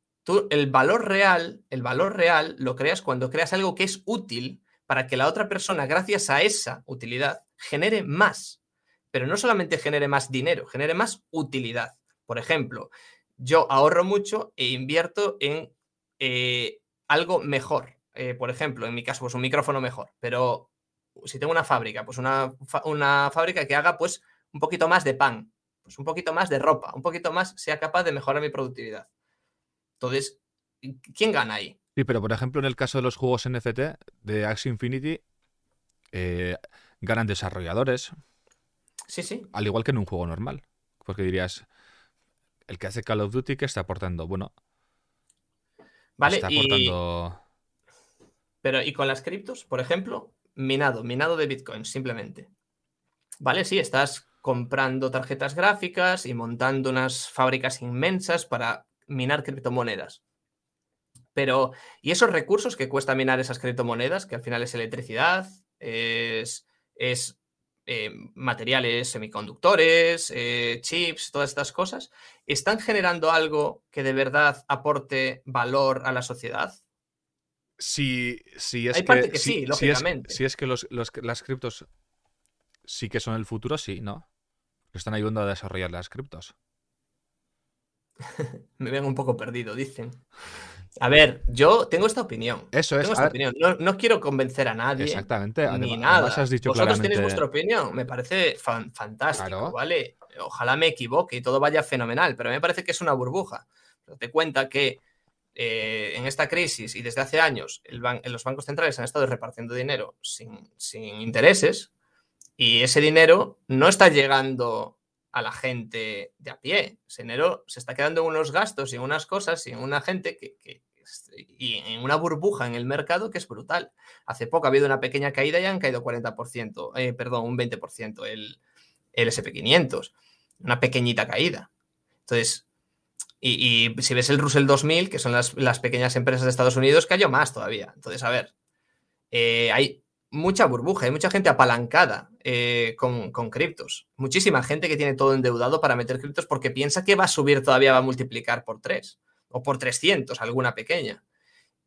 el valor real, el valor real lo creas cuando creas algo que es útil para que la otra persona, gracias a esa utilidad, genere más. Pero no solamente genere más dinero, genere más utilidad. Por ejemplo, yo ahorro mucho e invierto en eh, algo mejor. Eh, por ejemplo, en mi caso, pues un micrófono mejor. Pero si tengo una fábrica, pues una, una fábrica que haga pues un poquito más de pan, pues un poquito más de ropa, un poquito más sea capaz de mejorar mi productividad. Entonces, ¿quién gana ahí? Sí, pero por ejemplo, en el caso de los juegos NFT de Axie Infinity, eh, ganan desarrolladores. Sí, sí. Al igual que en un juego normal. Porque dirías, el que hace Call of Duty, ¿qué está aportando? Bueno. Vale, está aportando. Pero, ¿y con las criptos? Por ejemplo, minado, minado de Bitcoin, simplemente. Vale, sí, estás comprando tarjetas gráficas y montando unas fábricas inmensas para minar criptomonedas. Pero, ¿y esos recursos que cuesta minar esas criptomonedas, que al final es electricidad, es, es eh, materiales semiconductores, eh, chips, todas estas cosas, están generando algo que de verdad aporte valor a la sociedad? Si, si es Hay parte que sí, lógicamente. Si es, que los, las criptos sí que son el futuro, sí, ¿no? Están ayudando a desarrollar las criptos. [LAUGHS] Me ven un poco perdido, dicen. A ver, yo tengo esta opinión. Eso es. Tengo esta opinión. No, quiero convencer a nadie. Exactamente. Ni nada. Has dicho Vosotros tenéis vuestra opinión. Me parece fantástico, ¿vale? Ojalá me equivoque y todo vaya fenomenal, pero me parece que es una burbuja. Te cuenta que eh, en esta crisis y desde hace años los bancos centrales han estado repartiendo dinero sin, sin intereses y ese dinero no está llegando a la gente de a pie. Ese dinero se está quedando en unos gastos y en unas cosas y en una gente que, y en una burbuja en el mercado que es brutal. Hace poco ha habido una pequeña caída y han caído 40%, eh, perdón, un 20% el, el SP500. Una pequeñita caída. Entonces, y, si ves el Russell 2000, que son las, pequeñas empresas de Estados Unidos, cayó más todavía. Entonces, a ver, eh, hay mucha burbuja, hay mucha gente apalancada eh, con, criptos. Muchísima gente que tiene todo endeudado para meter criptos porque piensa que va a subir todavía, va a multiplicar por 3 o por 300, alguna pequeña.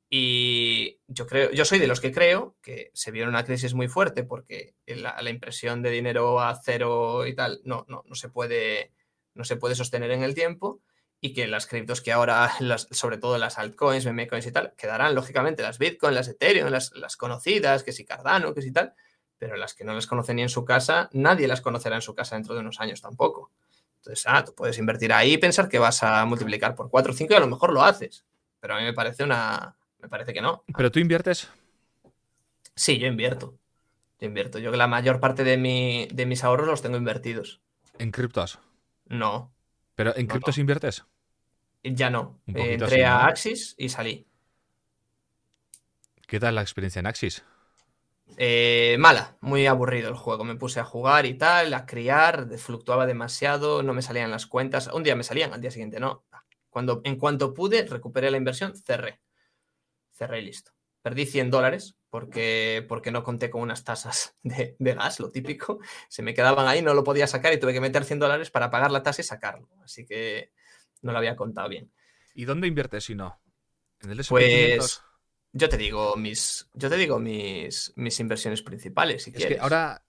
Y yo creo, yo soy de los que creo que se vio una crisis muy fuerte porque la, impresión de dinero a cero y tal no, no, no, se puede, no se puede sostener en el tiempo y que las criptos que ahora, [LAUGHS] sobre todo las altcoins, memecoins y tal, quedarán lógicamente las Bitcoin, las Ethereum, las, las, conocidas, que si Cardano, que si tal, pero las que no las conocen ni en su casa, nadie las conocerá en su casa dentro de unos años tampoco. Entonces, ah, tú puedes invertir ahí y pensar que vas a multiplicar por 4 o 5 y a lo mejor lo haces, pero a mí me parece una... me parece que no. ¿Pero tú inviertes? Sí, yo invierto. Yo invierto. Yo que la mayor parte de, mi, de mis ahorros los tengo invertidos. ¿En criptos? No. ¿Pero en criptos inviertes? Ya no. entré a Axis y salí. ¿Qué tal la experiencia en Axis? Eh, mala, muy aburrido el juego. Me puse a jugar y tal, a criar, fluctuaba demasiado, no me salían las cuentas. Un día me salían, al día siguiente no. Cuando, en cuanto pude, recuperé la inversión, cerré. Cerré y listo. Perdí 100 dólares porque, porque no conté con unas tasas [LAUGHS] de, de, gas, lo típico. Se me quedaban ahí, no lo podía sacar y tuve que meter 100 dólares para pagar la tasa y sacarlo. Así que no lo había contado bien. ¿Y dónde inviertes si no? ¿En el pues yo te digo mis, yo te digo mis, mis inversiones principales, si es que ahora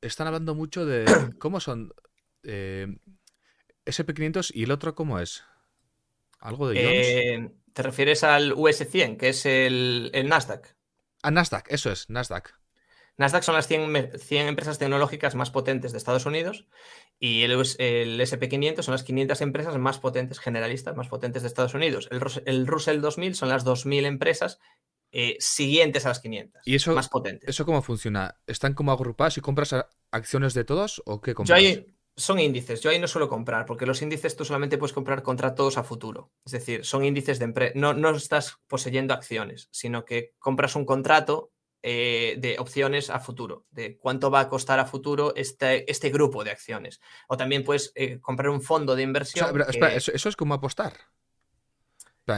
están hablando mucho de [COUGHS] cómo son eh, SP500 y el otro cómo es. ¿Algo de eh, ¿Te refieres al US100, que es el, el Nasdaq? A ah, Nasdaq, eso es, Nasdaq. Nasdaq son las 100, 100, empresas tecnológicas más potentes de Estados Unidos y el, el SP500 son las 500 empresas más potentes, generalistas, más potentes de Estados Unidos. El, el Russell 2000 son las 2.000 empresas eh, siguientes a las 500, ¿Y eso, más potentes. ¿Eso cómo funciona? ¿Están como agrupadas y compras acciones de todos o qué compras? son índices, yo ahí no suelo comprar, porque los índices tú solamente puedes comprar contratos a futuro. Es decir, son índices de empresa. No, no estás poseyendo acciones, sino que compras un contrato eh, de opciones a futuro, de cuánto va a costar a futuro este, este grupo de acciones. O también puedes eh, comprar un fondo de inversión. eso, es como apostar.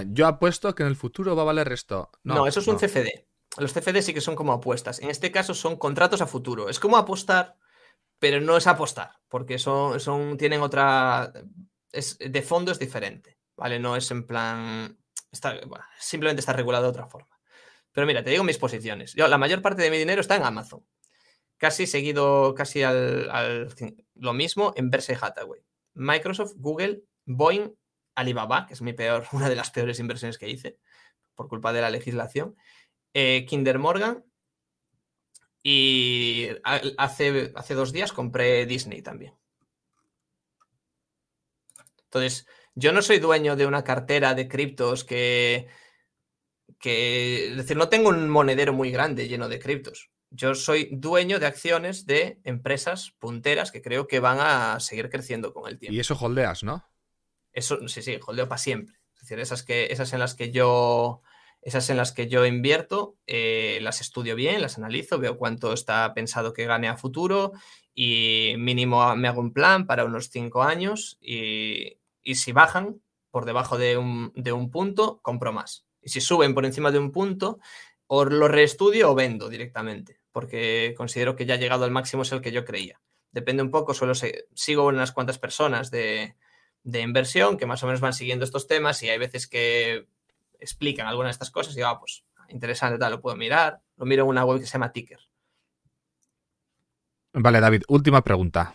yo apuesto que en el futuro va a valer esto. No, eso es un CFD. Los CFD sí que son como apuestas. En este caso son contratos a futuro. Es como apostar, pero no es apostar, porque son, son tienen otra. Es, de fondo es diferente, ¿vale? No es en plan. Está, simplemente está regulado de otra forma. Pero mira, te digo mis posiciones. Yo, la mayor parte de mi dinero está en Amazon. Casi seguido, casi al, lo mismo en Berkshire Hathaway. Microsoft, Google, Boeing, Alibaba, que es mi peor, [LAUGHS] una de las peores inversiones que hice por culpa de la legislación. Eh, Kinder Morgan. Y hace, hace dos días compré Disney también. Entonces, yo no soy dueño de una cartera de criptos que que, es decir, no tengo un monedero muy grande lleno de criptos. Yo soy dueño de acciones de empresas punteras que creo que van a seguir creciendo con el tiempo. Y eso holdeas, ¿no? Eso, sí, sí, holdeo para siempre. Es decir, esas, que, esas en las que yo esas en las que yo invierto, eh, las estudio bien, las analizo, veo cuánto está pensado que gane a futuro y mínimo me hago un plan para unos cinco años y, y si bajan por debajo de un, de un punto, compro más. Y si suben por encima de un punto, o lo reestudio o vendo directamente, porque considero que ya ha llegado al máximo es el que yo creía. Depende un poco, solo sigo unas cuantas personas de, inversión que más o menos van siguiendo estos temas y hay veces que explican algunas de estas cosas y digo, ah, pues interesante, tal, lo puedo mirar. Lo miro en una web que se llama Ticker. Vale, David, última pregunta.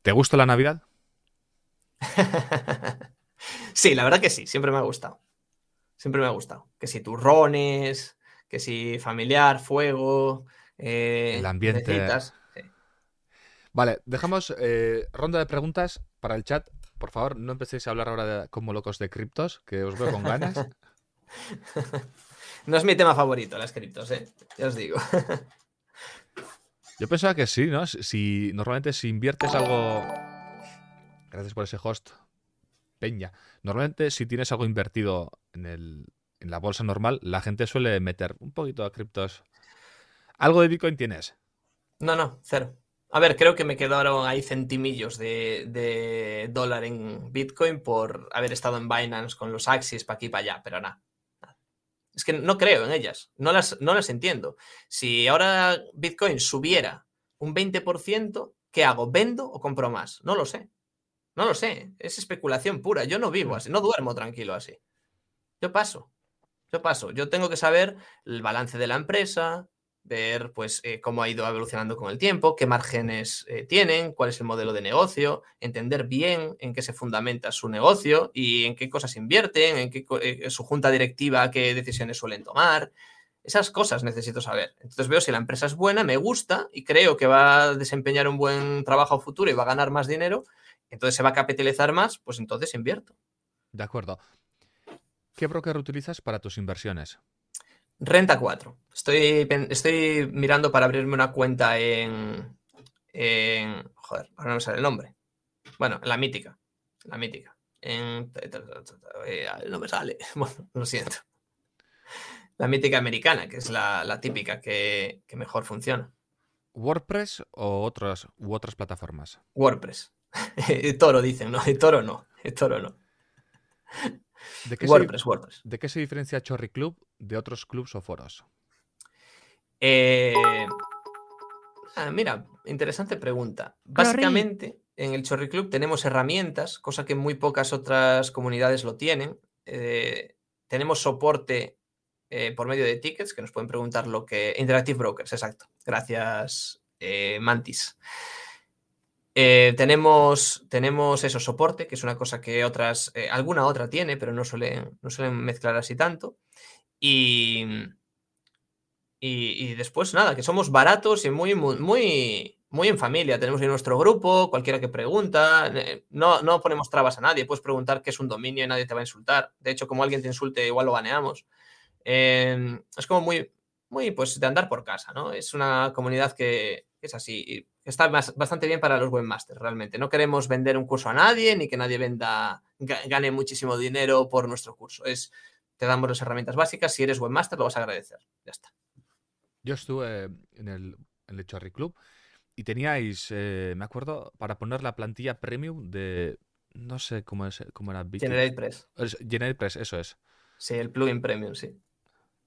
¿Te gusta la Navidad? [LAUGHS] sí, la verdad que sí, siempre me ha gustado. Siempre me ha gustado. Que si turrones, que si familiar, fuego, eh, El ambiente. necesitas- sí. Vale, dejamos eh, ronda de preguntas para el chat. Por favor, no empecéis a hablar ahora de- como locos de criptos, que os veo con ganas. [LAUGHS] No es mi tema favorito, las criptos, ¿eh? Ya os digo. Yo pensaba que sí, ¿no? Si, si- normalmente si inviertes algo. Gracias por ese host. Peña. Normalmente si tienes algo invertido en, el, en la bolsa normal, la gente suele meter un poquito de criptos. ¿Algo de Bitcoin tienes? No, no, cero. A ver, creo que me quedaron ahí centimillos de, de dólar en Bitcoin por haber estado en Binance con los Axis para aquí y para allá, pero nada. Es que no creo en ellas, no las, no las entiendo. Si ahora Bitcoin subiera un 20%, ¿qué hago? ¿Vendo o compro más? No lo sé. No lo sé. Es especulación pura. Yo no vivo así, no duermo tranquilo así. Yo paso. Yo paso. Yo tengo que saber el balance de la empresa, ver pues eh, cómo ha ido evolucionando con el tiempo, qué márgenes eh, tienen, cuál es el modelo de negocio, entender bien en qué se fundamenta su negocio y en qué cosas invierten, en qué eh, su junta directiva, qué decisiones suelen tomar. Esas cosas necesito saber. Entonces veo si la empresa es buena, me gusta y creo que va a desempeñar un buen trabajo futuro y va a ganar más dinero, entonces se va a capitalizar más, pues entonces invierto. De acuerdo. ¿Qué broker utilizas para tus inversiones? Renta 4. Estoy, estoy mirando para abrirme una cuenta en, en- Joder, ahora no me sale el nombre. Bueno, en la mítica. La mítica. En, eh, no me sale. [LAUGHS] Bueno, lo siento. La mítica americana, que es la, la típica que, que mejor funciona. ¿WordPress o otras, u otras plataformas? WordPress. [LAUGHS] Toro dicen, ¿no? Toro no. Toro no. ¿De qué, se, WordPress, WordPress. ¿De qué se diferencia Chorri Club de otros clubs o foros? Eh, ah, mira, interesante pregunta. Básicamente, en el Chorri Club tenemos herramientas, cosa que muy pocas otras comunidades lo tienen. Eh, tenemos soporte eh, por medio de tickets que nos pueden preguntar lo que. Interactive Brokers, exacto. Gracias, eh, Mantis. Eh, tenemos, tenemos eso, soporte, que es una cosa que otras, eh, alguna otra tiene, pero no suelen, no suelen mezclar así tanto. Y, y, después, nada, que somos baratos y muy, muy, muy, en familia. Tenemos ahí nuestro grupo, cualquiera que pregunta. eh, No, no ponemos trabas a nadie. Puedes preguntar qué es un dominio y nadie te va a insultar. De hecho, como alguien te insulte, igual lo baneamos. Eh, es como muy, muy, pues, de andar por casa, ¿no? Es una comunidad que es así. Está bas- bastante bien para los webmasters, realmente. No queremos vender un curso a nadie, ni que nadie venda, ga- gane muchísimo dinero por nuestro curso. Es, te damos las herramientas básicas. Si eres webmaster, lo vas a agradecer. Ya está. Yo estuve en el, en el Chorri Club y teníais, eh, me acuerdo, para poner la plantilla premium de. No sé cómo, es, cómo era. GeneratePress. es- GeneratePress, eso es. Sí, el plugin premium, sí.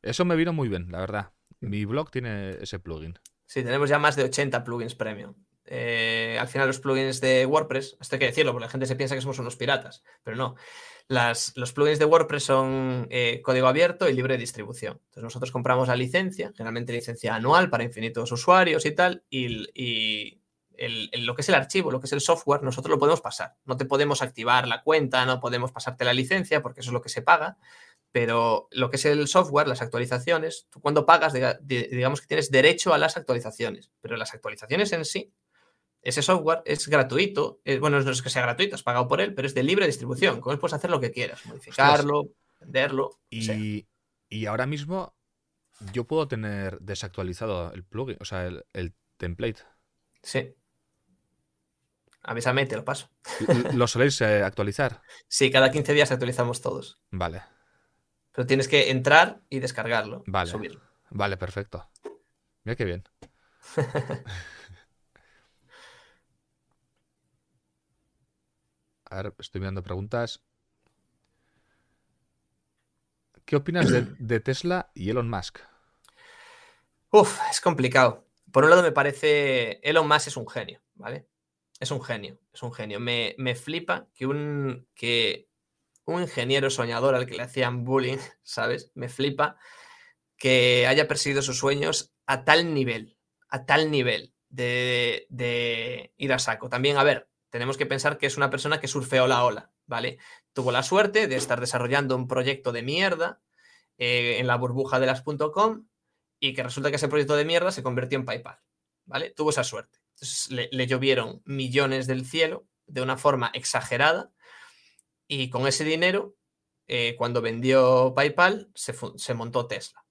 Eso me vino muy bien, la verdad. Mi blog tiene ese plugin. Sí, tenemos ya más de 80 plugins premium. Eh, al final los plugins de WordPress, esto hay que decirlo, porque la gente se piensa que somos unos piratas, pero no. Los plugins de WordPress son eh, código abierto y libre de distribución. Entonces nosotros compramos la licencia, generalmente licencia anual para infinitos usuarios y tal, y, y el- el- lo que es el archivo, lo que es el software, nosotros lo podemos pasar. No te podemos activar la cuenta, no podemos pasarte la licencia, porque eso es lo que se paga, pero lo que es el software, las actualizaciones, tú cuando pagas, diga- di- digamos que tienes derecho a las actualizaciones, pero las actualizaciones en sí, ese software es gratuito, eh, bueno, no es que sea gratuito, has pagado por él, pero es de libre distribución, con él puedes hacer lo que quieras, modificarlo, venderlo, o sea. Y, y ahora mismo yo puedo tener desactualizado el plugin, o sea, el, el template. Sí. Avísame, te lo paso. ¿Lo soléis eh, actualizar? [LAUGHS] Sí, cada 15 días actualizamos todos. Vale, Pero tienes que entrar y descargarlo. Vale. Subirlo. vale, perfecto. Mira qué bien. [LAUGHS] A ver, estoy mirando preguntas. ¿Qué opinas de, de Tesla y Elon Musk? Uf, es complicado. Por un lado me parece, Elon Musk es un genio, ¿vale? Es un genio, es un genio. Me, me flipa que un, que un ingeniero soñador al que le hacían bullying, [LAUGHS] ¿sabes? Me flipa que haya perseguido sus sueños a tal nivel, a tal nivel de, de ir a saco. También, a ver, tenemos que pensar que es una persona que surfeó la ola, ¿vale? Tuvo la suerte de estar desarrollando un proyecto de mierda eh, en la burbuja de las .com y que resulta que ese proyecto de mierda se convirtió en PayPal, ¿vale? Tuvo esa suerte. Entonces le, llovieron millones del cielo de una forma exagerada y con ese dinero, eh, cuando vendió PayPal, se, montó Tesla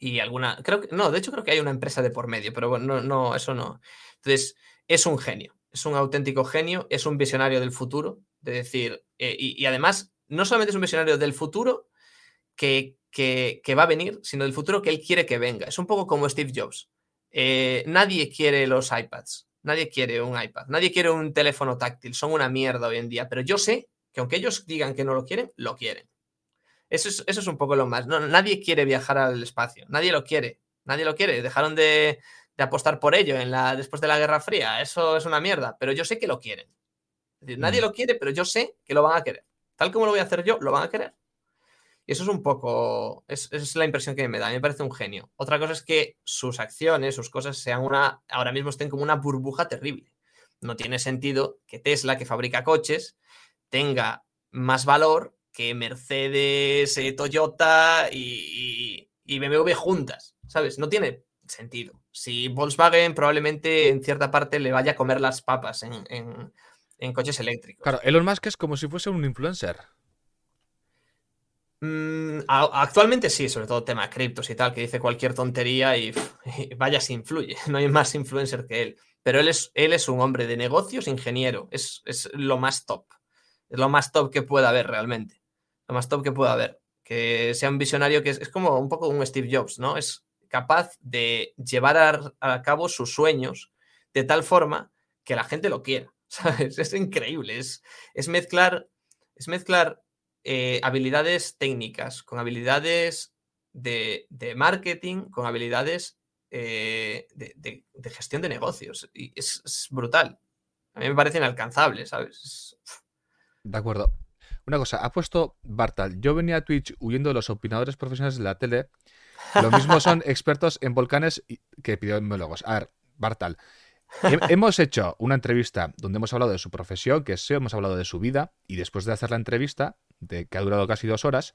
y alguna, creo que, no, de hecho creo que hay una empresa de por medio, pero bueno, no, no, eso no. Entonces, es un genio, es un auténtico genio, es un visionario del futuro, de decir, eh, y, además, no solamente es un visionario del futuro que, que, va a venir, sino del futuro que él quiere que venga. Es un poco como Steve Jobs. Eh, nadie quiere los iPads, nadie quiere un iPad, nadie quiere un teléfono táctil, son una mierda hoy en día, pero yo sé que aunque ellos digan que no lo quieren, lo quieren. Eso es, un poco lo más. No, nadie quiere viajar al espacio, nadie lo quiere, nadie lo quiere. Dejaron de, apostar por ello en la, después de la Guerra Fría. Eso es una mierda, pero yo sé que lo quieren. Es decir, nadie mm. lo quiere, pero yo sé que lo van a querer. Tal como lo voy a hacer yo, lo van a querer. Y eso es un poco, es, es, la impresión que me da, a mí me parece un genio. Otra cosa es que sus acciones, sus cosas sean una, ahora mismo estén como una burbuja terrible. No tiene sentido que Tesla, que fabrica coches, tenga más valor que Mercedes, eh, Toyota y, BMW juntas, ¿sabes? No tiene sentido. Si Volkswagen probablemente en cierta parte le vaya a comer las papas en, coches eléctricos. Claro, Elon Musk es como si fuese un influencer. Mm, actualmente sí, sobre todo tema criptos y tal, que dice cualquier tontería y, [LAUGHS] vaya si influye. [LAUGHS] No hay más influencer que él. Pero él es, él es un hombre de negocios, ingeniero. Es, es lo más top. Es lo más top que pueda haber realmente lo más top que pueda haber. Que sea un visionario que es, como un poco un Steve Jobs, ¿no? Es capaz de llevar a, cabo sus sueños de tal forma que la gente lo quiera. [LAUGHS] ¿sabes? Es increíble. Es, es mezclar, es mezclar eh, habilidades técnicas con habilidades de, marketing, con habilidades eh, de, gestión de negocios. Y es, brutal. A mí me parece inalcanzable, ¿sabes? De acuerdo. Una cosa, ha puesto Bartal. Yo venía a Twitch huyendo de los opinadores profesionales de la tele. Lo mismo son [LAUGHS] expertos en volcanes que epidemiólogos. A ver, Bartal. hemos hecho una entrevista donde hemos hablado de su profesión, que es hemos hablado de su vida, y después de hacer la entrevista, de, que ha durado casi dos horas,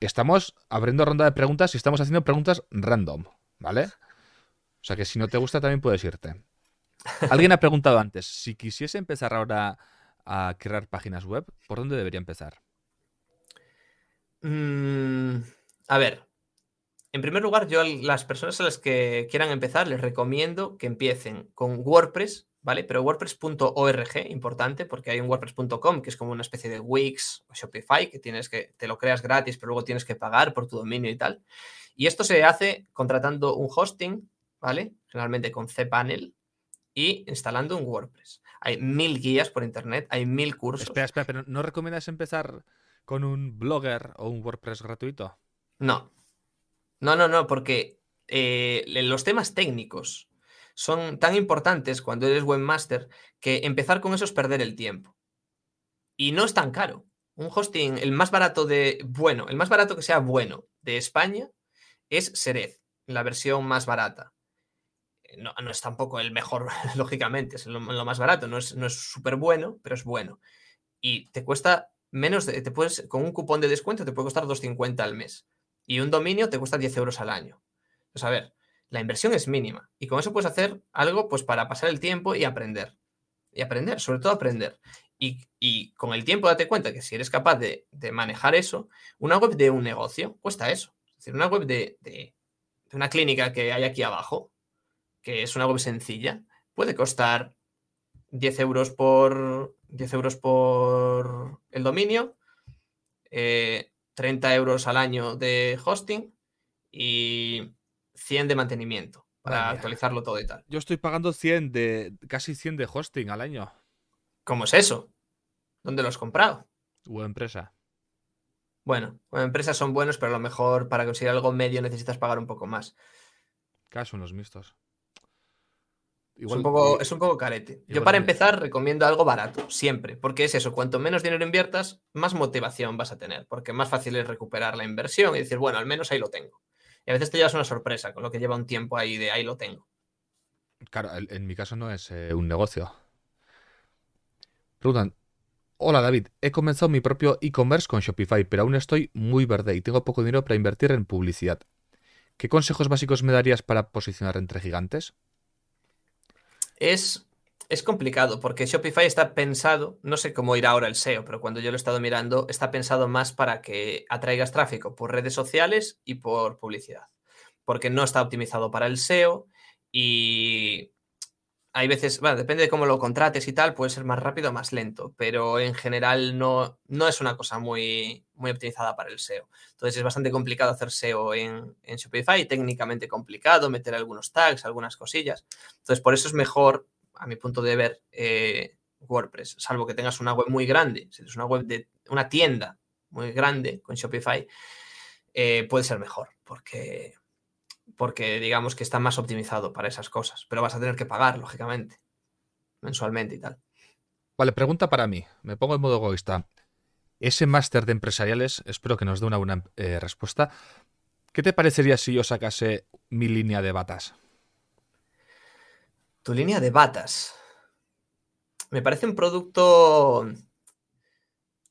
estamos abriendo ronda de preguntas y estamos haciendo preguntas random, ¿vale? O sea que si no te gusta también puedes irte. Alguien ha preguntado antes, si quisiese empezar ahora a crear páginas web, ¿por dónde debería empezar? Mm, a ver, en primer lugar, yo a las personas a las que quieran empezar les recomiendo que empiecen con WordPress, ¿vale? Pero WordPress.org, importante, porque hay un WordPress.com que es como una especie de Wix o Shopify, que tienes que, te lo creas gratis, pero luego tienes que pagar por tu dominio y tal. Y esto se hace contratando un hosting, ¿vale? Generalmente con cPanel y instalando un WordPress. Hay mil guías por internet, hay mil cursos. Espera, espera, pero ¿no recomiendas empezar con un blogger o un WordPress gratuito? No. No, no, no, porque eh, los temas técnicos son tan importantes cuando eres webmaster que empezar con eso es perder el tiempo. Y no es tan caro. Un hosting, el más barato de, bueno, el más barato que sea bueno de España es Serez, la versión más barata no, es tampoco el mejor, [LAUGHS] lógicamente, es lo, más barato, no es súper bueno, pero es bueno. Y te cuesta menos, de, te puedes, con un cupón de descuento te puede costar 2,50 al mes. Y un dominio te cuesta 10 euros al año. Pues a ver, la inversión es mínima. Y con eso puedes hacer algo pues para pasar el tiempo y aprender. Y aprender, sobre todo aprender. Y, con el tiempo date cuenta que si eres capaz de, manejar eso, una web de un negocio cuesta eso. Es decir, una web de, de una clínica que hay aquí abajo que es una web sencilla, puede costar 10 euros por 10 euros por el dominio, 30 eh, euros al año de hosting y 100 de mantenimiento para actualizarlo todo y tal. Yo estoy pagando 100 de casi 100 de hosting al año. ¿Cómo es eso? ¿Dónde lo has comprado? O empresa. Bueno, empresas son buenos, pero a lo mejor para conseguir algo medio necesitas pagar un poco más. ¿Qué son los mixtos? Es, un poco, es un poco carete. Yo para empezar recomiendo algo barato, siempre, porque es eso, cuanto menos dinero inviertas, más motivación vas a tener, porque más fácil es recuperar la inversión y decir, bueno, al menos ahí lo tengo. Y a veces te llevas una sorpresa con lo que lleva un tiempo ahí de ahí lo tengo. Claro, en mi caso no es eh, un negocio. Preguntan, hola David, he comenzado mi propio e-commerce con Shopify, pero aún estoy muy verde y tengo poco dinero para invertir en publicidad. ¿Qué consejos básicos me darías para posicionar entre gigantes? Es, es complicado porque Shopify está pensado, no sé cómo irá ahora el SEO, pero cuando yo lo he estado mirando, está pensado más para que atraigas tráfico por redes sociales y por publicidad. Porque no está optimizado para el SEO y hay veces, bueno, depende de cómo lo contrates y tal, puede ser más rápido o más lento, pero en general no, no es una cosa muy, muy optimizada para el SEO. Entonces es bastante complicado hacer SEO en, en Shopify, técnicamente complicado, meter algunos tags, algunas cosillas. Entonces por eso es mejor, a mi punto de ver, eh, WordPress, salvo que tengas una web muy grande, si es una web de una tienda muy grande con Shopify, eh, puede ser mejor, porque porque digamos que está más optimizado para esas cosas, pero vas a tener que pagar, lógicamente, mensualmente y tal. Vale, pregunta para mí, me pongo en modo egoísta. Ese máster de empresariales, espero que nos dé una buena eh, respuesta. ¿Qué te parecería si yo sacase mi línea de batas? Tu línea de batas. Me parece un producto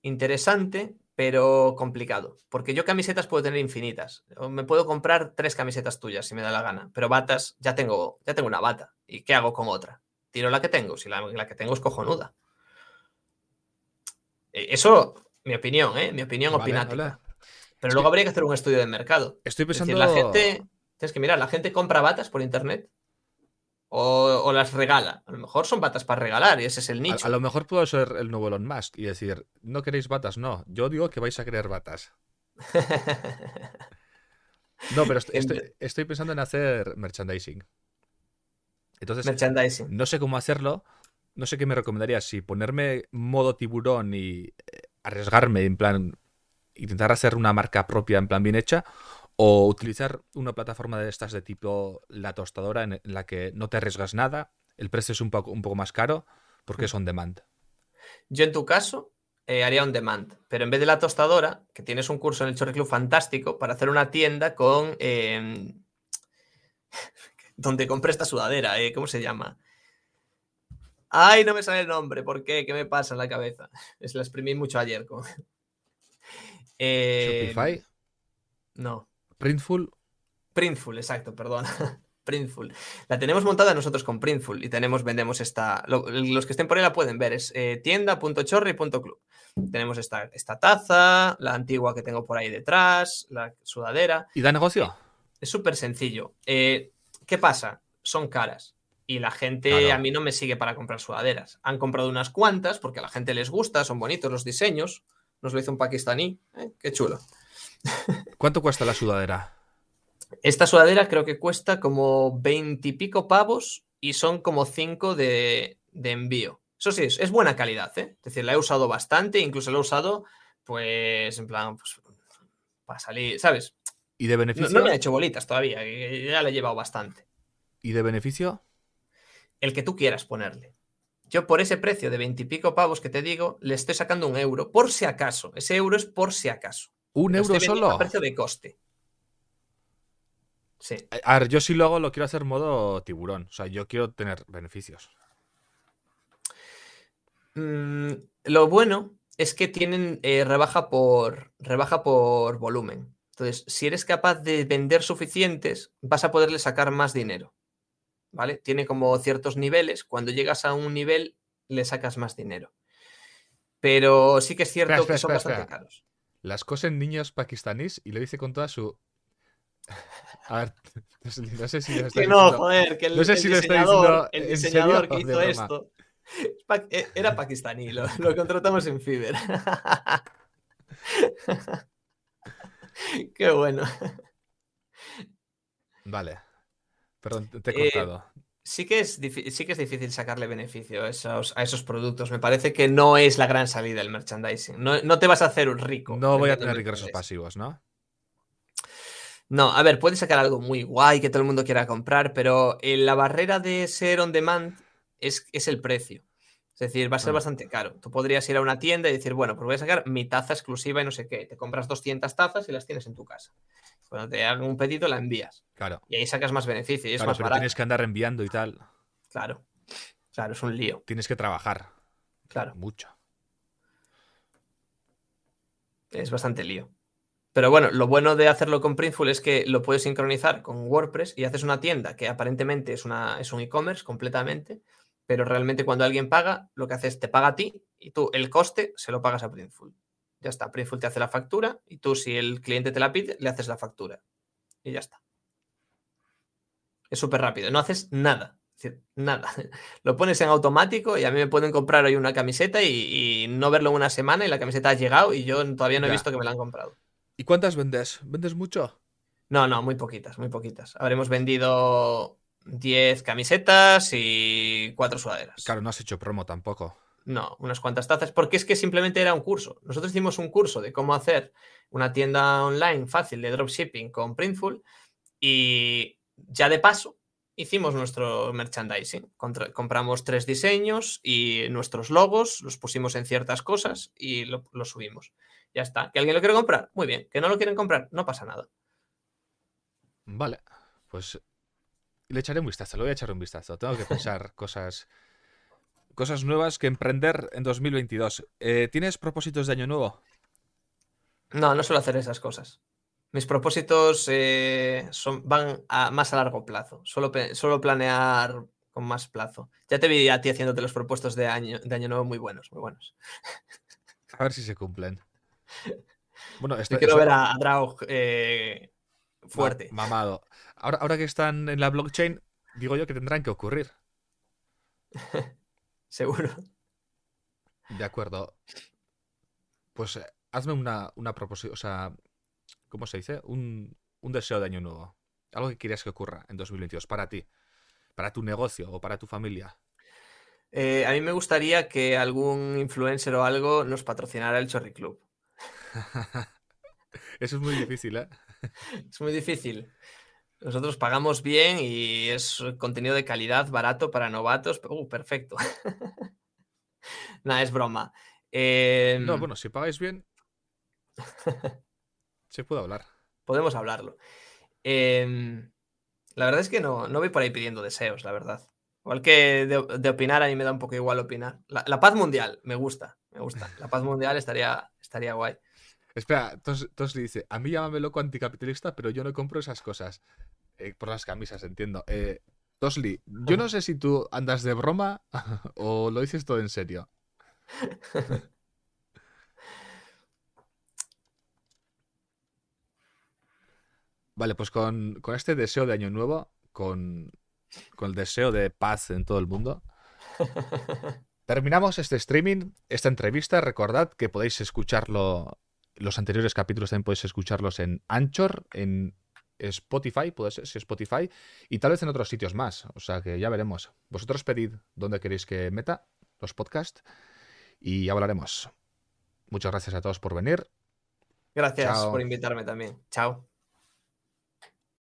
interesante, pero complicado. Porque yo camisetas puedo tener infinitas. Me puedo comprar tres camisetas tuyas si me da la gana. Pero batas, ya tengo, ya tengo una bata. ¿Y qué hago con otra? Tiro la que tengo. Si la, la que tengo es cojonuda. E, eso, mi opinión, ¿eh? Mi opinión Vale, opinativa. vale. Pero luego habría que hacer un estudio de mercado. Estoy Es pensando. decir, la gente. Tienes que mirar, la gente compra batas por internet. O, o las regala. A lo mejor son batas para regalar y ese es el nicho. a lo mejor puedo ser el nuevo Elon Musk y decir, no queréis batas, no. Yo digo que vais a querer batas. [LAUGHS] No, pero estoy pensando en hacer merchandising. Entonces, Merchandising. no sé cómo hacerlo. No sé qué me recomendarías. Si ponerme modo tiburón y eh, arriesgarme, en plan, intentar hacer una marca propia, en plan bien hecha, o utilizar una plataforma de estas de tipo la tostadora, en, la que no te arriesgas nada, el precio es un poco, un poco más caro, porque es on demand. Yo en tu caso eh, haría on demand, pero en vez de la tostadora, que tienes un curso en el Chorri Club fantástico para hacer una tienda con... eh, [LAUGHS] donde compré esta sudadera, eh, ¿cómo se llama? Ay, no me sale el nombre, ¿por qué? ¿Qué me pasa en la cabeza? [LAUGHS] Es la exprimí mucho ayer. Con... [LAUGHS] Eh, Shopify, No, Printful, Printful, exacto, perdón. [LAUGHS] Printful. La tenemos montada nosotros con Printful y tenemos, vendemos esta. lo- los que estén por ahí la pueden ver, es eh, tienda.chorri.club. Tenemos esta, esta taza, la antigua que tengo por ahí detrás, la sudadera. ¿y da negocio? Es súper sencillo. Eh, ¿Qué pasa? Son caras. Y la gente Claro. a mí no me sigue para comprar sudaderas. Han comprado unas cuantas porque a la gente les gusta, son bonitos los diseños. Nos lo hizo un pakistaní. ¿eh? Qué chulo. ¿Cuánto cuesta la sudadera? Esta sudadera creo que cuesta como 20 y pico pavos y son como 5 de, de envío. Eso sí, es, es buena calidad, ¿eh? Es decir, la he usado bastante, incluso la he usado, pues, en plan, pues, para salir, ¿sabes? ¿Y de No, beneficio? no me ha hecho bolitas todavía, ya la he llevado bastante. ¿Y de beneficio? El que tú quieras ponerle. Yo por ese precio de 20 y pico pavos que te digo, le estoy sacando un euro, por si acaso. Ese euro es por si acaso. ¿Un euro vendiendo solo? A precio de coste. Sí. A ver, yo si lo hago lo quiero hacer modo tiburón. O sea, yo quiero tener beneficios. Mm, lo bueno es que tienen eh, rebaja, por, rebaja por volumen. Entonces, si eres capaz de vender suficientes, vas a poderle sacar más dinero. ¿Vale? Tiene como ciertos niveles. Cuando llegas a un nivel, le sacas más dinero. Pero sí que es cierto Espera, que espera, son espera, bastante caros. Las cosen niños pakistaníes y lo dice con toda su. A ver, [LAUGHS] no sé, si lo está Que no, diciendo- joder, que el, no sé el si diseñador, diciendo el diseñador que hizo esto eh, era pakistaní, lo, lo contratamos en Fiverr. [LAUGHS] Qué bueno. Vale. Perdón, te he Eh, cortado. Sí que, es sí que es difícil sacarle beneficio a esos, a esos productos. Me parece que no es la gran salida el merchandising. No, no te vas a hacer un rico. No voy a tener ingresos pasivos, ¿no? No, a ver, puedes sacar algo muy guay que todo el mundo quiera comprar, pero eh, la barrera de ser on demand es, es el precio. Es decir, va a ser Ah. bastante caro. Tú podrías ir a una tienda y decir, bueno, pues voy a sacar mi taza exclusiva y no sé qué. Te compras 200 tazas y las tienes en tu casa. Cuando te hagan un pedido, la envías. Claro. Y ahí sacas más beneficio y es Claro, más pero barato. tienes que andar enviando y tal. Claro. Claro, es un lío. Tienes que trabajar. Claro. Mucho. Es bastante lío. Pero bueno, lo bueno de hacerlo con Printful es que lo puedes sincronizar con WordPress y haces una tienda que aparentemente es, una, es un e-commerce completamente, pero realmente cuando alguien paga, lo que hace es te paga a ti y tú el coste se lo pagas a Printful. Ya está, Printful te hace la factura y tú si el cliente te la pide, le haces la factura. Y ya está. Es súper rápido, no haces nada. nada. [LAUGHS] Lo pones en automático y a mí me pueden comprar hoy una camiseta y, no verlo en una semana y la camiseta ha llegado y yo todavía no he visto que me la han comprado. ¿Y cuántas vendes? ¿Vendes mucho? No, no, muy poquitas, muy poquitas. Habremos vendido 10 camisetas y 4 sudaderas. Claro, no has hecho promo tampoco. No, unas cuantas tazas, porque es que simplemente era un curso. Nosotros hicimos un curso de cómo hacer una tienda online fácil de dropshipping con Printful y ya de paso hicimos nuestro merchandising. compramos tres diseños y nuestros logos los pusimos en ciertas cosas y lo, subimos. Ya está. ¿Que alguien lo quiere comprar? Muy bien. ¿Que no lo quieren comprar? No pasa nada. Vale. Pues le echaré un vistazo, le voy a echar un vistazo. Tengo que pensar [LAUGHS] cosas, cosas nuevas que emprender en 2022. Eh, ¿Tienes propósitos de año nuevo? No, no suelo hacer esas cosas. Mis propósitos eh, son, van a, más a largo plazo. Solo, solo planear con más plazo. Ya te vi a ti haciéndote los propuestos de año, de año nuevo muy buenos, muy buenos. A ver si se cumplen. Bueno, [LAUGHS] esto, quiero ver a, Draug eh, fuerte. mamado. Ahora, ahora que están en la blockchain, digo yo que tendrán que ocurrir. [LAUGHS] Seguro. De acuerdo. Pues eh, hazme una, una proposición, o sea, ¿cómo se dice? Un, deseo de año nuevo. Algo que quieras que ocurra en 2022 para ti, para tu negocio o para tu familia. Eh, a mí me gustaría que algún influencer o algo nos patrocinara el Chorri Club. [LAUGHS] Eso es muy difícil, ¿eh? [LAUGHS] es muy difícil. Nosotros pagamos bien y es contenido de calidad, barato para novatos. Uh, perfecto. [LAUGHS] Nada, es broma. No, em, bueno, si pagáis bien, [LAUGHS] se puede hablar. Podemos hablarlo. Em, la verdad es que no, no voy por ahí pidiendo deseos, la verdad. Igual que de, opinar, a mí me da un poco igual opinar. La, paz mundial, me gusta, me gusta. La paz mundial estaría, estaría guay. Espera, entonces le dice, a mí llámame loco anticapitalista, pero yo no compro esas cosas. Eh, por las camisas, entiendo. Eh, Tosli, yo no sé si tú andas de broma [LAUGHS] o lo dices todo en serio. [LAUGHS] Vale, pues con, este deseo de año nuevo, con, el deseo de paz en todo el mundo, [LAUGHS] terminamos este streaming, esta entrevista. Recordad que podéis escucharlo, los anteriores capítulos también podéis escucharlos en Anchor, en Spotify, puede ser, si Spotify, y tal vez en otros sitios más. O sea que ya veremos. Vosotros pedid dónde queréis que meta los podcasts y ya hablaremos. Muchas gracias a todos por venir. Gracias por invitarme también. Chao.